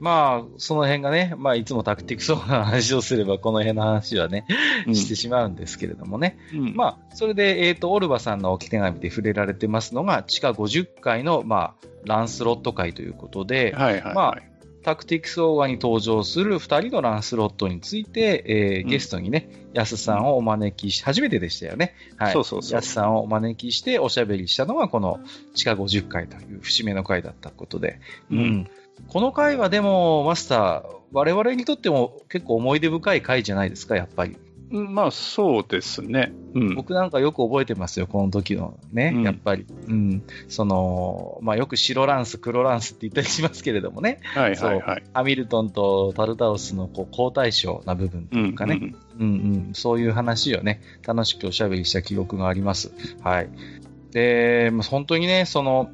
Speaker 1: まあ、その辺がね、まあ、いつもタクティクスな話をすれば、この辺の話はね、うん、してしまうんですけれどもね。うん、まあ、それで、えっ、ー、と、オルバさんの置き手紙で触れられてますのが、地下50階の、まあ、ランスロット会ということで、
Speaker 2: はいはい、はい、
Speaker 1: まあ、タクティクスオーガに登場する2人のランスロットについて、えー、ゲストにね、ヤスさんをお招きし、初めてでしたよね。はい。そうそうそう。ヤスさんをお招きしておしゃべりしたのが、この地下50回という節目の回だったことで。うん。うん、この回はでも、マスター、我々にとっても結構思い出深い回じゃないですか、やっぱり。
Speaker 2: まあ、そうですね。
Speaker 1: うん、僕なんかよく覚えてますよ、この時のね、うん、やっぱり。うん。その、まあ、よく白ランス、黒ランスって言ったりしますけれどもね。
Speaker 2: はいはいはい。
Speaker 1: ハミルトンとタルタウスのこう交代賞な部分というかね、うん、うん、うんうんそういう話をね、楽しくおしゃべりした記憶があります。はい。で、本当にね、その、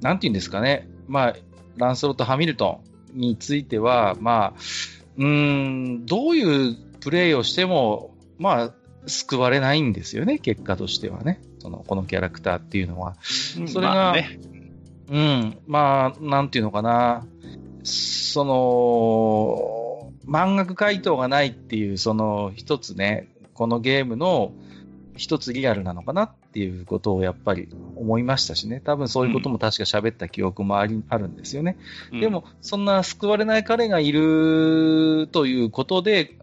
Speaker 1: なんて言うんですかね、まあ、ランスロット・ハミルトンについては、まあ、うん、どういうプレイをしても、まあ、救われないんですよね、結果としてはね。その、このキャラクターっていうのは。それが、まあね、うん、まあ、なんていうのかな。その、満額回答がないっていう、その、一つね、このゲームの一つリアルなのかなっていうことをやっぱり思いましたしね。多分そういうことも確か喋った記憶もあり、うん、あるんですよね。でも、そんな救われない彼がいるということで、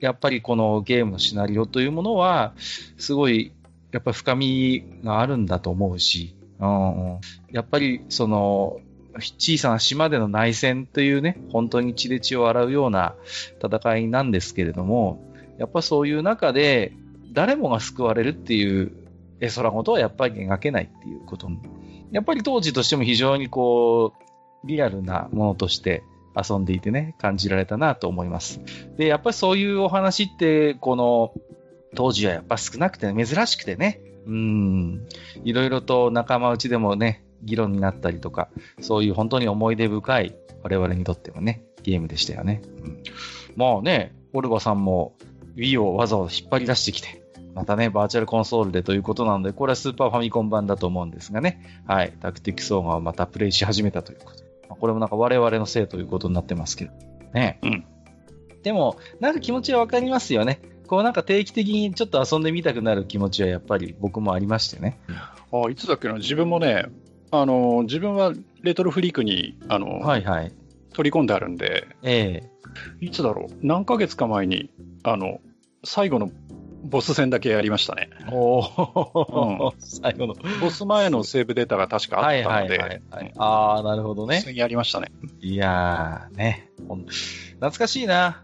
Speaker 1: やっぱりこのゲームのシナリオというものは、すごい、やっぱり深みがあるんだと思うし、うん、やっぱりその、小さな島での内戦というね、本当に血で血を洗うような戦いなんですけれども、やっぱそういう中で、誰もが救われるっていう絵空事はやっぱり描けないっていうこと。やっぱり当時としても非常にこう、リアルなものとして遊んでいてね、感じられたなと思います。で、やっぱりそういうお話って、この、当時はやっぱ少なくて珍しくてね、うん、いろいろと仲間内でもね、議論になったりとか、そういう本当に思い出深い我々にとってはね、ゲームでしたよね。うん、まあね、オルバさんも Wii をわざわざ引っ張り出してきて、またね、バーチャルコンソールでということなので、これはスーパーファミコン版だと思うんですがね、はい、タクティクスオーガをまたプレイし始めたということ。これもなんか我々のせいということになってますけど。ね。
Speaker 2: うん。
Speaker 1: でも、なんか気持ちはわかりますよね。こうなんか定期的にちょっと遊んでみたくなる気持ちはやっぱり僕もありましてね。
Speaker 2: あいつだっけな、自分もね、あの、自分はレトロフリークに、あの、
Speaker 1: はいはい。
Speaker 2: 取り込んであるんで、
Speaker 1: え
Speaker 2: えいつだろう、何ヶ月か前に、あの、最後のボス戦だけやりましたね。
Speaker 1: おお、うん、最後の。
Speaker 2: ボス前のセーブデータが確かあったので。はいはいはい、
Speaker 1: はい、ああ、なるほどね。
Speaker 2: やりましたね。
Speaker 1: いやー、ね。懐かしいな。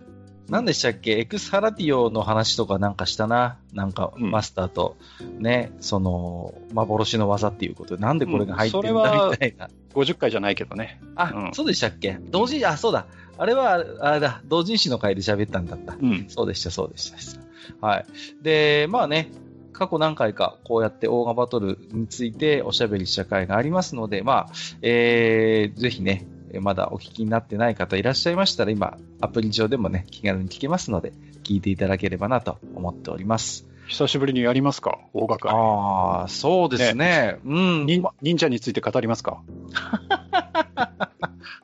Speaker 1: 何でしたっけ？エクスハラティオの話とかなんかしたな。なんか、
Speaker 2: うん
Speaker 1: マスターと、ね、その、幻の技っていうことで、なんでこれが入ってるんだみたいな。
Speaker 2: 50回じゃないけどね。
Speaker 1: あ、
Speaker 2: うん
Speaker 1: そうでしたっけ？同人、あ、そうだ。あれは、あれだ、同人誌の回で喋ったんだった。
Speaker 2: うん。
Speaker 1: そうでした、そうでした。はい。で、まあね、過去何回かこうやってオーガバトルについておしゃべりした回がありますので、まあ、えー、ぜひね、まだお聞きになってない方いらっしゃいましたら、今、アプリ上でもね、気軽に聞けますので、聞いていただければなと思っております。
Speaker 2: 久しぶりにやりますか？大掛か
Speaker 1: ああ、そうですね。うん。
Speaker 2: 忍者について語りますか？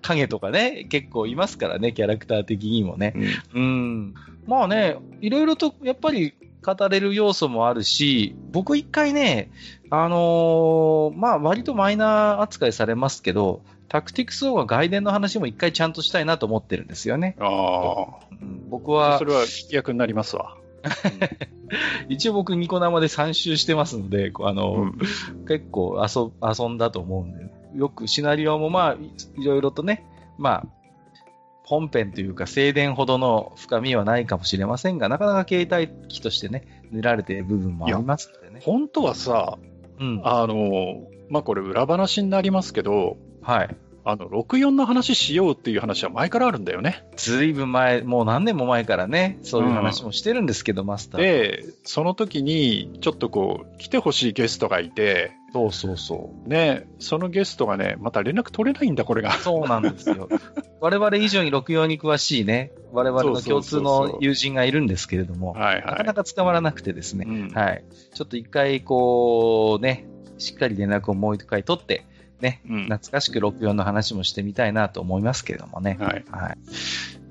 Speaker 1: 影とかね、結構いますからね、キャラクター的にもね。
Speaker 2: うん。
Speaker 1: うん。まあね、いろいろとやっぱり語れる要素もあるし、僕一回ね、あのーまあ割とマイナー扱いされますけど、タクティクスオーガ外伝の話も一回ちゃんとしたいなと思ってるんですよね。
Speaker 2: あ
Speaker 1: うん僕
Speaker 2: あ。
Speaker 1: は
Speaker 2: そ、れは飛躍になりますわ。
Speaker 1: 一応僕ニコ生で3周してますので、あの、
Speaker 2: うん
Speaker 1: 結構遊遊んだと思うんで、よくシナリオもまあいいろいろとね、まあ、本編というか静電ほどの深みはないかもしれませんが、なかなか携帯機としてね、塗られている部分もありますのでね。
Speaker 2: 本当はさ、
Speaker 1: うん。
Speaker 2: あの、まあ、これ裏話になりますけど、
Speaker 1: はい。
Speaker 2: あの、64の話しようっていう話は前からあるんだよね。
Speaker 1: ずいぶん前、もう何年も前からね、そういう話もしてるんですけど、マスター。
Speaker 2: で、その時に、ちょっとこう、来てほしいゲストがいて、
Speaker 1: そうそうそ
Speaker 2: ね、そのゲストがね、また連絡取れないんだ、これが
Speaker 1: う。。そうなんですよ。我々以上に64に詳しいね、我々の共通の友人がいるんですけれども。なかないか捕まらなくてですね、
Speaker 2: うん
Speaker 1: はい。ちょっと一回、こう、ね、しっかり連絡をもう一回取って、ね、
Speaker 2: うん
Speaker 1: 懐かしく64の話もしてみたいなと思いますけれどもね。
Speaker 2: はい。
Speaker 1: はい。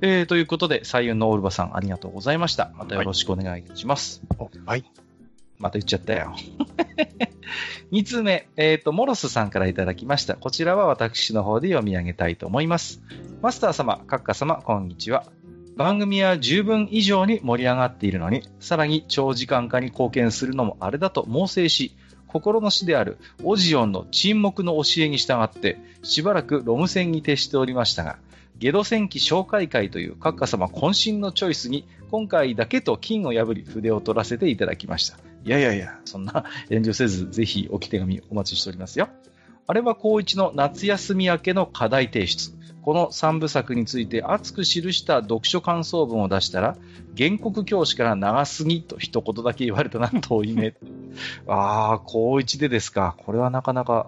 Speaker 1: えー、ということで、彩雲のオールバさんありがとうございました。またよろしくお願いいたします。
Speaker 2: はい。
Speaker 1: また言っちゃったよ。2通目、えっ、と、モロスさんからいただきました。こちらは私の方で読み上げたいと思います。マスター様、カッカ様、こんにちは。番組は十分以上に盛り上がっているのに、さらに長時間化に貢献するのもあれだと猛省し、心の師であるオジオンの沈黙の教えに従って、しばらくロム線に徹しておりましたが、ゲド戦記紹介会というカッカ様渾身のチョイスに、今回だけと金を破り筆を取らせていただきました。いやいやいや、そんな 遠慮せず、ぜひおき手紙お待ちしておりますよ。あれは高一の夏休み明けの課題提出。この3部作について熱く記した読書感想文を出したら、原告教師から長すぎと一言だけ言われたな、遠い目。ああ、高一でですか。これはなかなか、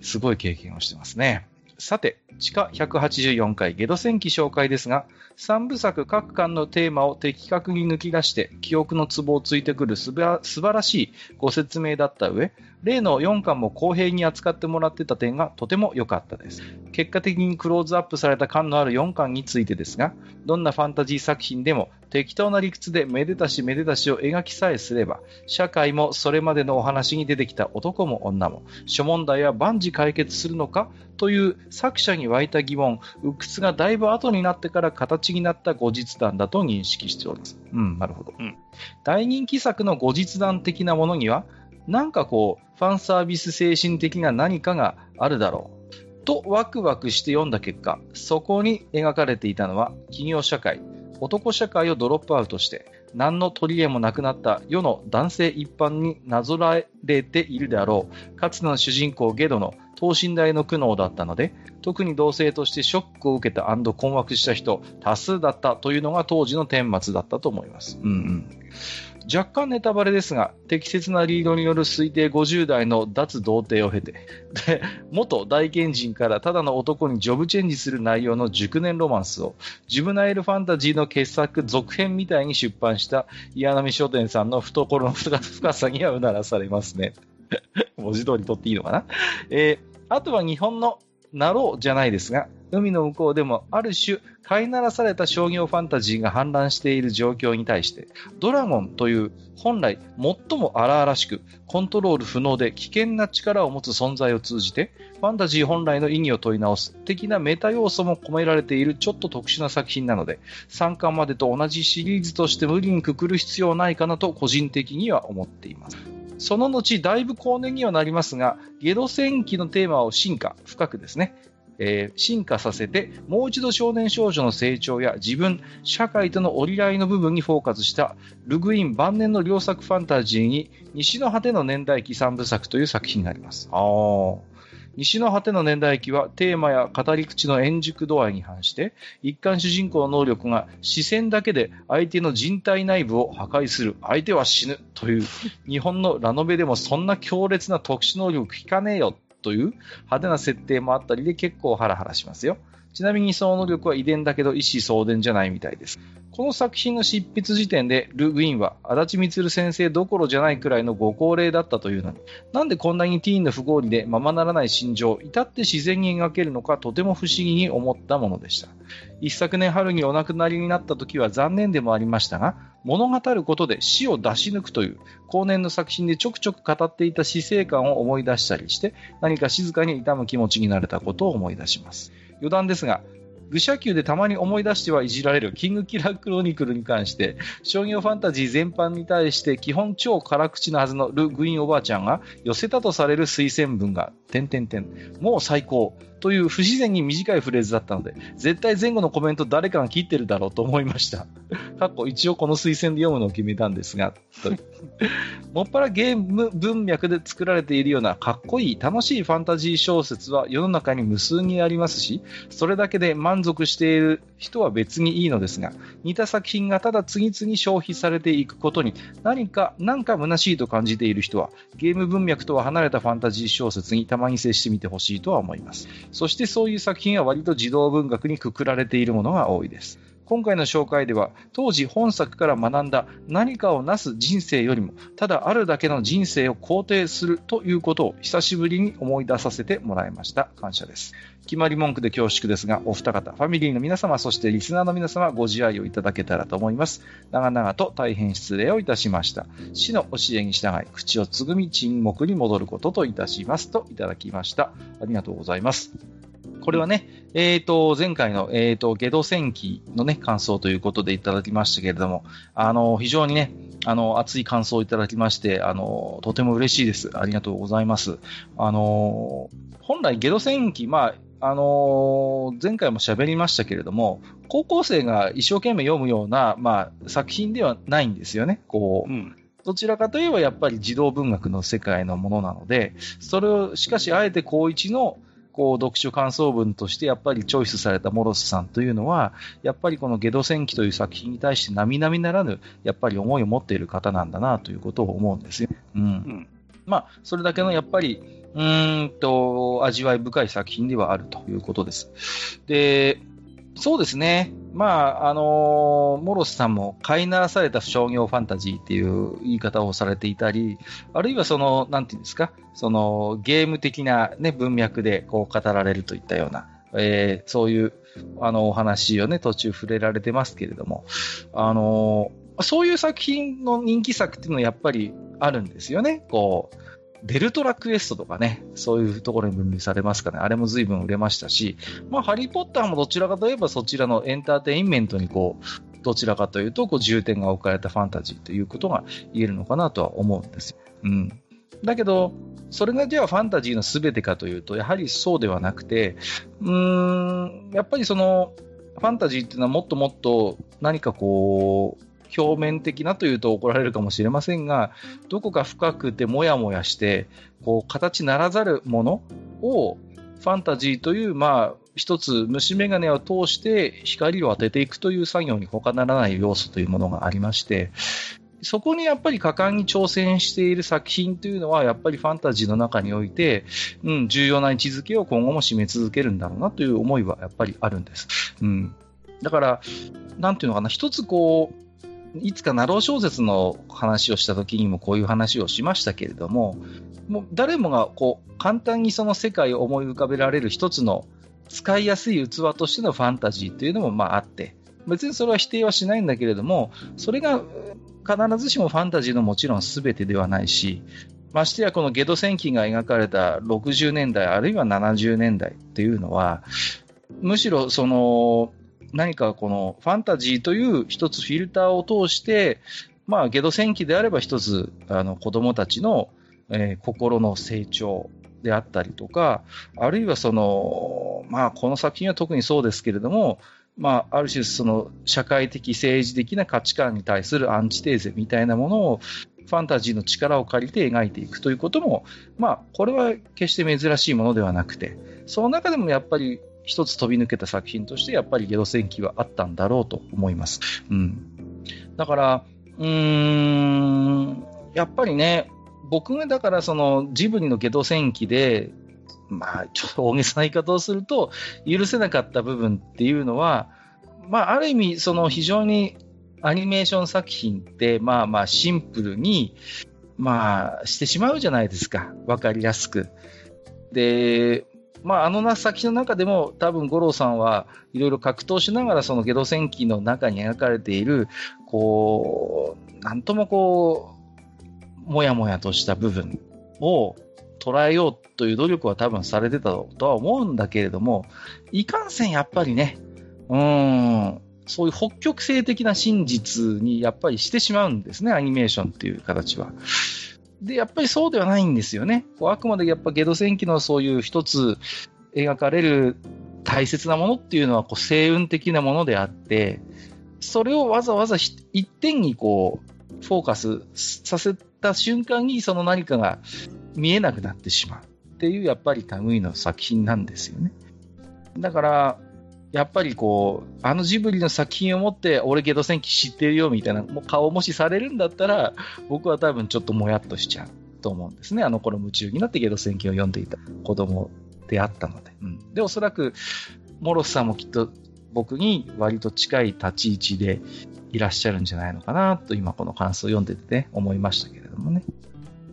Speaker 1: すごい経験をしてますね。さて、地下184回ゲド戦記紹介ですが、3部作各巻のテーマを的確に抜き出して、記憶のツボをついてくるすば素晴らしいご説明だった上、例の4巻も公平に扱ってもらってた点がとても良かったです。結果的にクローズアップされた感のある4巻についてですが、どんなファンタジー作品でも適当な理屈でめでたしめでたしを描きさえすれば、社会もそれまでのお話に出てきた男も女も、諸問題は万事解決するのかという作者に湧いた疑問、鬱屈がだいぶ後になってから形になった後日談だと認識しております。うん、なるほど。
Speaker 2: うん
Speaker 1: 大人気作の後日談的なものには、なんかこう、ファンサービス精神的な何かがあるだろう。とワクワクして読んだ結果、そこに描かれていたのは企業社会、男社会をドロップアウトして、何の取り柄もなくなった世の男性一般になぞられているであろう、かつての主人公ゲドの等身大の苦悩だったので、特に同性としてショックを受けた困惑した人多数だったというのが当時の顛末だったと思います。うんうん若干ネタバレですが、適切なリードによる推定50代の脱童貞を経て、で、元大賢人からただの男にジョブチェンジする内容の熟年ロマンスを、ジブナイルファンタジーの傑作続編みたいに出版した岩波書店さんの懐の深さにはうならされますね。文字通り取っていいのかな？えーあとは日本のなろうじゃないですが、海の向こうでもある種飼いならされた商業ファンタジーが氾濫している状況に対して、ドラゴンという本来最も荒々しくコントロール不能で危険な力を持つ存在を通じて、ファンタジー本来の意義を問い直す的なメタ要素も込められているちょっと特殊な作品なので、3巻までと同じシリーズとして無理にくくる必要ないかなと個人的には思っています。その後、だいぶ後年にはなりますが、ゲド戦記のテーマを進化、深くですね、えー進化させて、もう一度少年少女の成長や自分、社会との折り合いの部分にフォーカスした、ルグイン晩年の良作ファンタジーに、西の果ての年代記三部作という作品があります。あー西の果ての年代記はテーマや語り口の円熟度合いに反して、一貫主人公の能力が視線だけで相手の人体内部を破壊する、相手は死ぬ。という、日本のラノベでもそんな強烈な特殊能力聞かねえよ。という派手な設定もあったりで結構ハラハラしますよ。ちなみにその能力は遺伝だけど意思相伝じゃないみたいです。この作品の執筆時点でル・グインは足立光先生どころじゃないくらいのご高齢だったというのに、なんでこんなにティーンの不合理でままならない心情、至って自然に描けるのかとても不思議に思ったものでした。一昨年春にお亡くなりになった時は残念でもありましたが、物語ることで死を出し抜くという後年の作品でちょくちょく語っていた死生観を思い出したりして、何か静かに痛む気持ちになれたことを思い出します。余談ですが、愚者級でたまに思い出してはいじられるキングキラークロニクルに関して、商業ファンタジー全般に対して基本超辛口なはずのル・グインおばあちゃんが寄せたとされる推薦文が、もう最高。という不自然に短いフレーズだったので、絶対前後のコメント誰かが切ってるだろうと思いました。かっこ一応この推薦で読むのを決めたんですが、もっぱらゲーム文脈で作られているようなかっこいい楽しいファンタジー小説は世の中に無数にありますし、それだけで満足している人は別にいいのですが、似た作品がただ次々消費されていくことに何か、何か虚しいと感じている人は、ゲーム文脈とは離れたファンタジー小説にたまに接してみてほしいとは思います。そしてそういう作品は割と児童文学にくくられているものが多いです。今回の紹介では、当時本作から学んだ何かをなす人生よりも、ただあるだけの人生を肯定するということを久しぶりに思い出させてもらいました。感謝です。決まり文句で恐縮ですが、お二方、ファミリーの皆様、そしてリスナーの皆様、ご自愛をいただけたらと思います。長々と大変失礼をいたしました。死の教えに従い、口をつぐみ沈黙に戻ることといたしますといただきました。ありがとうございます。これはね、えっ、と、前回の、えっ、と、ゲド戦記のね、感想ということでいただきましたけれども、あの、非常にね、あの、熱い感想をいただきまして、あの、とても嬉しいです。ありがとうございます。あの、本来ゲド戦記、まあ、あの前回も喋りましたけれども、高校生が一生懸命読むような、まあ、作品ではないんですよね。こう、
Speaker 2: うん。
Speaker 1: どちらかといえばやっぱり児童文学の世界のものなので、それをしかしあえて高一のこう読書感想文としてやっぱりチョイスされたモロスさんというのは、やっぱりこのゲド戦記という作品に対して並々ならぬ、やっぱり思いを持っている方なんだなということを思うんですよ。うん。
Speaker 2: うん。
Speaker 1: まあ、それだけのやっぱり、うーんと、味わい深い作品ではあるということです。で、そうですね。まあ、あのモロスさんも飼いならされた商業ファンタジーっていう言い方をされていたり、あるいはその、なんていうんですか、そのゲーム的なね、文脈でこう語られるといったような、えーそういう、あの、お話をね、途中触れられてますけれども、あのそういう作品の人気作っていうのはやっぱりあるんですよね。こう、デルトラクエストとかね、そういうところに分類されますかね。あれも随分売れましたし、まあ、ハリーポッターもどちらかといえばそちらのエンターテインメントにこう、どちらかというと、こう、重点が置かれたファンタジーということが言えるのかなとは思うんですよ。うん。だけど、それがじゃあファンタジーの全てかというと、やはりそうではなくて、うーん、やっぱりその、ファンタジーっていうのはもっともっと何かこう、表面的なというと怒られるかもしれませんが、どこか深くてもやもやして、こう、形ならざるものを、ファンタジーという、まあ、一つ虫眼鏡を通して光を当てていくという作業に他ならない要素というものがありまして、そこにやっぱり果敢に挑戦している作品というのは、やっぱりファンタジーの中において、うん、重要な位置づけを今後も占め続けるんだろうなという思いはやっぱりあるんです。うん。だから、なんていうのかな、一つこう、いつかナロー小説の話をした時にもこういう話をしましたけれども、もう誰もがこう簡単にその世界を思い浮かべられる一つの使いやすい器としてのファンタジーというのもまああって、別にそれは否定はしないんだけれども、それが必ずしもファンタジーのもちろん全てではないし、ましてやこのゲド戦記が描かれた60年代あるいは70年代っていうのは、むしろその何かこのファンタジーという一つフィルターを通して、まあゲド戦記であれば一つあの子供たちの、えー心の成長、であったりとか、あるいはその、まあ、この作品は特にそうですけれども、まあ、ある種その社会的、政治的な価値観に対するアンチテーゼみたいなものをファンタジーの力を借りて描いていくということも、まあ、これは決して珍しいものではなくて、その中でもやっぱり一つ飛び抜けた作品として、やっぱりゲド戦記はあったんだろうと思います。うん。だから、うーん、やっぱりね、僕がだからそのジブリのゲド戦記で、まあ、ちょっと大げさな言い方をすると、許せなかった部分っていうのは、まあ、ある意味、その非常にアニメーション作品って、まあまあシンプルに、まあ、してしまうじゃないですか。わかりやすく。で、まあ、あの作品の中でも多分五郎さんはいろいろ格闘しながらそのゲド戦記の中に描かれている、こう、なんともこう、もやもやとした部分を捉えようという努力は多分されてたとは思うんだけれども、いかんせんやっぱりね、うん、そういう北極星的な真実にやっぱりしてしまうんですね、アニメーションっていう形は。で、やっぱりそうではないんですよね。こうあくまでやっぱゲド戦記のそういう一つ描かれる大切なものっていうのはこう星雲的なものであって、それをわざわざ一点にこう、フォーカスさせた瞬間にその何かが見えなくなってしまうっていうやっぱり類の作品なんですよね。だから、やっぱりこう、あのジブリの作品を持って、俺ゲド戦記知ってるよみたいな顔もしされるんだったら、僕は多分ちょっともやっとしちゃうと思うんですね。あの頃夢中になってゲド戦記を読んでいた子供であったので。うん、で、おそらく、モロスさんもきっと僕に割と近い立ち位置でいらっしゃるんじゃないのかなと、今この感想を読んでてね、思いましたけれどもね。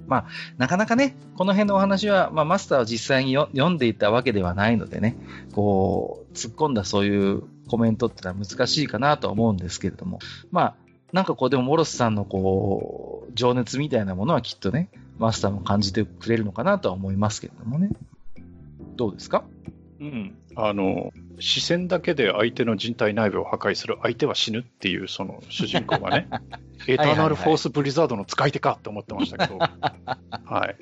Speaker 1: まあ、なかなかね、この辺のお話は、まあ、マスターは実際に読んでいたわけではないのでね、こう、突っ込んだそういうコメントってのは難しいかなとは思うんですけれども、まあ、なんかこう、でも、モロスさんのこう、情熱みたいなものはきっとね、マスターも感じてくれるのかなとは思いますけれどもね。どうですか？
Speaker 2: うん。あの、視線だけで相手の人体内部を破壊する相手は死ぬっていうその主人公がね、エターナルフォースブリザードの使い手かって思ってましたけど、はい。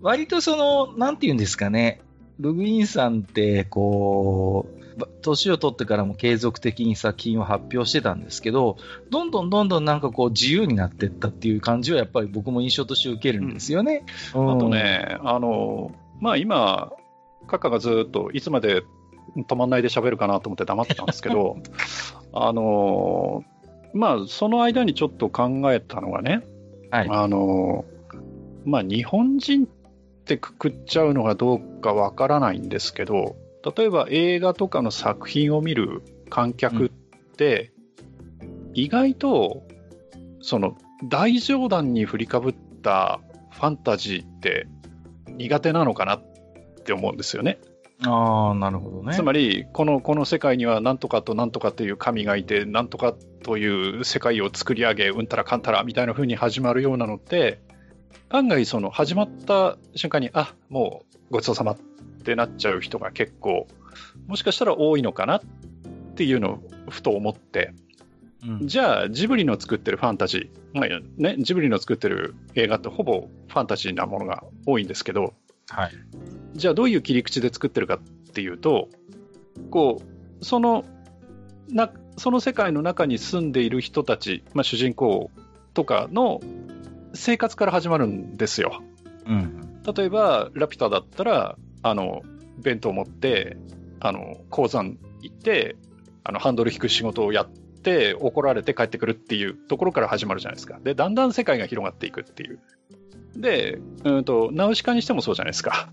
Speaker 1: 割とその、なんて言うんですかね、ルグインさんって、こう、年を取ってからも継続的に作品を発表してたんですけど、どんどんどんどんなんかこう自由になっていったっていう感じはやっぱり僕も印象として受けるんですよね。
Speaker 2: うん、あとね、あの、まあ今、カカがずっといつまで止まんないで喋るかなと思って黙ってたんですけど、あのまあ、その間にちょっと考えたのがね、はい、あのまあ、日本人ってくくっちゃうのがどうかわからないんですけど、例えば映画とかの作品を見る観客って、意外と、その大冗談に振りかぶったファンタジーって苦手なのかなって思うんですよね。
Speaker 1: ああ、なるほどね。
Speaker 2: つまり、この、この世界には何とかと何とかという神がいて、何とかという世界を作り上げ、うんたらかんたらみたいな風に始まるようなのって、案外その始まった瞬間に、あ、もうごちそうさまってなっちゃう人が結構、もしかしたら多いのかなっていうのをふと思って、うん、じゃあジブリの作ってるファンタジー、まあね、ジブリの作ってる映画ってほぼファンタジーなものが多いんですけど、
Speaker 1: はい、
Speaker 2: じゃあどういう切り口で作ってるかっていうと、こう、その、な、その世界の中に住んでいる人たち、まあ、主人公とかの生活から始まるんですよ。
Speaker 1: うん、
Speaker 2: 例えば、ラピュタだったら、あの、弁当持って、あの、鉱山行って、あの、ハンドル引く仕事をやって、怒られて帰ってくるっていうところから始まるじゃないですか。で、だんだん世界が広がっていくっていう。で、うんと、ナウシカにしてもそうじゃないですか。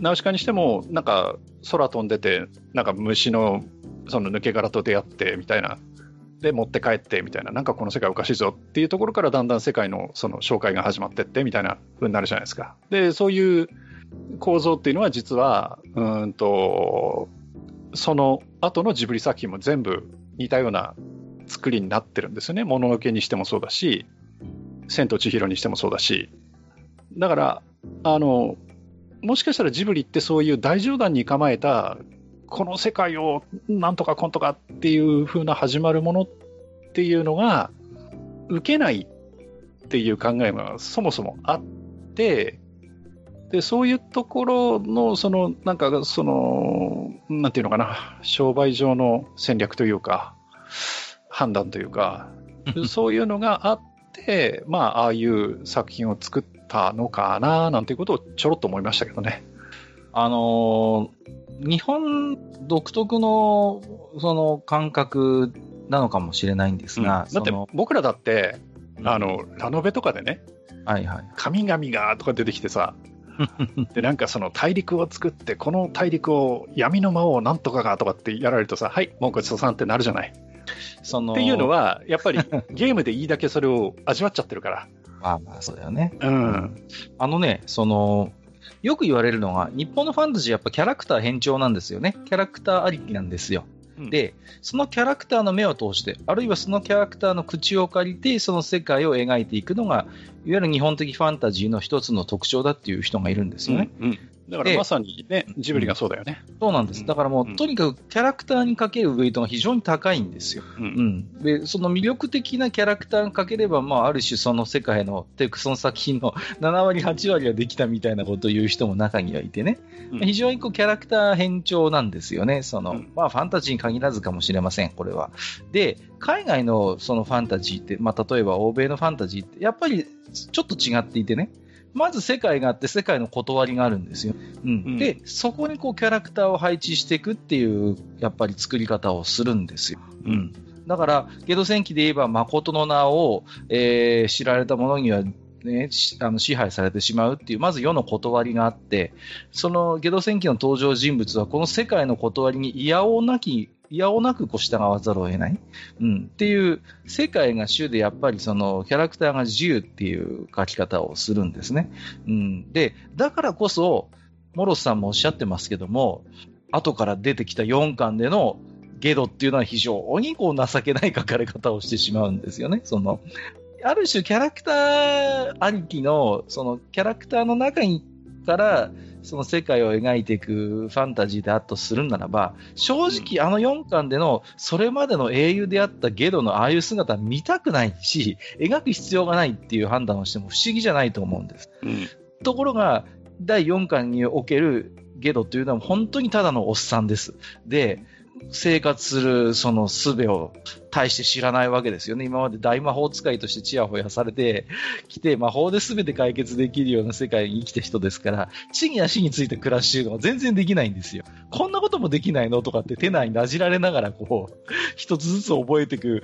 Speaker 2: ナウシカにしても、なんか空飛んでて、なんか虫のその抜け殻と出会ってみたいな。で、持って帰ってみたいな。なんかこの世界おかしいぞっていうところからだんだん世界のその紹介が始まってってみたいな風になるじゃないですか。で、そういう構造っていうのは実は、うんと、その後のジブリ作品も全部似たような作りになってるんですよね。もののけにしてもそうだし、千と千尋にしてもそうだし。だから、あの、もしかしたらジブリってそういう大冗談に構えた、この世界をなんとかこんとかっていう風な始まるものっていうのが、受けないっていう考えがそもそもあって、で、そういうところの、その、なんか、その、なんていうのかな、商売上の戦略というか、判断というか、そういうのがあって、まあ、ああいう作品を作ったのかな、なんていうことをちょろっと思いましたけどね。
Speaker 1: あのー、日本独特の、その感覚なのかもしれないんですが、
Speaker 2: うん、だって僕らだって、あの、ラノベとかでね、
Speaker 1: はいはい。
Speaker 2: 神々がとか出てきてさ、で、なんかその大陸を作って、この大陸を闇の魔王なんとかがとかってやられるとさ、はい、もうごちそうさんってなるじゃない。そのっていうのは、やっぱりゲームでいいだけそれを味わっちゃってるから。
Speaker 1: まあまあ、そうだよね。
Speaker 2: うん。
Speaker 1: あのね、その、よく言われるのが、日本のファンタジーやっぱキャラクター変調なんですよね。キャラクターありきなんですよ。で、そのキャラクターの目を通して、あるいはそのキャラクターの口を借りて、その世界を描いていくのが、いわゆる日本的ファンタジーの一つの特徴だっていう人がいるんですよね。
Speaker 2: うんうんだからまさにね、ジブリがそうだよね。
Speaker 1: そうなんです。だからもう、とにかくキャラクターにかけるウェイトが非常に高いんですよ。うん。で、その魅力的なキャラクターがかければ、まあ、ある種その世界の、ていうかその作品の 7割、8割はできたみたいなことを言う人も中にはいてね。うん、非常にこうキャラクター変調なんですよね。その、うん、まあ、ファンタジーに限らずかもしれません、これは。で、海外のそのファンタジーって、まあ、例えば欧米のファンタジーって、やっぱりちょっと違っていてね。まず世界があって世界の断りがあるんですよ。うん。うん、で、そこにこうキャラクターを配置していくっていう、やっぱり作り方をするんですよ。うん。だから、ゲド戦記で言えば、誠の名を、えー、知られた者には、ね、あの支配されてしまうっていう、まず世の断りがあって、そのゲド戦記の登場人物は、この世界の断りに嫌おなきいやおなくこう従わざるを得ない。うん。っていう、世界が主でやっぱりそのキャラクターが自由っていう書き方をするんですね。うん。で、だからこそ、モロスさんもおっしゃってますけども、後から出てきた4巻でのゲドっていうのは非常にこう情けない書かれ方をしてしまうんですよね。その、ある種キャラクターありきの、そのキャラクターの中にから、その世界を描いていくファンタジーであっとするならば、正直あの4巻でのそれまでの英雄であったゲドのああいう姿見たくないし、描く必要がないっていう判断をしても不思議じゃないと思うんです。うん、ところが、第4巻におけるゲドというのは本当にただのおっさんです。で、生活するその術を大して知らないわけですよね。今まで大魔法使いとしてチヤホヤされてきて、魔法で全て解決できるような世界に生きた人ですから、地に足について暮らしているのは全然できないんですよ。こんなこともできないのとかって手内になじられながらこう、一つずつ覚えていく、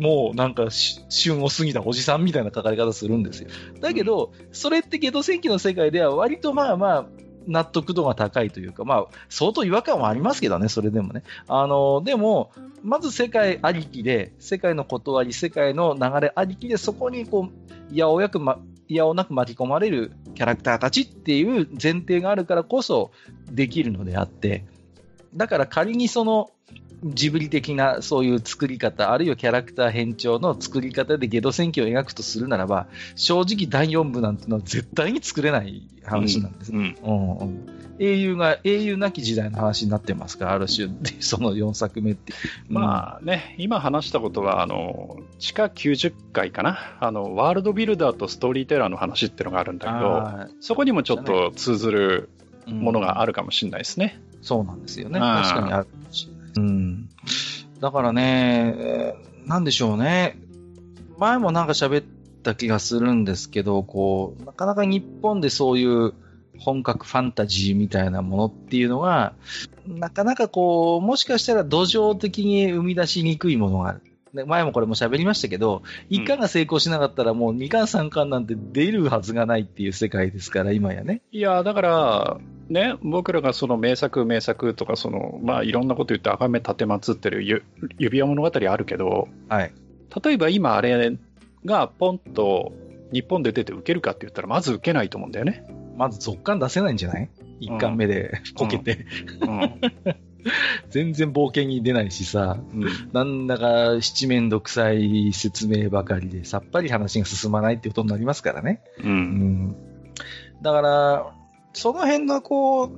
Speaker 1: もうなんか旬を過ぎたおじさんみたいな書かれ方するんですよ。だけど、それってゲド戦記の世界では割とまあまあ、納得度が高いというか、まあ、相当違和感はありますけどね、それでもね。あの、でも、まず世界ありきで、世界の断り、世界の流れありきで、そこにこう、いやおやくま、いやおなく巻き込まれるキャラクターたちっていう前提があるからこそできるのであって、だから仮にそのジブリ的なそういう作り方、あるいはキャラクター変調の作り方でゲド戦記を描くとするならば、正直第4部なんてのは絶対に作れない話なんです。うん、うんうん、英雄が、英雄なき時代の話になってますから、ある種、その4作目って。
Speaker 2: まあね、今話したことは、あの、地下90階かな、あの、ワールドビルダーとストーリーテラーの話っていうのがあるんだけど、そこにもちょっと通ずるものがあるかもしれないですね。
Speaker 1: そうなんですよね。確かにあるかもしれない。うん。だからね、なんでしょうね。前もなんか喋った気がするんですけど、こう、なかなか日本でそういう本格ファンタジーみたいなものっていうのが、なかなかこう、もしかしたら土壌的に生み出しにくいものがある。前もこれも喋りましたけど、1巻が成功しなかったらもう2巻3巻なんて出るはずがないっていう世界ですから、今やね。
Speaker 2: いや、だから、ね、僕らがその名作、名作とか、その、まあ、いろんなこと言って崇め立てまつってる指輪物語あるけど、
Speaker 1: はい。
Speaker 2: 例えば今あれがポンと日本で出て受けるかって言ったら、まず受けないと思うんだよね。
Speaker 1: まず続刊出せないんじゃない？一巻目でこけて、うん、うん、全然冒険に出ないしさ、うん、なんだか七面倒くさい説明ばかりで、さっぱり話が進まないってことになりますからね。
Speaker 2: うん。うん、
Speaker 1: だから、その辺のこう、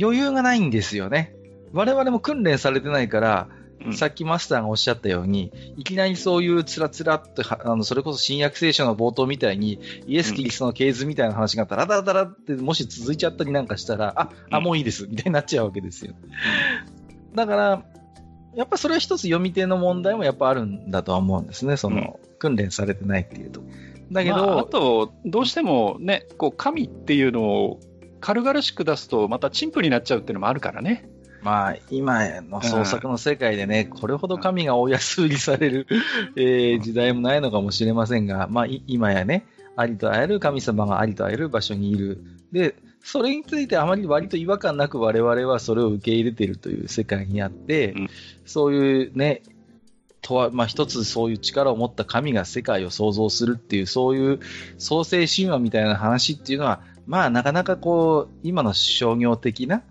Speaker 1: 余裕がないんですよね。我々も訓練されてないから、
Speaker 2: うん
Speaker 1: さっきマスターがおっしゃったように、いきなりそういうつらつらっとは、あの、それこそ新約聖書の冒頭みたいに、イエス・キリストの系図みたいな話がダラダラダラって、もし続いちゃったりなんかしたら、あ、あ、
Speaker 2: うん
Speaker 1: もういいです、みたいになっちゃうわけですよ。だから、やっぱそれは一つ読み手の問題もやっぱあるんだとは思うんですね。その、訓練されてないっていうと。だけど、
Speaker 2: まあ、あと、どうしてもね、こう、神っていうのを軽々しく出すと、また陳腐になっちゃうっていうのもあるからね。
Speaker 1: まあ、今の創作の世界でね、これほど神が大安売りされる、えー時代もないのかもしれませんが、まあ、い今やね、ありとあらゆる神様がありとあらゆる場所にいる。で、それについてあまり割と違和感なく我々はそれを受け入れているという世界にあって、
Speaker 2: うん
Speaker 1: そういうね、とは、まあ一つそういう力を持った神が世界を創造するっていう、そういう創世神話みたいな話っていうのは、まあなかなかこう、今の商業的な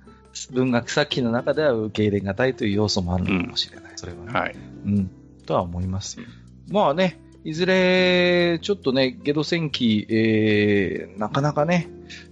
Speaker 1: 文学作品の中では受け入れがたいという要素もあるのかもしれない。それはね。
Speaker 2: はい。
Speaker 1: うん。とは思います。
Speaker 2: うん
Speaker 1: まあね、いずれ、ちょっとね、ゲド戦記、えー、なかなかね、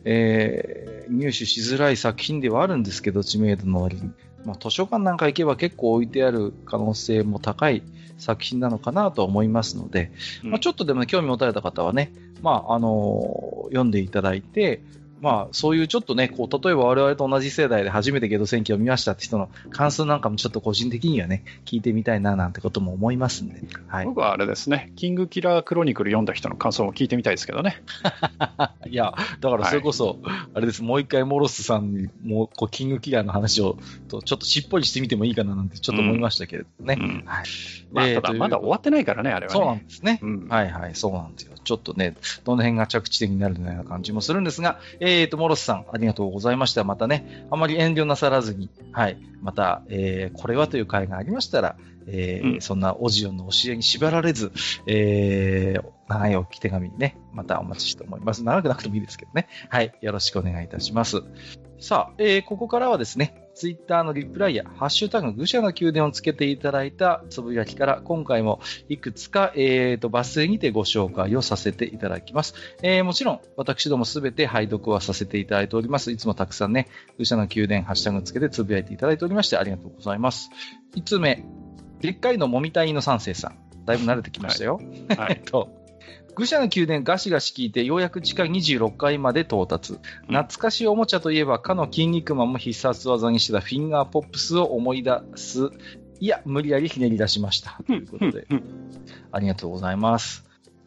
Speaker 1: えー、入手しづらい作品ではあるんですけど、知名度の割に。まあ、図書館なんか行けば結構置いてある可能性も高い作品なのかなと思いますので、まあ、ちょっとでもね興味持たれた方はね、まあ、あのー読んでいただいて、まあ、そういうちょっとね、こう、例えば我々と同じ世代で初めてゲド戦記を見ましたって人の感想なんかもちょっと個人的にはね、聞いてみたいななんてことも思いますんで。はい。
Speaker 2: 僕はあれですね、キングキラークロニクル読んだ人の感想も聞いてみたいですけどね。
Speaker 1: いや、だからそれこそ、あれです、もう一回モロスさんに、もう、こう、キングキラーの話を、とちょっとしっぽりしてみてもいいかななんてちょっと思いましたけれどね。
Speaker 2: うん
Speaker 1: はい。
Speaker 2: まあ、ただまだ終わってないからね、あれはね。
Speaker 1: そうなんですね。
Speaker 2: うん
Speaker 1: はいはい、そうなんですよ。ちょっとね、どの辺が着地点になるような感じもするんですが、えーと、モロスさん、ありがとうございました。またね、あまり遠慮なさらずに、はい、また、えー、これはという回がありましたら、えー
Speaker 2: うん
Speaker 1: そんなオジオンの教えに縛られず、えー、長い置き手紙にね、またお待ちして思います。長くなくてもいいですけどね。はい、よろしくお願いいたします。さあ、えーここからはですね、ツイッターのリプライや、ハッシュタグ、愚者の宮殿をつけていただいたつぶやきから、今回もいくつか、えー、と抜粋にてご紹介をさせていただきます。えーもちろん、私どもすべて拝読はさせていただいております。いつもたくさんね、愚者の宮殿、ハッシュタグつけてつぶやいていただいておりまして、ありがとうございます。5つ目、でっかいのもみたいの三世さん。だいぶ慣れてきましたよ。
Speaker 2: は
Speaker 1: えっ
Speaker 2: い。
Speaker 1: と、愚者の宮殿ガシガシ聞いて、ようやく地下26階まで到達。懐かしいおもちゃといえば、かの筋肉マンも必殺技にしてたフィンガーポップスを思い出す。いや、無理やりひねり出しました。ということで、
Speaker 2: うん
Speaker 1: ありがとうございます。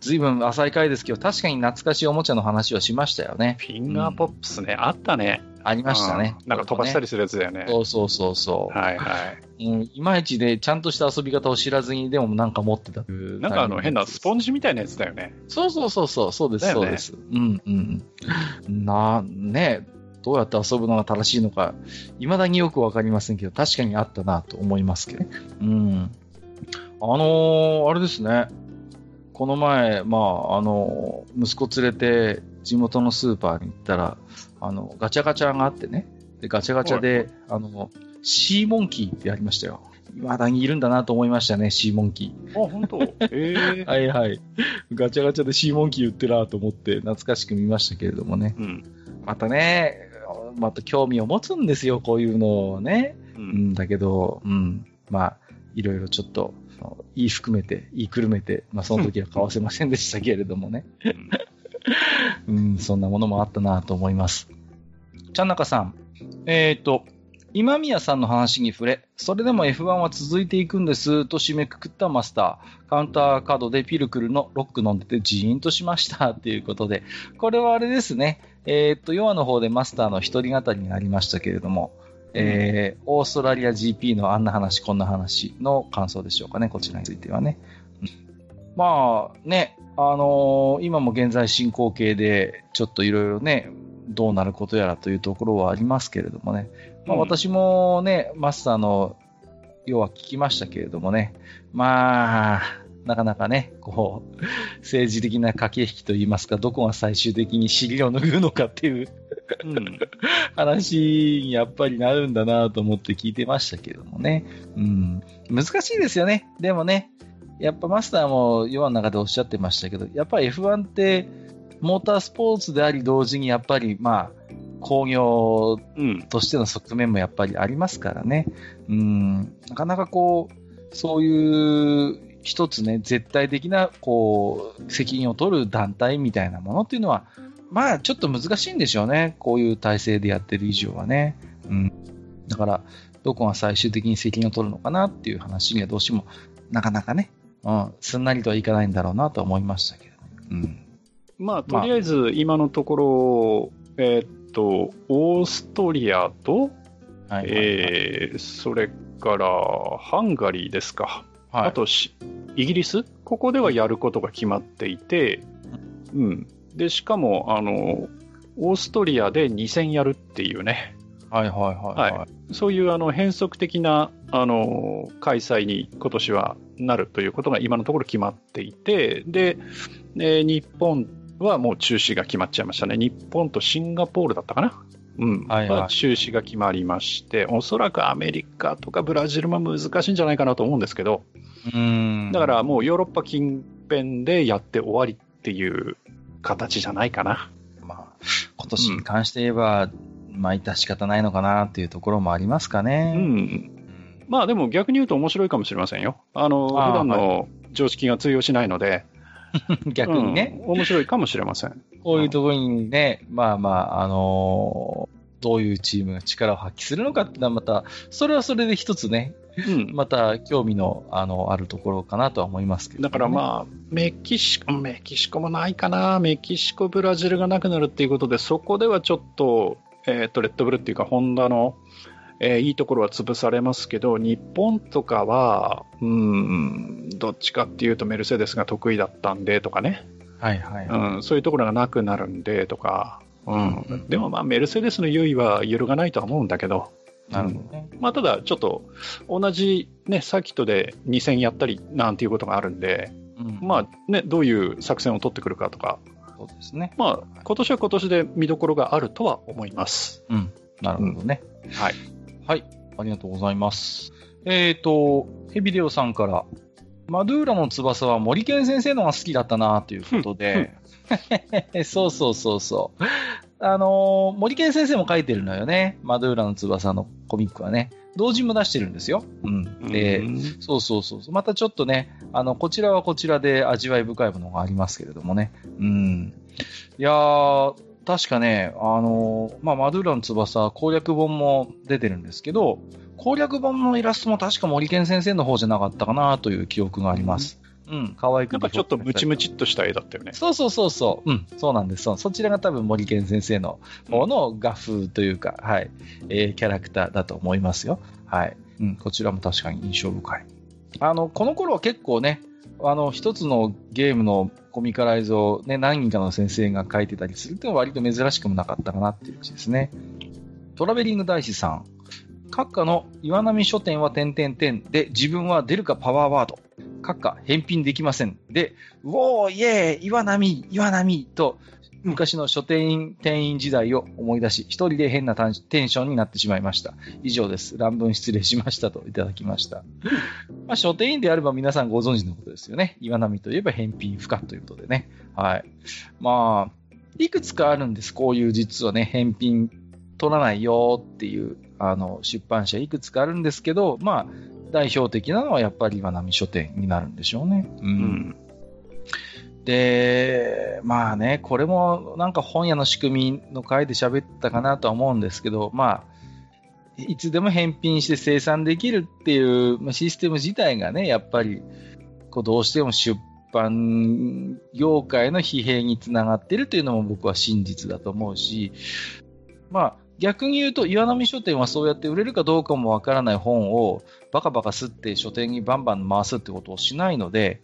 Speaker 1: ずいぶん浅い回ですけど、確かに懐かしいおもちゃの話をしましたよね。
Speaker 2: フィンガーポップスね、あったね。
Speaker 1: ありましたね。
Speaker 2: うんなんか飛ばした
Speaker 1: り。
Speaker 2: りするやつだよね。
Speaker 1: そうそうそうそう。
Speaker 2: はいはい。
Speaker 1: うん、いまいちで、ちゃんとした遊び方を知らずに、でもなんか持ってた。
Speaker 2: なんかあの変なスポ
Speaker 1: ン
Speaker 2: ンジみたいなやつだよね。
Speaker 1: そうそうそうそう、そうです、
Speaker 2: ね
Speaker 1: そうです。うんうんうん。な、ねどうやって遊ぶのが正しいのか、未だによくわかりませんけど、確かにあったなと思いますけどね。うん。あのーあれですね。この前、まあ、あのー息子連れて地元のスーパーに行ったら、あの、ガチャガチャがあってね。で、ガチャガチャで、あの、シーモンキーってありましたよ。未だにいるんだなと思いましたね、シーモンキー。
Speaker 2: あ、本当？ええ
Speaker 1: はいはい。ガチャガチャでシーモンキー売ってらーと思って懐かしく見ましたけれどもね。
Speaker 2: うん。
Speaker 1: またね、また興味を持つんですよ、こういうのをね。
Speaker 2: う。
Speaker 1: うんん、だけど、うん、まあ、いろいろちょっと、言い含めて、言いくるめて、まあその時は買わせませんでしたけれどもね。うん、そんなものもあったなと思います。ちゃんなかさん、えっ、と、今宮さんの話に触れ、それでも F1 は続いていくんですと締めくくったマスター。カウンターカードでピルクルのロック飲んでてジーンとしましたということで、これはあれですね。えっ、と、ヨアの方でマスターの一人語りになりましたけれども、えーオーストラリア GP のあんな話、こんな話の感想でしょうかね、こちらについてはね。うんまあね、あのー今も現在進行形で、ちょっといろいろね、どうなることやらというところはありますけれどもね。まあ
Speaker 2: うん
Speaker 1: 私もね、マスターの、要は聞きましたけれどもね。まあ、なかなかね、こう、政治的な駆け引きといいますか、どこが最終的に尻を拭うのかっていう
Speaker 2: うん。
Speaker 1: 話にやっぱりなるんだなと思って聞いてましたけれどもね。うん。難しいですよね。でもね、やっぱマスターも世の中でおっしゃってましたけど、やっぱり F1 ってモータースポーツであり同時にやっぱりまあ、工業
Speaker 2: うん。
Speaker 1: としての側面もやっぱりありますからね。うん、なかなかこう、そういう一つね、絶対的な、こう、責任を取る団体みたいなものっていうのは、まあ、ちょっと難しいんでしょうね。こういう体制でやってる以上はね。うん。だから、どこが最終的に責任を取るのかなっていう話にはどうしても、なかなかね、うん、すんなりとはいかないんだろうなと思いましたけれども。うん。
Speaker 2: まあ、とりあえず今のところ、えーっと、オーストリアと、
Speaker 1: はい。
Speaker 2: えーそれからハンガリーですか。
Speaker 1: はい、
Speaker 2: あとし、イギリス？ここではやることが決まっていて、うん。で、しかも、あの、オーストリアで2戦やるっていうね、
Speaker 1: はいはいはいはい。
Speaker 2: はそういうあの変則的なあの開催に今年はなるということが今のところ決まっていて、で、えー日本はもう中止が決まっちゃいましたね。日本とシンガポールだったかな？うん。
Speaker 1: はいはい
Speaker 2: は中止が決まりまして、おそらくアメリカとかブラジルも難しいんじゃないかなと思うんですけど、
Speaker 1: うん。
Speaker 2: だからもうヨーロッパ近辺でやって終わりっていう形じゃないかな。
Speaker 1: まあ、今年に関して言えば、まあ、致し方ないのかなっていうところもありますか
Speaker 2: う
Speaker 1: ね。
Speaker 2: ん。
Speaker 1: うん
Speaker 2: まあでも逆に言うと面白いかもしれませんよ。あの、
Speaker 1: あー
Speaker 2: 普段の常識が通用しないので、
Speaker 1: 逆にね、
Speaker 2: うん面白いかもしれません。
Speaker 1: こういうところにね、まあまあ、あのーどういうチームが力を発揮するのかっていうのはまた、それはそれで一つね、
Speaker 2: うん。
Speaker 1: また興味のあのあるところかなとは思いますけど、
Speaker 2: だからまあ、メキシコ、メキシコもないかな。メキシコ、ブラジルがなくなるっていうことで、そこではちょっと、えっ、と、レッドブルっていうか、ホンダの、えーいいところは潰されますけど、日本とかは、うん、どっちかっていうとメルセデスが得意だったんでとかね。
Speaker 1: はいはいはい。
Speaker 2: うん、そういうところがなくなるんでとか、う
Speaker 1: うん
Speaker 2: ん、でもまあメルセデスの優位は揺るがないとは思うんだけど、
Speaker 1: なるほどね。
Speaker 2: まあ、ただちょっと同じ、ね、サーキットで2戦やったりなんていうことがあるんで、
Speaker 1: うん
Speaker 2: まあね、どういう作戦を取ってくるかとか、
Speaker 1: そうですね。
Speaker 2: まあ、今年は今年で見どころがあるとは思います。
Speaker 1: うん。なるほどね。
Speaker 2: はい。
Speaker 1: はい。ありがとうございます。えっ、と、ヘビデオさんから、マドゥーラの翼は森健先生のが好きだったなということで、そうそうそうそう。あのー森健先生も書いてるのよね。マドゥーラの翼のコミックはね。同人も出してるんですよ。うん。で、
Speaker 2: うん
Speaker 1: そうそうそうそう。またちょっとね、あの、こちらはこちらで味わい深いものがありますけれどもね。うん。いやー、確かね、あのーまあ、マドゥーラの翼攻略本も出てるんですけど、攻略本のイラストも確か森健先生の方じゃなかったかなという記憶があります。うん、可愛く
Speaker 2: なんかちょっとムチムチっとした絵だったよね。
Speaker 1: そうそうそうそう。うん、そうなんです。そうそちらが多分森健先生の方の画風というか、はい、えーキャラクターだと思いますよ。はい。うん、こちらも確かに印象深い。あの、この頃は結構ね、あの、一つのゲームのコミカライズをね、何人かの先生が書いてたりするってのは割と珍しくもなかったかなっていううちですね。トラベリング大師さん。閣下の岩波書店は点々点で、自分は出るかパワーワード。閣下、返品できません。で、うおー、イエー岩波岩波と、昔の書店員、店員時代を思い出し、一人で変なテンションになってしまいました。以上です。乱文失礼しましたといただきました。まあ、書店員であれば皆さんご存知のことですよね。岩波といえば返品不可ということでね。はい。まあ、いくつかあるんです。こういう実はね、返品取らないよっていう、あの、出版社いくつかあるんですけど、まあ、代表的なのはやっぱり岩波書店になるんでしょうね。う。
Speaker 2: うんん。
Speaker 1: で、まあね、これもなんか本屋の仕組みの回で喋ったかなとは思うんですけど、まあ、いつでも返品して生産できるっていうまあシステム自体がね、やっぱり、こうどうしても出版業界の疲弊につながってるというのも僕は真実だと思うし、まあ、逆に言うと、岩波書店はそうやって売れるかどうかもわからない本をバカバカ吸って書店にバンバン回すってことをしないので、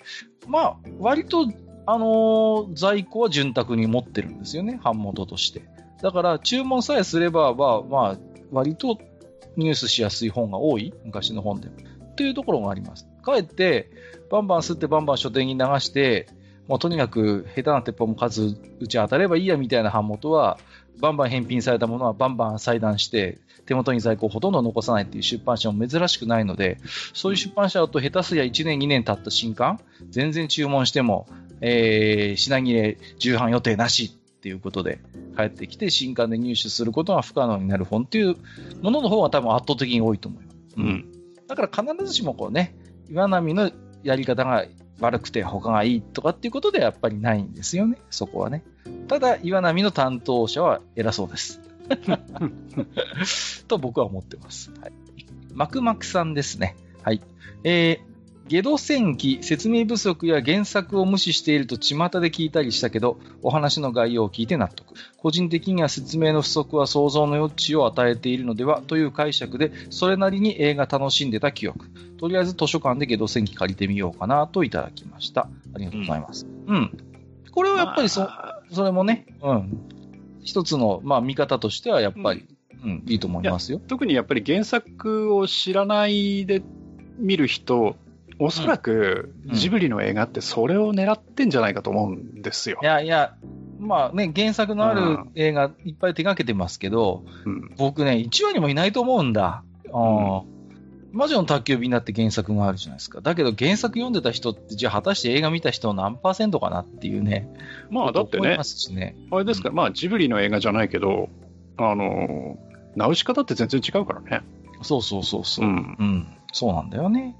Speaker 1: まあ、割と、あのー在庫は潤沢に持ってるんですよね、版元として。だから、注文さえすれば、まあ、まあ、割とニュースしやすい本が多い、昔の本でも。っていうところがあります。かえって、バンバン吸ってバンバン書店に流して、もうとにかく下手な鉄砲も数打ち当たればいいやみたいな版元は、バンバン返品されたものはバンバン裁断して、手元に在庫をほとんど残さないっていう出版社も珍しくないので、そういう出版社だと下手すりゃ1年2年経った新刊、全然注文しても、えー、品切れ重版予定なしっていうことで帰ってきて新刊で入手することが不可能になる本っていうものの方が多分圧倒的に多いと思います。うん。だから必ずしもこうね、岩波のやり方が悪くて他がいいとかっていうことではやっぱりないんですよね、そこはね。ただ、岩波の担当者は偉そうです。と僕は思ってます。はい。マクマクさんですね。はい。えー、ゲド戦記、説明不足や原作を無視していると巷で聞いたりしたけど、お話の概要を聞いて納得。個人的には説明の不足は想像の余地を与えているのではという解釈で、それなりに映画楽しんでた記憶。とりあえず図書館でゲド戦記借りてみようかなといただきました。ありがとうございます。うん。うん、これはやっぱりそ、それもね、うん。一つの、まあ、見方としてはやっぱり、うん、うん、いいと思いますよ。
Speaker 2: 特にやっぱり原作を知らないで見る人おそらくジブリの映画ってそれを狙ってんじゃないかと思うんですよ。
Speaker 1: いやいや、まあね、原作のある映画いっぱい手掛けてますけど、うん、僕ね、1話にもいないと思うんだ。うん、魔女の宅急便だって原作があるじゃないですか。だけど原作読んでた人って、じゃあ果たして映画見た人何パーセントかなっていうね。
Speaker 2: まあだってね、ねあれですか、うん、まあジブリの映画じゃないけど、あの、ナウシカだって全然違うからね。
Speaker 1: そうそうそうそう。うん、うん。そうなんだよね。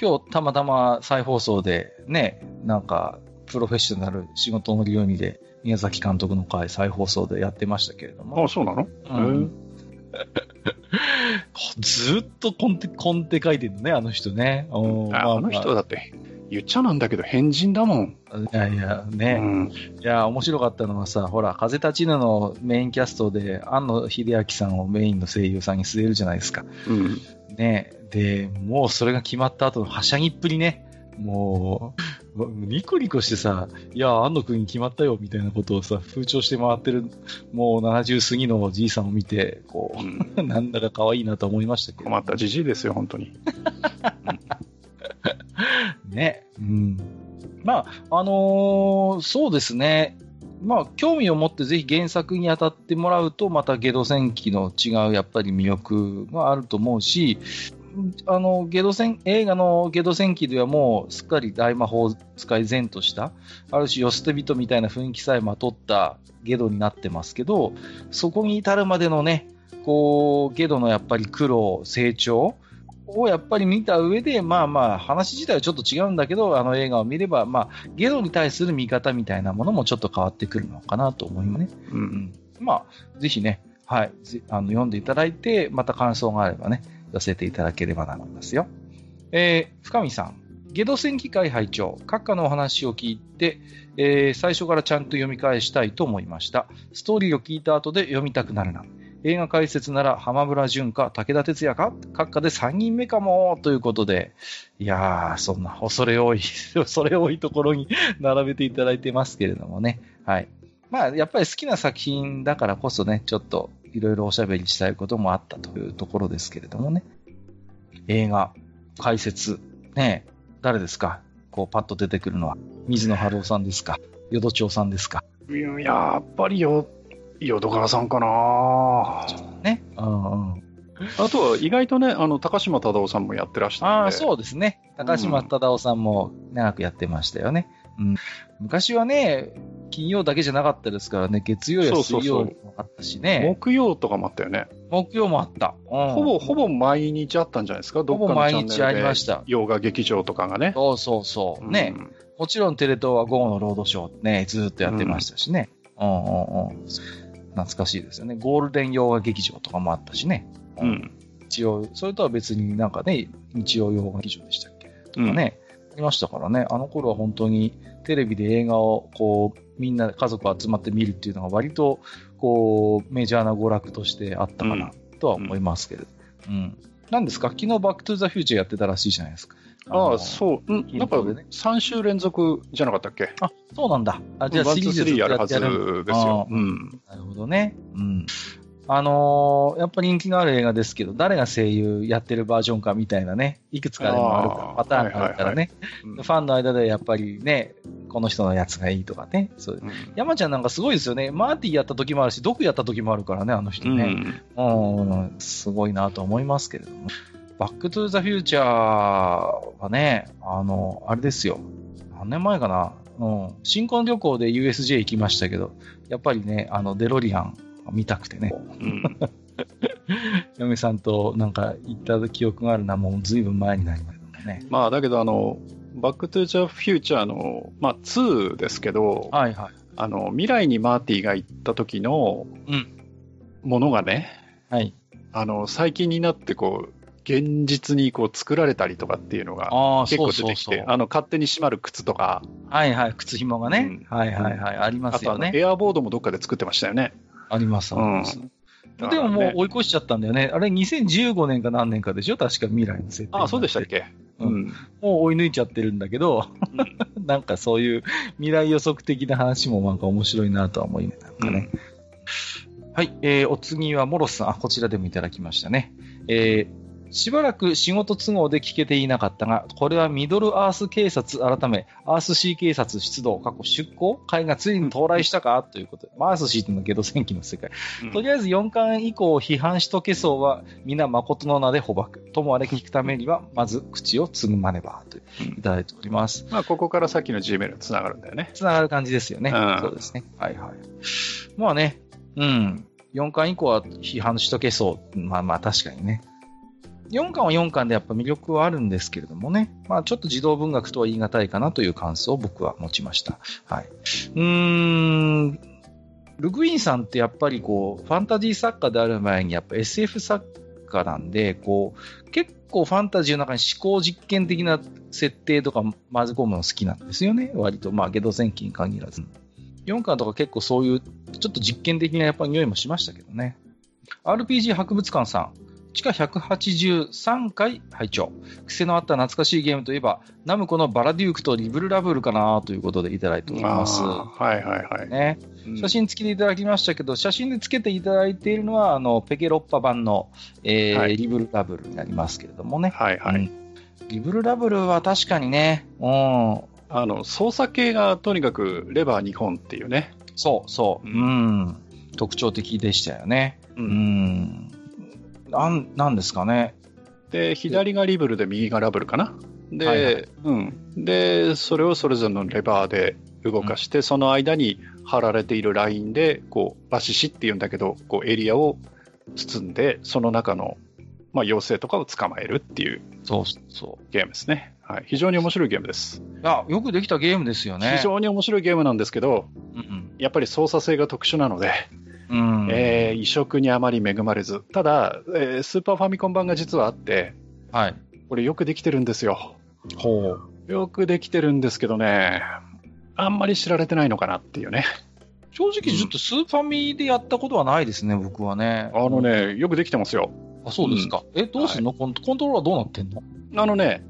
Speaker 1: 今日たまたま再放送でね、なんか、プロフェッショナル仕事のようにで、宮崎監督の回再放送でやってましたけれども。
Speaker 2: あそうなの？うん。
Speaker 1: ずっとコンテ、コンテ書いてるのね、あの人ね。
Speaker 2: ああの人だって、言っちゃなんだけど変人だもん。
Speaker 1: いやいや、ね。うん、いや、面白かったのはさ、ほら、風立ちぬのメインキャストで、庵野秀明さんをメインの声優さんに据えるじゃないですか。うん。ね。で、もうそれが決まった後のはしゃぎっぷりね。もう、ニコニコしてさ、いや、安野くんに決まったよ、みたいなことをさ、風潮して回ってる、もう70過ぎのおじいさんを見て、こう、うん、なんだか可愛いなと思いましたけど。
Speaker 2: 困ったじじいですよ、本当に。
Speaker 1: ね、うん。まあ、あのー、そうですね。まあ、興味を持ってぜひ原作に当たってもらうと、またゲド戦記の違うやっぱり魅力があると思うし、あの、ゲド戦、映画のゲド戦記ではもうすっかり大魔法使い前とした、ある種寄捨て人みたいな雰囲気さえまとったゲドになってますけど、そこに至るまでのね、こう、ゲドのやっぱり苦労、成長をやっぱり見た上で、まあまあ、話自体はちょっと違うんだけど、あの映画を見れば、まあ、ゲドに対する見方みたいなものもちょっと変わってくるのかなと思いますね。うん、うん。まあ、ぜひね、はい、あの読んでいただいて、また感想があればね、寄せていただければなと思いますよ。えー、深見さん。ゲド戦記会拝聴閣下のお話を聞いて、えー、最初からちゃんと読み返したいと思いました。ストーリーを聞いた後で読みたくなるな。映画解説なら浜村淳か武田鉄矢か？閣下で3人目かもということで、いやー、そんな恐れ多い、恐れ多いところに並べていただいてますけれどもね。はい。まあ、やっぱり好きな作品だからこそね、ちょっといろいろおしゃべりしたいこともあったというところですけれどもね。映画、解説、ね誰ですか？こう、パッと出てくるのは。水野晴夫さんですか？淀町さんですか？
Speaker 2: いや、やっぱりよ、淀川さんかな
Speaker 1: ね。うんうん。
Speaker 2: あとは意外とね、あの、高島忠夫さんもやってらした
Speaker 1: ああ、そうですね。高島忠夫さんも長くやってましたよね。うん、昔はね、金曜だけじゃなかったですからね、月曜や水曜もあったしね。
Speaker 2: 木曜とかもあったよね。
Speaker 1: 木曜もあった。
Speaker 2: うん、ほぼ、ほぼ毎日あったんじゃないですか、
Speaker 1: どっかのチャンネルで。ほぼ毎日ありました。
Speaker 2: 洋画劇場とかがね。
Speaker 1: そうそうそう。ね。もちろんテレ東は午後のロードショーね、ずっとやってましたしね。うん、うん、うんうん懐かしいですよね。ゴールデン洋画劇場とかもあったしね。うん。一応、それとは別になんかね、日曜洋画劇場でしたっけとかね、うん、ありましたからね。あの頃は本当にテレビで映画をこう、みんな家族集まって見るっていうのが割と、こう、メジャーな娯楽としてあったかなとは思いますけれど。うん。うん、なんですか？昨日バックトゥザフューチャーやってたらしいじゃないですか。
Speaker 2: ああ、そう。うん、なんか、3週連続じゃなかったっけ？
Speaker 1: あ、そうなんだ。あ、じゃあ
Speaker 2: シリーズやるはずですよ。
Speaker 1: うん。なるほどね。うん。あのー、やっぱ人気のある映画ですけど、誰が声優やってるバージョンかみたいなね、いくつかでもあるかパターンがあるからね、ファンの間でやっぱりね、この人のやつがいいとかね、そう、う。ん、山ちゃんなんかすごいですよね、マーティーやった時もあるし、毒やった時もあるからね、あの人ね、うん、うん、すごいなと思いますけれども。バックトゥーザフューチャーはね、あの、あれですよ、何年前かな、うん。新婚旅行で USJ 行きましたけど、やっぱりね、あの、デロリアン見たくてね、
Speaker 2: うん。
Speaker 1: 嫁さんとなんか行った記憶があるのはもう随分前になりますね。
Speaker 2: まあ、だけど、あの、バックトゥザフューチャーの、まあ、2ですけど、
Speaker 1: はいはい。
Speaker 2: あの、未来にマーティが行った時の
Speaker 1: うん。
Speaker 2: ものがね、
Speaker 1: はい。
Speaker 2: あの、最近になってこう、現実にこう作られたりとかっていうのが
Speaker 1: ああ、
Speaker 2: 結
Speaker 1: そうそうそう
Speaker 2: 構出てきて、。あの、勝手に閉まる靴とか、
Speaker 1: はいはい。靴紐がね。
Speaker 2: うん
Speaker 1: はいはいはい。ありますよね。
Speaker 2: エアボードもどっかで作ってましたよね。
Speaker 1: あります、あります。
Speaker 2: だか
Speaker 1: でももう追い越しちゃったんだよね。あれ2015年か何年かでしょ？確か未来の設定。
Speaker 2: ああ、そうでしたっけ？
Speaker 1: うんもう追い抜いちゃってるんだけど、なんかそういう未来予測的な話もなんか面白いなとは思いね。なんかね。はい、えー、お次はモロスさん。あ、こちらでもいただきましたね。えー、しばらく仕事都合で聞けていなかったが、これはミドルアース警察改め、アースシー警察出動、過去出向会がついに到来したかということで、まあアースシーっていうのはゲド戦記の世界。
Speaker 2: うん
Speaker 1: とりあえず4巻以降批判しとけそうは皆誠の名で捕獲。ともあれ聞くためには、まず口をつぐまねば、といただいております。
Speaker 2: まあ、ここからさっきの Gmail につながるんだよね。
Speaker 1: つながる感じですよね。
Speaker 2: うん
Speaker 1: そうですね。はいはい。まあね、うん。4巻以降は批判しとけそう。まあまあ確かにね。4巻は4巻でやっぱ魅力はあるんですけれどもね。まあちょっと児童文学とは言い難いかなという感想を僕は持ちました。はい。うーん。ルグインさんってやっぱりこう、ファンタジー作家である前にやっぱ SF 作家なんで、こう、結構ファンタジーの中に思考実験的な設定とか混ぜ込むの好きなんですよね。割と、まあ、ゲド戦記に限らず。4巻とか結構そういう、ちょっと実験的なやっぱ匂いもしましたけどね。RPG 博物館さん。地下183回拝聴。癖のあった懐かしいゲームといえば、ナムコのバラデュークとリブルラブルかなということでいただいております。
Speaker 2: はいはいはい。
Speaker 1: ね、
Speaker 2: うん
Speaker 1: 写真付きでいただきましたけど、写真で付けていただいているのは、あの、ペケロッパ版の、えー
Speaker 2: はい
Speaker 1: リブルラブルになりますけれどもね。
Speaker 2: はいはい。
Speaker 1: うんリブルラブルは確かにね、うん、
Speaker 2: あの、操作系がとにかくレバー2本っていうね。
Speaker 1: そうそう、
Speaker 2: う
Speaker 1: うんん、特徴的でしたよね。
Speaker 2: う
Speaker 1: うん。なん、なんですかね。
Speaker 2: で、左がリブルで右がラブルかな。で、
Speaker 1: はいはい
Speaker 2: うん。で、それをそれぞれのレバーで動かして、その間に貼られているラインで、こう、バシシっていうんだけど、こう、エリアを包んで、その中の、まあ、妖精とかを捕まえるっていう
Speaker 1: そうそ
Speaker 2: ゲームですね。はい。非常に面白いゲームです。
Speaker 1: う。あ、よくできたゲームですよね。
Speaker 2: 非常に面白いゲームなんですけど、
Speaker 1: うん
Speaker 2: やっぱり操作性が特殊なので、
Speaker 1: うん。うん
Speaker 2: えー移植にあまり恵まれず。ただ、えースーパーファミコン版が実はあって、
Speaker 1: はい。
Speaker 2: これよくできてるんですよ。
Speaker 1: ほう。
Speaker 2: よくできてるんですけどね、あんまり知られてないのかなっていうね。
Speaker 1: 正直ちょっとスーファミでやったことはないですね、僕はね。
Speaker 2: あのね、よくできてますよ。
Speaker 1: あ、そうですか。え、どうすんの、コンコントローラーどうなってんの？
Speaker 2: あのね、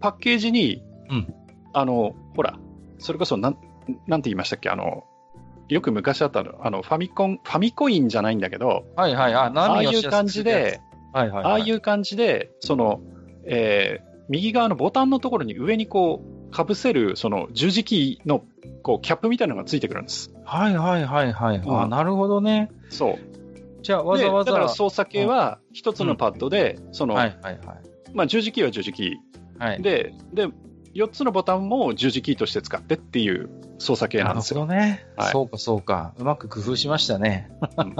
Speaker 2: パッケージに、
Speaker 1: うん
Speaker 2: あの、ほら、それこそなん、なんて言いましたっけ、あの、よく昔あったの、あの、ファミコン、ファミコインじゃないんだけど、
Speaker 1: はいはい。あ、
Speaker 2: あいう感じで、、
Speaker 1: はいはい、はい。
Speaker 2: ああいう感じで、その、えー右側のボタンのところに上にこう、かぶせる、その十字キーの、こう、キャップみたいなのがついてくるんです。
Speaker 1: はいはいはいはい。あ、
Speaker 2: うん
Speaker 1: なるほどね。
Speaker 2: そう。
Speaker 1: じゃあ、わざわざ。
Speaker 2: でだから操作系は一つのパッドで、その、
Speaker 1: はいはいはい。
Speaker 2: まあ十字キーは十字キ
Speaker 1: はい。
Speaker 2: ー。で、で、4つのボタンも十字キーとして使ってっていう操作系
Speaker 1: なるほ
Speaker 2: なんですよ。
Speaker 1: どね、
Speaker 2: はい
Speaker 1: そうかそうか。うまく工夫しましたね。
Speaker 2: う ん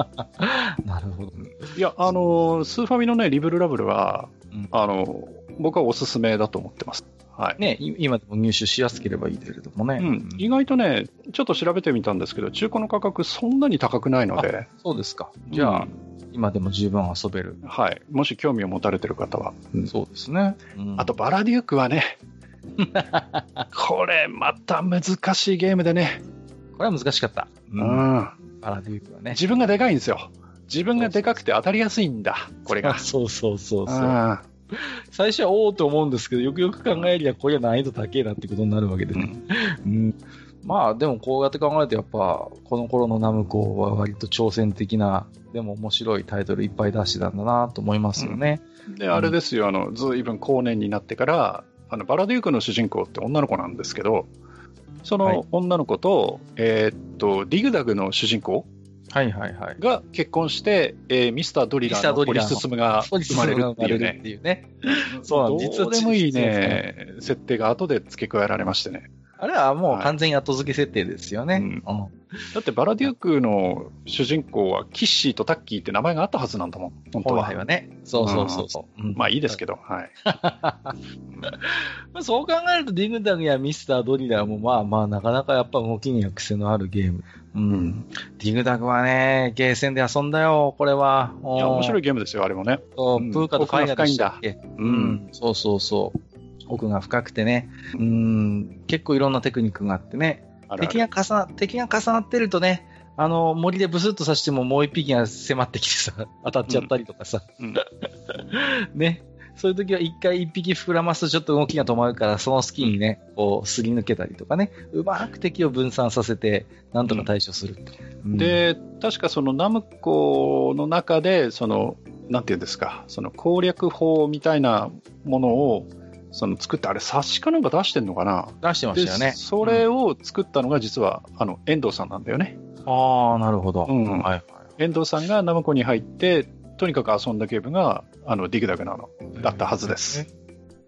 Speaker 1: なるほど。
Speaker 2: いや、あのースーファミのね、リブルラブルは、
Speaker 1: うん
Speaker 2: あのー僕はおすすめだと思ってます。はい。
Speaker 1: ね、い今でも入手しやすければいいけれどもね。
Speaker 2: うん、意外とね、ちょっと調べてみたんですけど、中古の価格そんなに高くないので、
Speaker 1: そうですか。じゃあ、
Speaker 2: うん
Speaker 1: 今でも十分遊べる。
Speaker 2: はい。もし興味を持たれてる方は。
Speaker 1: そうですね。うん
Speaker 2: あと、バラデュークはね、これまた難しいゲームでね、
Speaker 1: これは難しかった。う。
Speaker 2: うんん、
Speaker 1: パラデュークはね。
Speaker 2: 自分がでかいんですよ。自分がでかくて当たりやすいんだ、これが。
Speaker 1: そうそうそうそう。
Speaker 2: あ
Speaker 1: 最初はおおと思うんですけど、よくよく考えりゃ、これは難易度高いなってことになるわけでね。うんまあ、でもこうやって考えると、やっぱ、この頃のナムコは割と挑戦的な、でも面白いタイトルいっぱい出してたんだなと思いますよね。
Speaker 2: で、あれですよ、あの、ずいぶん後年になってから、あの、バラデュークの主人公って女の子なんですけど、そ
Speaker 1: はい
Speaker 2: の女の子と、えーっと、ディグダグの主人公
Speaker 1: はいはいはい。
Speaker 2: が結婚して、えーミスタードリラーの堀進が生まれるっていうね。
Speaker 1: そうなん
Speaker 2: ど
Speaker 1: 実は
Speaker 2: うでもいいね、設定が後で付け加えられましてね。
Speaker 1: あれはもう完全に後付け設定ですよね。
Speaker 2: うんだってバラデュークの主人公はキッシーとタッキーって名前があったはずなんだもん、本当は。
Speaker 1: はね。そうそうそうそう。うん
Speaker 2: まあいいですけど、はい。
Speaker 1: ま あそう考えると、ディグダグやミスタードリラーもまあまあ、なかなかやっぱ動きには癖のあるゲーム。うん。ディグダグはね、ゲーセンで遊んだよ、これは。
Speaker 2: いや、面白
Speaker 1: い。
Speaker 2: いゲームですよ、あれもね。
Speaker 1: そう
Speaker 2: うん
Speaker 1: プーカとファイナしたっけ？
Speaker 2: う
Speaker 1: うんん。そうそうそう。奥が深くてね。うん。結構いろんなテクニックがあってね。
Speaker 2: あるある
Speaker 1: 敵が重な、敵が重なってるとね、あの、森でブスッと刺してももう一匹が迫ってきてさ、当たっちゃったりとかさ。
Speaker 2: うん
Speaker 1: ね。そういう時は一回一匹膨らますとちょっと動きが止まるから、その隙にね、こう、すり抜けたりとかね、うまく敵を分散させて、なんとか対処する。うん、
Speaker 2: で、確かそのナムコの中で、その、なんていうんですか、その攻略法みたいなものを、その作って、あれ、冊子かなんか出してんのかな？
Speaker 1: 出してましたよね。
Speaker 2: でそれを作ったのが実は、あの、遠藤さんなんだよね。
Speaker 1: ああ、なるほど。
Speaker 2: うん
Speaker 1: はいはい。
Speaker 2: 遠藤さんがナムコに入って、とにかく遊んだゲームが、あの、ディグダグなの、だったはずです。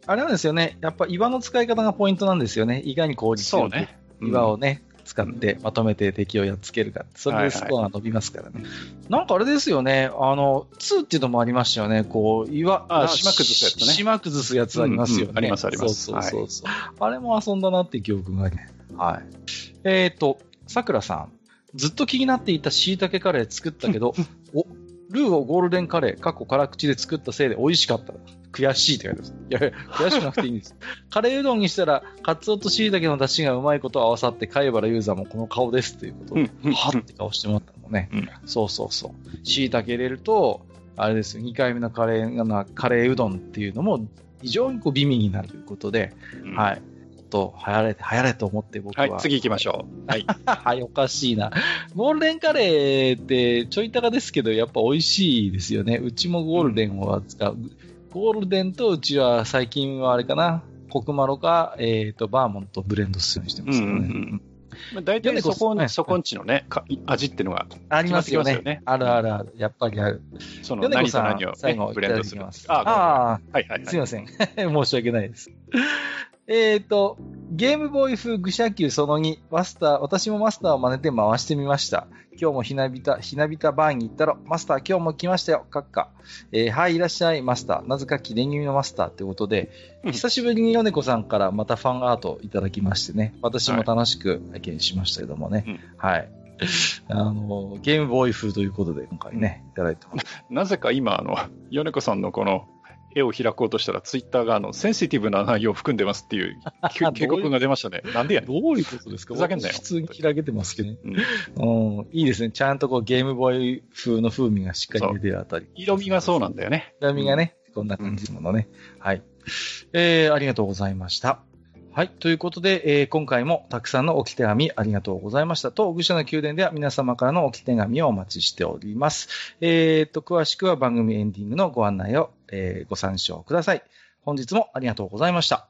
Speaker 1: あれなんですよね。やっぱ岩の使い方がポイントなんですよね。いかに効率よく
Speaker 2: ね。
Speaker 1: 岩をね、使ってまとめて敵をやっつけるか。それでスコアが伸びますからね。なんかあれですよね。あの、2っていうのもありましたよね。こう、岩、
Speaker 2: あ島崩すやつね
Speaker 1: 島崩すやつありますよね。
Speaker 2: うんうんありますあります
Speaker 1: そうそうそうそう、あれも遊んだなって記憶があります。はい。えっ、と、さくらさん。ずっと気になっていた椎茸カレー作ったけど、お、ルーをゴールデンカレー、過去辛口で作ったせいで美味しかった。悔しいって書いてます。いや悔しくなくていいんです。カレーうどんにしたら、カツオと椎茸の出汁がうまいこと合わさって、貝原ユーザーもこの顔ですっていうことで、
Speaker 2: うん
Speaker 1: はって顔してもらったのね。
Speaker 2: うん
Speaker 1: そうそうそう。椎茸入れると、あれですよ、2回目のカレーな、カレーうどんっていうのも、非常にこう美味になるということで、
Speaker 2: うん
Speaker 1: はい。と、流行れ、流行れと思って僕は。
Speaker 2: はい、次行きましょう。はい。
Speaker 1: はい、おかしいな。ゴールデンカレーってちょい高ですけど、やっぱ美味しいですよね。うちもゴールデンを扱う。ゴールデンとうちは最近はあれかな。コクマロか、えっ、と、バーモントブレンドするようにしてますけどね。
Speaker 2: うんうんうんまあ、大体そこ
Speaker 1: はい
Speaker 2: そこんちのね、か味っていうのが、
Speaker 1: ありますよねあるあるある。やっぱりある。
Speaker 2: その何と何を、ね、
Speaker 1: 最後
Speaker 2: ブレンドするあ
Speaker 1: あ、
Speaker 2: はいはいはい。
Speaker 1: すいません。申し訳ないです。えっと、ゲームボーイ風愚者級その2、マスター、私もマスターを真似て回してみました。今日もひなびた、ひなびたバーに行ったろ。マスター今日も来ましたよ。閣下。えーはい、いらっしゃい、マスター。なぜか記念気味のマスターということで、
Speaker 2: うん
Speaker 1: 久しぶりに米子さんからまたファンアートをいただきましてね、私も楽しく拝見しましたけどもね。
Speaker 2: うん
Speaker 1: はい。あの、ゲームボーイ風ということで、今回ね、いただいてます。
Speaker 2: なぜか今、あの、米子さんのこの絵を開こうとしたら、ツイッターがあのセンシティブな内容を含んでますっていうき 警告が出ましたね。なんでや。
Speaker 1: どういうことですか？
Speaker 2: ふざけんなよ
Speaker 1: 普通に開けてますけどね。
Speaker 2: うん
Speaker 1: うん、いいですね。ちゃんとこうゲームボーイ風の風味がしっかり出てるあたり。
Speaker 2: 色味がそうなんだよね。
Speaker 1: 色味がね、こんな感じのものね。はい。えー、ありがとうございました。はい。ということで、えー今回もたくさんの置き手紙ありがとうございました。と、愚者の宮殿では皆様からの置き手紙をお待ちしております。えー、と、詳しくは番組エンディングのご案内を、えーご参照ください。本日もありがとうございました。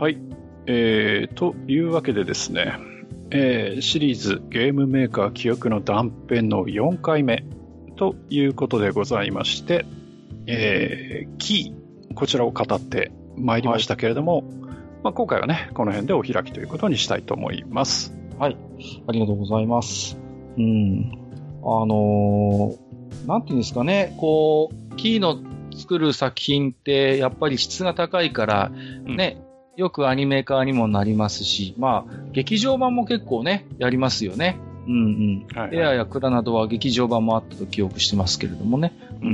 Speaker 2: はい。えー、というわけでですね、えーシリーズゲームメーカー記憶の断片の4回目ということでございまして、えーキー、こちらを語ってまいりましたけれども、まあ、今回はね、この辺でお開きということにしたいと思います。
Speaker 1: はい。ありがとうございます。うん。あのーなんていうんですかね、こう、キーの作る作品って、やっぱり質が高いから、
Speaker 2: うん
Speaker 1: ね、よくアニメ化にもなりますし、まあ、劇場版も結構ね、やりますよね。うんうん。
Speaker 2: はい
Speaker 1: エアやクラなどは劇場版もあったと記憶してますけれどもね。うんう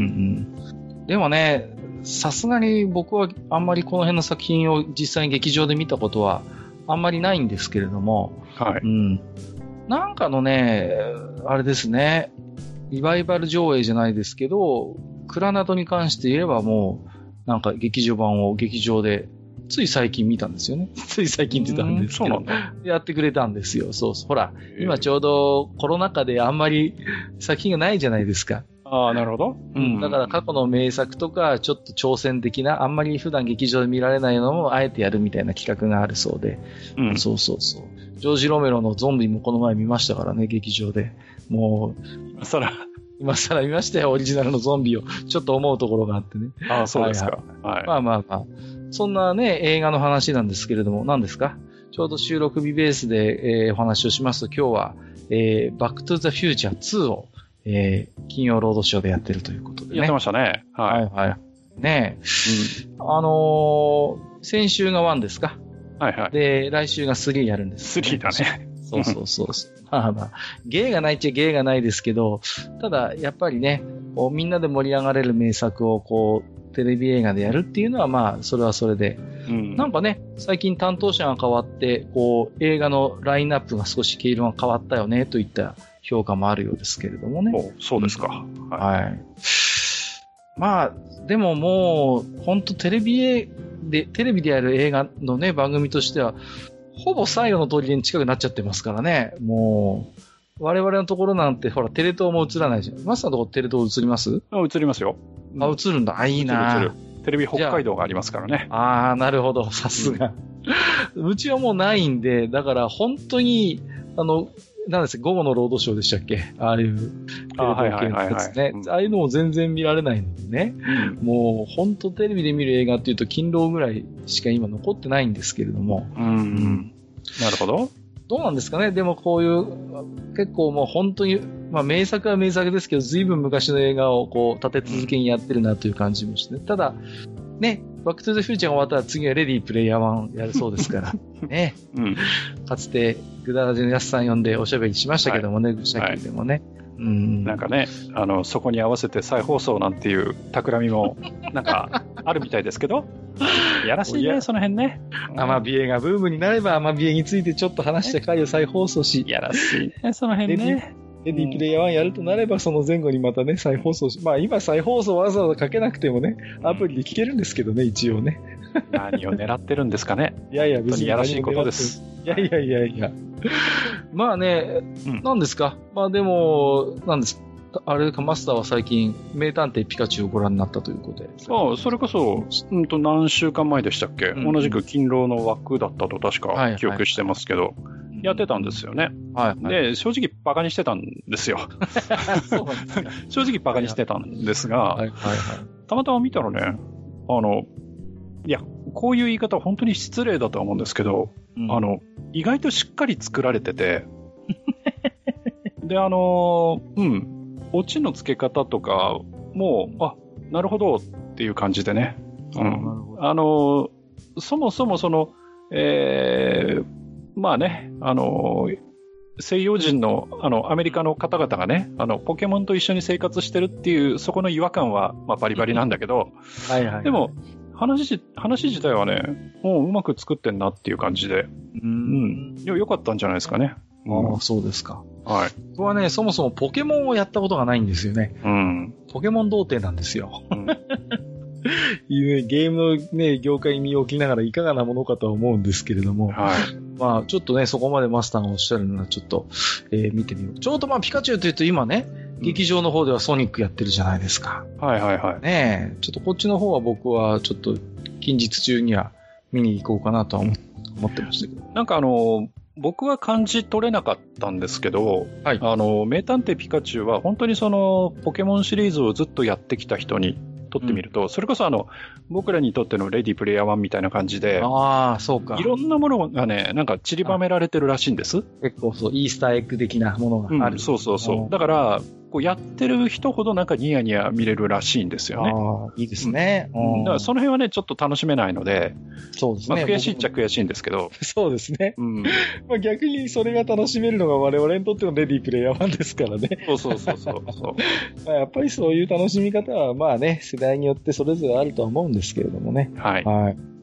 Speaker 1: ん。でもね、さすがに僕はあんまりこの辺の作品を実際に劇場で見たことはあんまりないんですけれども、
Speaker 2: はい。
Speaker 1: うん。なんかのね、あれですね、リバイバル上映じゃないですけど、クラナドに関して言えばもう、なんか劇場版を劇場で、つい最近見たんですよね。つい最近って言ったんですけど
Speaker 2: そうなん、だ。
Speaker 1: やってくれたんですよ。そうそう。ほら、今ち
Speaker 2: ょ
Speaker 1: ょうどコロナ禍であんまり作品がないじゃないですか。
Speaker 2: ああ、なるほど。
Speaker 1: うん、だから過去の名作とか、ちょっと挑戦的な、あんまり普段劇場で見られないのも、あえてやるみたいな企画があるそうで。
Speaker 2: うん。
Speaker 1: そうそうそう。ジョージ・ロメロのゾンビもこの前見ましたからね、劇場で。もう、
Speaker 2: そら、
Speaker 1: 今更見ましたよ、オリジナルのゾンビを。ちょっと思うところがあってね。
Speaker 2: ああ、そうですか。はい。
Speaker 1: まあまあまあ。そんなね、映画の話なんですけれども、何ですか？ちょうど収録日ベースで、えーお話をしますと、今日は、えーバックトゥザフューチャー2を、えー金曜ロードショーでやってるということでね。
Speaker 2: やってましたね。は。
Speaker 1: はいいはい。ねえ。あのー先週が1ですか？
Speaker 2: はいはい。
Speaker 1: で、来週が3やるんです、
Speaker 2: 3だ。ね。
Speaker 1: そうそうそう。まあまあ、芸がないっちゃ芸がないですけど、ただ、やっぱりね、みんなで盛り上がれる名作を、こう、テレビ映画でやるっていうのは、まあ、それはそれで。
Speaker 2: うん。
Speaker 1: なんかね、最近担当者が変わって、こう、映画のラインナップが少し毛色が変わったよね、といった評価もあるようですけれどもね。
Speaker 2: おそうですか。は
Speaker 1: はい。まあ、でももう、本当テレビ映で、テレビでやる映画のね、番組としては、ほぼ最後の通りに近くなっちゃってますからね。もう、我々のところなんて、ほら、テレ東も映らないじゃん。マスターのところテレ東映ります、
Speaker 2: 映りますよ。
Speaker 1: あ、映るんだ。あ、いいな
Speaker 2: テレビ北海道がありますからね。
Speaker 1: ああ、なるほど。さすが。うちはもうないんで、だから本当に、あの、なんですか、午後のロードショーでしたっけ？ああいう、テレね
Speaker 2: う。ん
Speaker 1: ああいうのも全然見られないんでね。
Speaker 2: うん。
Speaker 1: もう、本当テレビで見る映画っていうと、勤労ぐらいしか今残ってないんですけれども。
Speaker 2: うん。なるほど。
Speaker 1: どうなんですかね？でもこういう、結構もう本当に、まあ名作は名作ですけど、随分昔の映画をこう立て続けにやってるなという感じもして、ただ、ね、バックトゥザフューチャーが終わったら次はレディープレイヤー1やるそうですから、ね、
Speaker 2: うん。
Speaker 1: かつてグダラジのやすさん呼んでおしゃべりしましたけどもね、ぐしゃきでもね。うん。
Speaker 2: なんかね、あの、そこに合わせて再放送なんていう企みも、なんか、あるみたいですけど、やらしいね、その辺ね。
Speaker 1: アマビエがブームになればアマビエについてちょっと話した回を再放送し、
Speaker 2: やらしいね、その辺ね。
Speaker 1: レディープレイヤー1やるとなれば、その前後にまたね、再放送し、まあ今再放送わざわざかけなくてもね、アプリで聞けるんですけどね、一応ね。
Speaker 2: 何を狙ってるんですかね。
Speaker 1: いやいや、
Speaker 2: 本当にやらしいことです。
Speaker 1: いやいやいやいや。まあね、
Speaker 2: うん
Speaker 1: 何ですかまあでも、何ですあれか、マスターは最近、名探偵ピカチュウをご覧になったということで。
Speaker 2: ああそれこそ、うんと何週間前でしたっけ、
Speaker 1: うん
Speaker 2: 同じく勤労の枠だったと確
Speaker 1: はい
Speaker 2: か記憶してますけど、やってたんですよね。
Speaker 1: はい、はい。
Speaker 2: で、正直バカにしてたんですよ。正直バカにしてたんですが、
Speaker 1: はい、はい、はい。
Speaker 2: たまたま見たらね、あの、いや、こういう言い方は本当に失礼だとは思うんですけど、
Speaker 1: うん
Speaker 2: あ、の、意外としっかり作られてて、で、あの、うん、オチの付け方とかも、あ、なるほどっていう感じでね。うん。あの、そもそもその、えーまあね、あの、西洋人の、あの、アメリカの方々がね、あの、ポケモンと一緒に生活してるっていう、そこの違和感は、まあ、バリバリなんだけど、
Speaker 1: はい、はい。
Speaker 2: で、も、話じ、話自体はね、もううまく作ってんなっていう感じで、
Speaker 1: う。
Speaker 2: うんん。よ、良かったんじゃないですかね。うん
Speaker 1: ああ、そうですか。
Speaker 2: はい。
Speaker 1: 僕はね、そもそもポケモンをやったことがないんですよね。
Speaker 2: うん。
Speaker 1: ポケモン童貞なんですよ。
Speaker 2: うん
Speaker 1: ゲームのね、業界に身を置きながらいかがなものかとは思うんですけれども、
Speaker 2: はい。
Speaker 1: まあ、ちょっとね、そこまでマスターがおっしゃるなら、ちょっと、えー見てみよう。ちょうどまあ、ピカチュウというと今ね、劇場の方ではソニックやってるじゃないですか。
Speaker 2: はいはいはい。
Speaker 1: ねえ、ちょっとこっちの方は僕はちょっと近日中には見に行こうかなとは思思ってましたけど。
Speaker 2: なんかあの、僕は感じ取れなかったんですけど、
Speaker 1: はい
Speaker 2: あの、名探偵ピカチュウは本当にその、ポケモンシリーズをずっとやってきた人にとってみると、それこそあの、僕らにとってのレディプレイヤー1みたいな感じで、
Speaker 1: ああ、そうか。
Speaker 2: いろんなものがね、なんか散りばめられてるらしいんです。
Speaker 1: 結構そう、イースターエッグ的なものがある。
Speaker 2: うん、そうそうそうう。
Speaker 1: ん
Speaker 2: だから、こうやってる人ほどなんかニヤニヤ見れるらしいんですよね。
Speaker 1: ああ、いいですね。
Speaker 2: うんだからその辺はね、ちょっと楽しめないので、まあ、
Speaker 1: そうですね。
Speaker 2: 悔しいっちゃ
Speaker 1: 僕
Speaker 2: 悔しいんですけど、
Speaker 1: もそうですね。
Speaker 2: うん、
Speaker 1: まあ逆にそれが楽しめるのが我々にとってのレディープレイヤー1ですからね。
Speaker 2: そうそうそうそう
Speaker 1: やっぱりそういう楽しみ方はまあね、世代によってそれぞれあるとは思うんですけれどもね。
Speaker 2: はい。
Speaker 1: はい。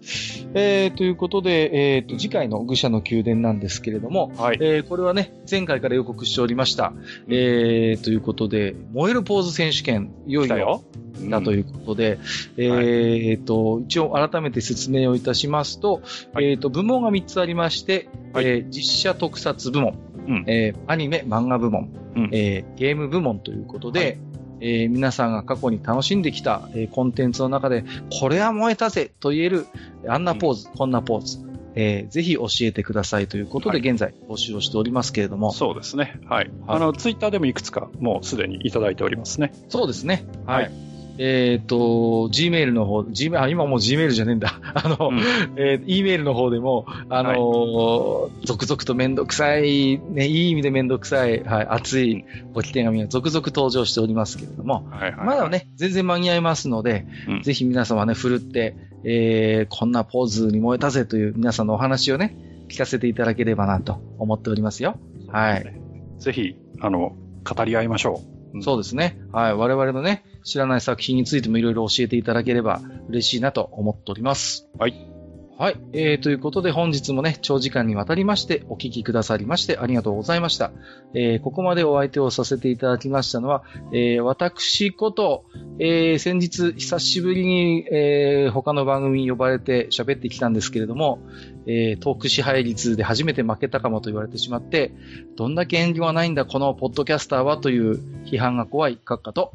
Speaker 1: えー、ということで、えーと、次回の愚者の宮殿なんですけれども、
Speaker 2: はい。
Speaker 1: えーこれはね、前回から予告しておりました。えー、ということで、燃えるポーズ選手権、いよいよだということで、えーと、一応改めて説明をいたしますと、
Speaker 2: はい。
Speaker 1: えーと、部門が3つありまして、
Speaker 2: はい。
Speaker 1: えー実写特撮部門、
Speaker 2: うん。
Speaker 1: えーアニメ漫画部門、
Speaker 2: うん。
Speaker 1: えーゲーム部門ということで、
Speaker 2: はい
Speaker 1: えー皆さんが過去に楽しんできた、えーコンテンツの中で、これは燃えたぜと言える、あんなポーズ、こんなポーズ、えーぜひ教えてくださいということで、
Speaker 2: はい
Speaker 1: 現在募集をしておりますけれども、
Speaker 2: そうですね。はい。
Speaker 1: はい
Speaker 2: あの、ツイッターでもいくつかもうすでにいただいておりますね。
Speaker 1: そうですね。はい。
Speaker 2: はい
Speaker 1: えっ、と、Gmail の方、Gmail、あ、今もう Gmail じゃねえんだ。あの、
Speaker 2: うん
Speaker 1: えー、E メールの方でも、あのー続々とめんどくさい、ね、いい意味でめんどくさい、はい、熱いごき手紙が続々登場しておりますけれども、
Speaker 2: はいはい、
Speaker 1: まだ。ね、全然間に合いますので、
Speaker 2: うん
Speaker 1: ぜひ皆様ね、振るって、えー、こんなポーズに燃えたぜという皆さんのお話をね、聞かせていただければなと思っておりますよ。はい。
Speaker 2: ぜひ、あの、語り合いましょう。
Speaker 1: そうですね。はい。我々のね、知らない作品についてもいろいろ教えていただければ嬉しいなと思っております。
Speaker 2: はい。
Speaker 1: はい。えー、ということで本日もね、長時間にわたりましてお聞きくださりましてありがとうございました。えー、ここまでお相手をさせていただきましたのは、えー、私こと、えー、先日久しぶりに、えー、他の番組に呼ばれて喋ってきたんですけれども、えー、トーク支配率で初めて負けたかもと言われてしまって、どんだけ遠慮はないんだ、このポッドキャスターはという批判が怖い閣下と、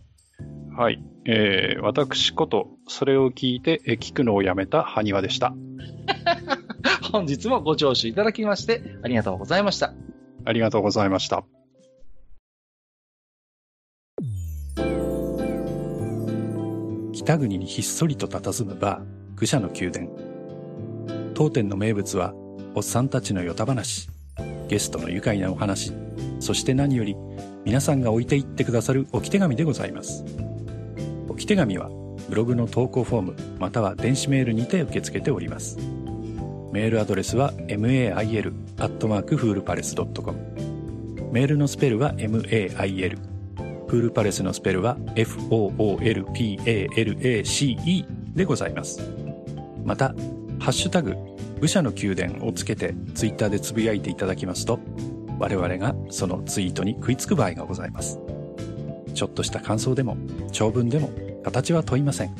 Speaker 2: はい。えー、私こと、それを聞いて、え聞くのをやめた埴輪でした。
Speaker 1: 本日もご聴取いただきましてありがとうございました。
Speaker 2: ありがとうございました。北国にひっそりと佇むバー、愚者の宮殿。当店の名物は、おっさんたちのよた話、ゲストの愉快なお話、そして何より、皆さんが置いていってくださる置き手紙でございます。置き手紙は、ブログの投稿フォーム、または電子メールにて受け付けております。メールアドレスは mail.foolpalace.com メールのスペルは mail フールパレスのスペルは foolpalace でございます。また「ハッシュタグ武者の宮殿」をつけてツイッターでつぶやいていただきますと我々がそのツイートに食いつく場合がございます。ちょっとした感想でも長文でも形は問いません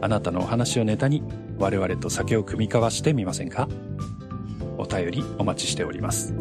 Speaker 2: あなたのお話をネタに我々と酒を酌み交わしてみませんか？お便りお待ちしております。